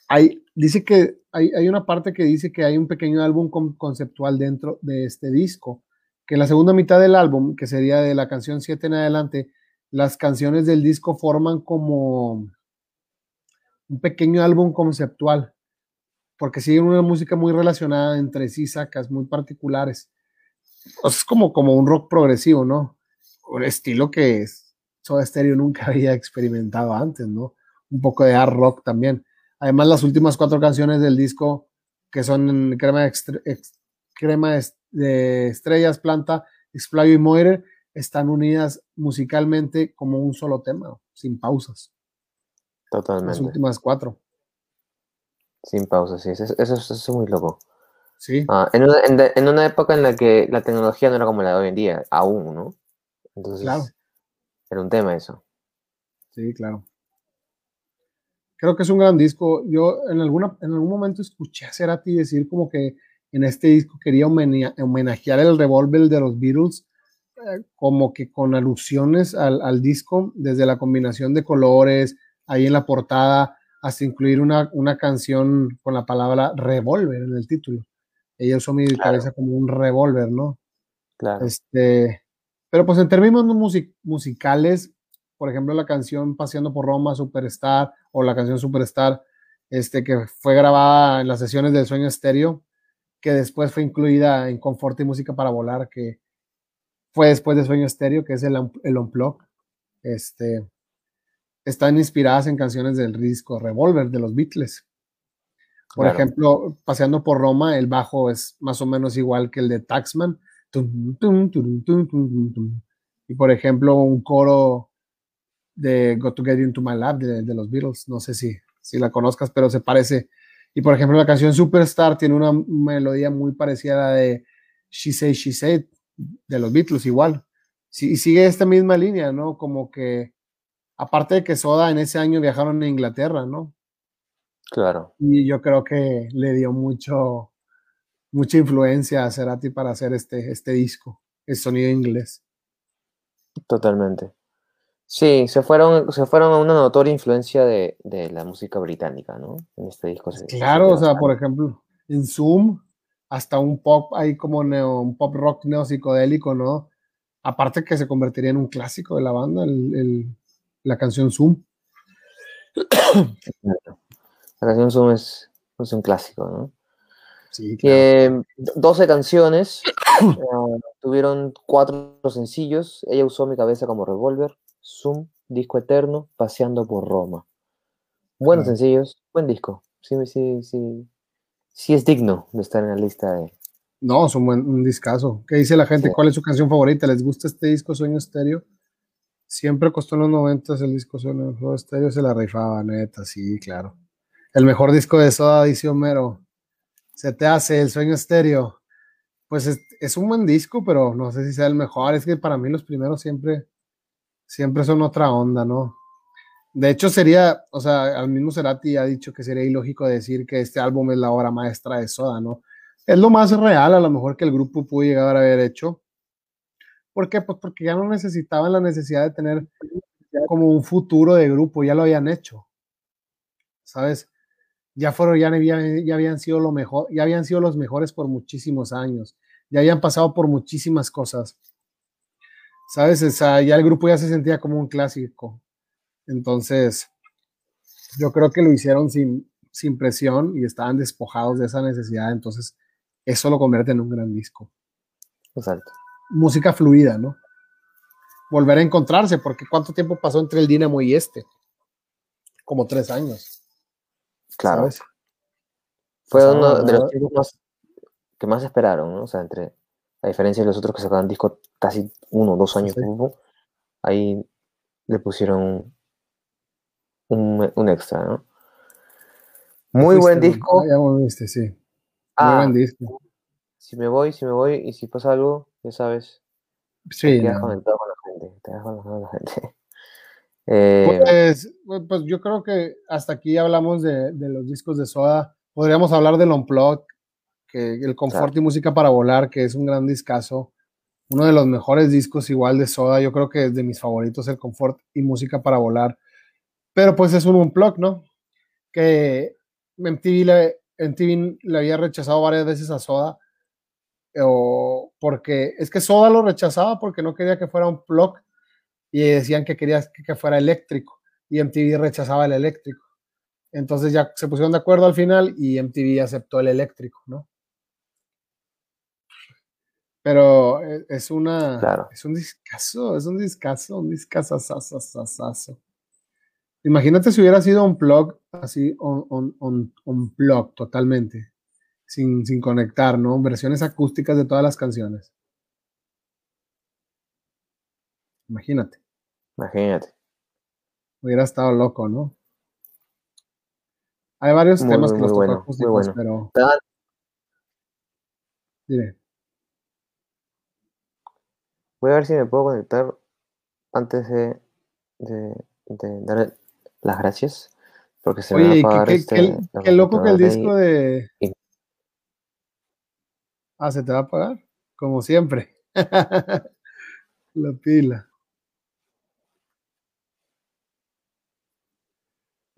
hay, dice que hay, hay, una parte que dice que hay un pequeño álbum conceptual dentro de este disco, que en la segunda mitad del álbum, que sería de la canción 7 en adelante, las canciones del disco forman como un pequeño álbum conceptual, porque siguen una música muy relacionada entre sí, sacas muy particulares. es como, como un rock progresivo, ¿no? Un estilo que Soda Stereo nunca [LAUGHS] había experimentado antes, ¿no? Un poco de hard rock también. Además, las últimas cuatro canciones del disco, que son Crema, crema de Estrellas, Planta, Explayo y Moire, están unidas musicalmente como un solo tema, sin pausas. Totalmente. Las últimas cuatro. Sin pausas, sí. Eso, es muy loco. Sí. Ah, en, una, en, una, época en la que la tecnología no era como la de hoy en día, aún, ¿no? Entonces, claro. era un tema eso. Sí, claro. Creo que es un gran disco. Yo en, alguna, en algún momento escuché a Cerati decir como que en este disco quería homenajear el revólver de los Beatles, como que con alusiones al, al, disco, desde la combinación de colores, ahí en la portada, hasta incluir una, una canción con la palabra revólver en el título. Ella usó mi cabeza como un revólver, ¿no? Claro. Este, pero pues en términos musicales, por ejemplo, la canción Paseando por Roma, Superstar, o la canción Superstar, este, que fue grabada en las sesiones del Sueño Estéreo, que después fue incluida en Confort y Música para Volar, que fue después de Sueño Estéreo, que es el, el Unplug. Este, están inspiradas en canciones del disco Revolver de los Beatles. Por ejemplo, paseando por Roma, el bajo es más o menos igual que el de Taxman. Y por ejemplo, un coro de Got to Get Into My Lab de, los Beatles, no sé si, si la conozcas, pero se parece. Y por ejemplo, la canción Superstar tiene una melodía muy parecida a la de She Say, She Said de los Beatles, igual. y sigue esta misma línea, ¿no? Como que, aparte de que Soda en ese año viajaron a Inglaterra, ¿no? Claro. Y yo creo que le dio mucho, mucha influencia a Cerati para hacer este, este disco, el sonido inglés. Totalmente. Sí, se fueron, se fueron a una notoria influencia de, la música británica, ¿no? En este disco. claro, o sea, por ejemplo, en Zoom, hasta un pop ahí como neo, un pop rock neopsicodélico, ¿no? Aparte que se convertiría en un clásico de la banda, la canción Zoom. La canción Zoom es, un clásico, ¿no? Sí, claro. 12 canciones, [COUGHS] eh, tuvieron cuatro sencillos. Ella usó mi cabeza como revólver, Zoom, Disco Eterno, Paseando por Roma. Buenos sencillos, buen disco. Sí, sí, sí. Sí es digno de estar en la lista de. No, es un buen un discazo. ¿Qué dice la gente? ¿Cuál es su canción favorita? ¿Les gusta este disco Sueño Estéreo? Siempre costó en los 90 el disco Sueño Estéreo, se la rifaba, neta, sí, claro. El mejor disco de Soda, dice Homero. Se te hace el Sueño Estéreo. Pues es, es un buen disco, pero no sé si sea el mejor. Es que para mí los primeros siempre siempre son otra onda, ¿no? De hecho, sería, o sea, al mismo Cerati ha dicho que sería ilógico decir que este álbum es la obra maestra de Soda, ¿no? Es lo más real, a lo mejor que el grupo pudo llegar a haber hecho. ¿Por qué? Pues porque ya no necesitaban la necesidad de tener como un futuro de grupo, ya lo habían hecho. ¿Sabes? Ya fueron, ya habían, sido lo mejor, ya habían sido los mejores por muchísimos años, ya habían pasado por muchísimas cosas. ¿sabes? O sea, ya el grupo ya se sentía como un clásico. Entonces, yo creo que lo hicieron sin, sin presión y estaban despojados de esa necesidad. Entonces, eso lo convierte en un gran disco. Exacto. Música fluida, ¿no? Volver a encontrarse, porque ¿cuánto tiempo pasó entre el Dinamo y este? Como tres años. Claro. Fue uno de los que más esperaron, ¿no? O sea, entre a diferencia de los otros que sacaban disco casi uno o dos años, ahí le pusieron un, extra, ¿no? Muy buen disco. Ya volviste, sí. Muy ah, buen disco. Si me voy, si me voy y si pasa algo, ya sabes. Sí. Te quedas conectado con la gente. Te quedas con la gente. [LAUGHS] Eh, pues, pues, yo creo que hasta aquí hablamos de, de, los discos de Soda. Podríamos hablar del Unplugged, que el Confort y Música para Volar, que es un gran discazo, uno de los mejores discos igual de Soda, yo creo que es de mis favoritos el Confort y Música para Volar, pero pues es un unplug, ¿no? Que MTV le, MTV le había rechazado varias veces a Soda, o porque es que Soda lo rechazaba porque no quería que fuera un plug y decían que quería que fuera eléctrico y MTV rechazaba el eléctrico. Entonces ya se pusieron de acuerdo al final y MTV aceptó el eléctrico, ¿no? Pero eh, es una. Es un discazo, es un discazo, un discazo, Imagínate si hubiera sido un blog así, un, blog totalmente, sin, sin conectar, ¿no? Versiones acústicas de todas las canciones. Imagínate. Imagínate. Hubiera estado loco, ¿no? Hay varios temas que los tocan acústicos, pero. Dime. Voy a ver si me puedo conectar antes de, dar las gracias. Porque se Oye, me va a qué, este, qué, loco que el disco de. Ah, ¿se te va a pagar? Como siempre. [LAUGHS] La pila.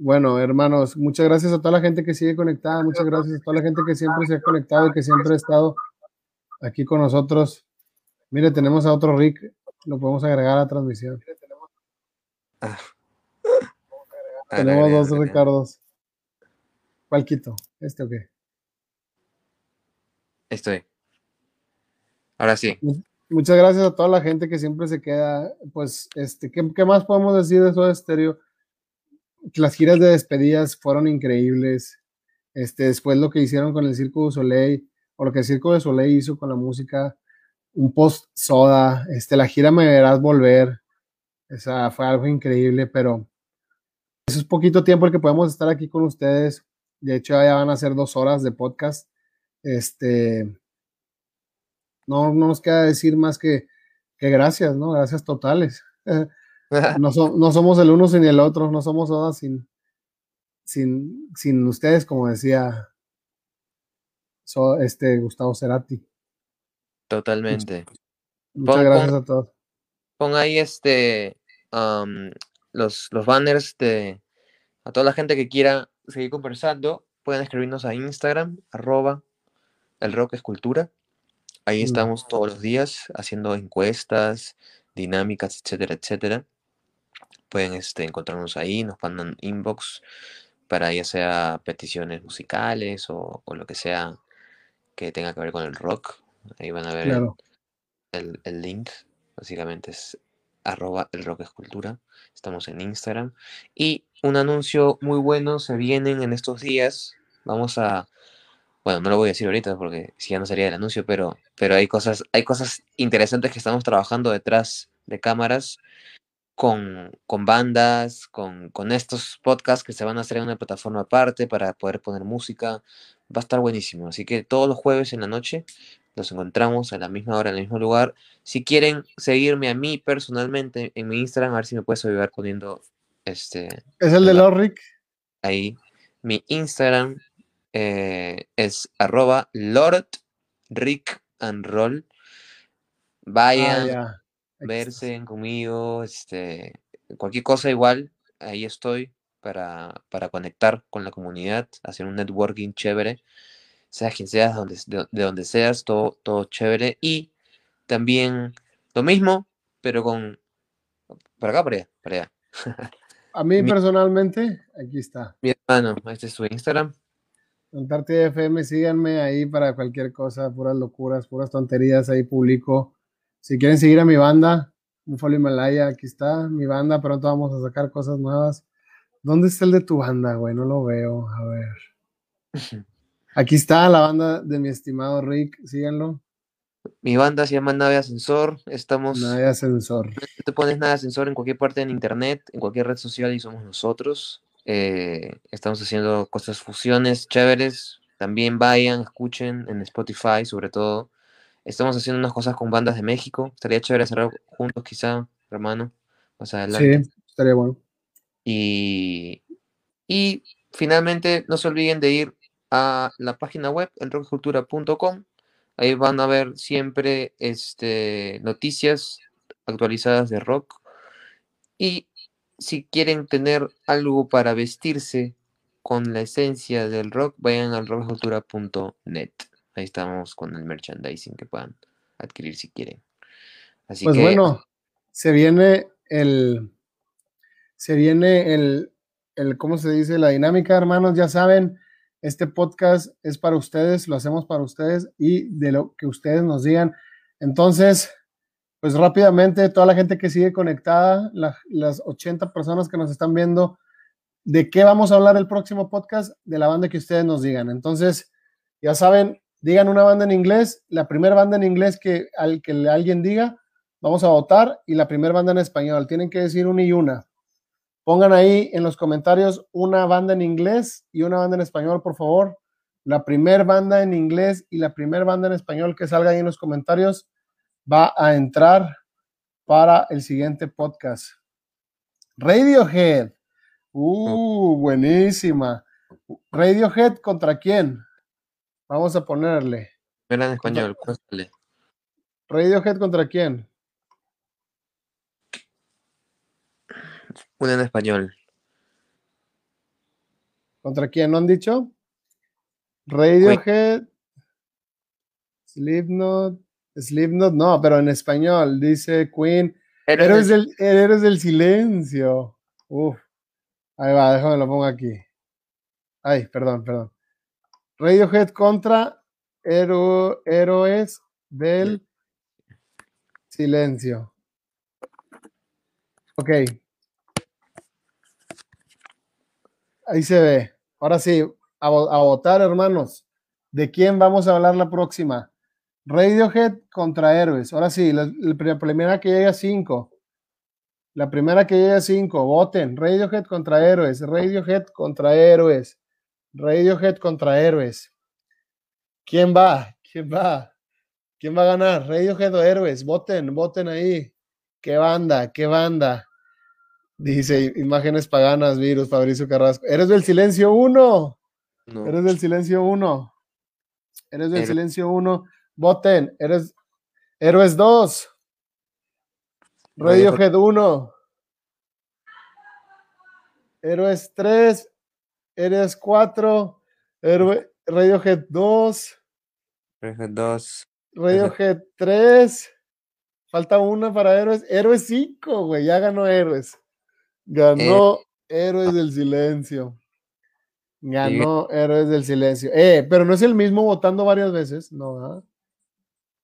Bueno, hermanos, muchas gracias a toda la gente que sigue conectada, muchas gracias a toda la gente que siempre se ha conectado y que siempre ha estado aquí con nosotros. Mire, tenemos a otro Rick, lo podemos agregar a la transmisión. Ah. Tenemos dos Ricardos. ¿Cuál quito? ¿Este o qué? Estoy. Ahora sí. Muchas gracias a toda la gente que siempre se queda. Pues, este, ¿qué, más podemos decir de eso de estéreo? Las giras de despedidas fueron increíbles. Este, después lo que hicieron con el Circo de Soleil, o lo que el Circo de Soleil hizo con la música, un post soda, este, la gira me verás volver, esa fue algo increíble, pero es poquito tiempo el que podemos estar aquí con ustedes. De hecho, ya van a ser dos horas de podcast. Este, no, no nos queda decir más que, que gracias, ¿no? Gracias totales. [LAUGHS] no, no, somos el uno sin el otro, no somos soda sin, sin, sin ustedes, como decía este Gustavo Cerati. Totalmente. Muchas gracias a todos. Pon ahí este los, los banners de a toda la gente que quiera seguir conversando, pueden escribirnos a Instagram, arroba el rock escultura. Ahí mm. estamos todos los días haciendo encuestas, dinámicas, etcétera, etcétera. Pueden este, encontrarnos ahí, nos mandan inbox para ya sea peticiones musicales o, o lo que sea que tenga que ver con el rock. Ahí van a ver el, link. Básicamente es arroba el rock escultura. Estamos en Instagram. Y un anuncio muy bueno se vienen en estos días. Vamos a. Bueno, no lo voy a decir ahorita porque si ya no sería el anuncio, pero, pero hay cosas, hay cosas interesantes que estamos trabajando detrás de cámaras con, con bandas, con, con, estos podcasts que se van a hacer en una plataforma aparte para poder poner música. Va a estar buenísimo. Así que todos los jueves en la noche nos encontramos a la misma hora, en el mismo lugar. Si quieren seguirme a mí personalmente en mi Instagram, a ver si me puedes ayudar poniendo este. ¿Es el de Lorrick? Ahí. Mi Instagram eh, es arroba Lord Rick and Roll. Vayan, ah, verse conmigo, este, cualquier cosa igual, ahí estoy para, para conectar con la comunidad, hacer un networking chévere seas quien seas, de, donde seas, todo, todo chévere. Y también lo mismo, pero con... Para acá, para allá, para allá. A mí [LAUGHS] personalmente, aquí está. Mi hermano, este es su Instagram. Antártida FM, síganme ahí para cualquier cosa, puras locuras, puras tonterías, ahí publico. Si quieren seguir a mi banda, folio Himalaya, aquí está mi banda, pronto vamos a sacar cosas nuevas. ¿Dónde está el de tu banda, güey? No lo veo, a ver. [LAUGHS] Aquí está la banda de mi estimado Rick, síganlo. Mi banda se llama Nave Ascensor. Estamos. Nave Ascensor. Te pones Nave Ascensor en cualquier parte en internet, en cualquier red social y somos nosotros. Eh, estamos haciendo cosas fusiones chéveres. También vayan, escuchen en Spotify, sobre todo. Estamos haciendo unas cosas con bandas de México. Estaría chévere hacerlo juntos, quizá, hermano. Más adelante. Sí, estaría bueno. Y, y finalmente, no se olviden de ir a la página web, elrockcultura.com. Ahí van a ver siempre este, noticias actualizadas de rock. Y si quieren tener algo para vestirse con la esencia del rock, vayan al rockcultura.net. Ahí estamos con el merchandising que puedan adquirir si quieren. Así pues bueno, se viene el. Se viene el, el. ¿Cómo se dice? La dinámica, hermanos, ya saben este podcast es para ustedes, lo hacemos para ustedes y de lo que ustedes nos digan, Entonces, pues rápidamente, toda la gente que sigue conectada, las 80 personas que nos están viendo, ¿de qué vamos a hablar el próximo podcast? De la banda que ustedes nos digan. Entonces, ya saben, digan una banda en inglés, la primera banda en inglés que, al que alguien diga, vamos a votar, y la primera banda en español. Tienen que decir una y una. Pongan ahí en los comentarios una banda en inglés y una banda en español, por favor. La primera banda en inglés y la primera banda en español que salga ahí en los comentarios va a entrar para el siguiente podcast. Radiohead. Uh, buenísima. Radiohead contra quién? Vamos a ponerle. Era en español, Radiohead contra quién? Una en español. ¿Contra quién no han dicho? Radiohead, Slipknot, Slipknot, no, pero en español dice Queen. Eres del, eres del silencio. Uf. Ahí va, déjame lo pongo aquí. Ay, perdón, perdón. Radiohead contra Héroes del Silencio. Ok. Ahí se ve. Ahora sí, a, votar, hermanos. ¿De quién vamos a hablar la próxima? Radiohead contra Héroes. Ahora sí, la, primera que llegue a 5. La primera que llegue a 5. Voten. Radiohead contra Héroes. Radiohead contra Héroes. Radiohead contra Héroes. ¿Quién va? ¿Quién va? ¿Quién va a ganar? Radiohead o Héroes. Voten, voten ahí. ¿Qué banda? ¿Qué banda? Dice imágenes paganas, virus, Fabricio Carrasco. ¿Eres del silencio 1? Eres del silencio 1. Eres del silencio 1. Voten. Eres Héroes 2. Radiohead 1. Héroes 3. Héroes 4. Radiohead 2. Radiohead 2. Radiohead 3. Falta una para Héroes. Héroes 5, güey. Ya ganó Héroes. Ganó eh. Héroes del Silencio. Ganó Héroes del Silencio. Eh, pero no es el mismo votando varias veces, ¿no?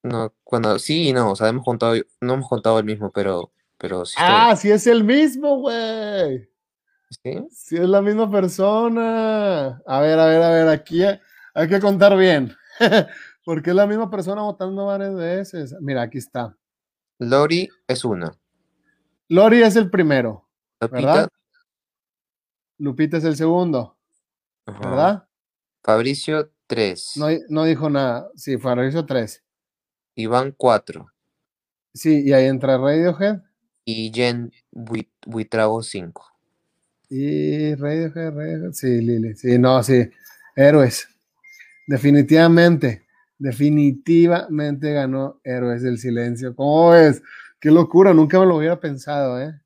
No, cuando sí y no, o sea, hemos contado, no hemos contado el mismo, pero, pero sí. Ah, sí es el mismo, güey. ¿Sí? Sí es la misma persona. A ver, a ver, a ver, aquí hay que contar bien. [LAUGHS] Porque es la misma persona votando varias veces. Mira, aquí está. Lori es una. Lori es el primero. ¿Verdad? Lupita es el segundo. ¿Verdad? Fabricio, 3. No, no, dijo nada. Sí, Fabricio, 3. Iván, 4. Sí, y ahí entra Radiohead. Y Jen Buitrago, 5. Y Radiohead, Radiohead. Sí, Lili. Sí, no, sí. Héroes. Definitivamente. Definitivamente ganó Héroes del Silencio. ¿Cómo es? Qué locura, nunca me lo hubiera pensado, ¿eh?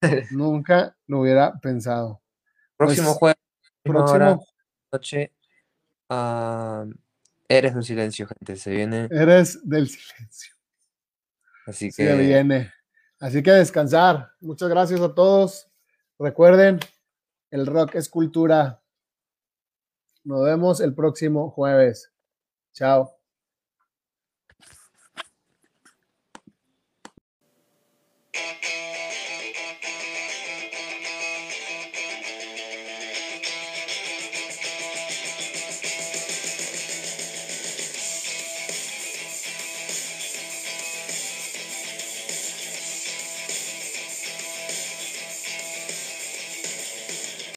[LAUGHS] nunca lo hubiera pensado. Próximo pues, juego próximo noche. eres del silencio, gente. Se viene. Eres del silencio. Así que. Se viene. Así que descansar. Muchas gracias a todos. Recuerden, el rock es cultura. Nos vemos el próximo jueves. Chao.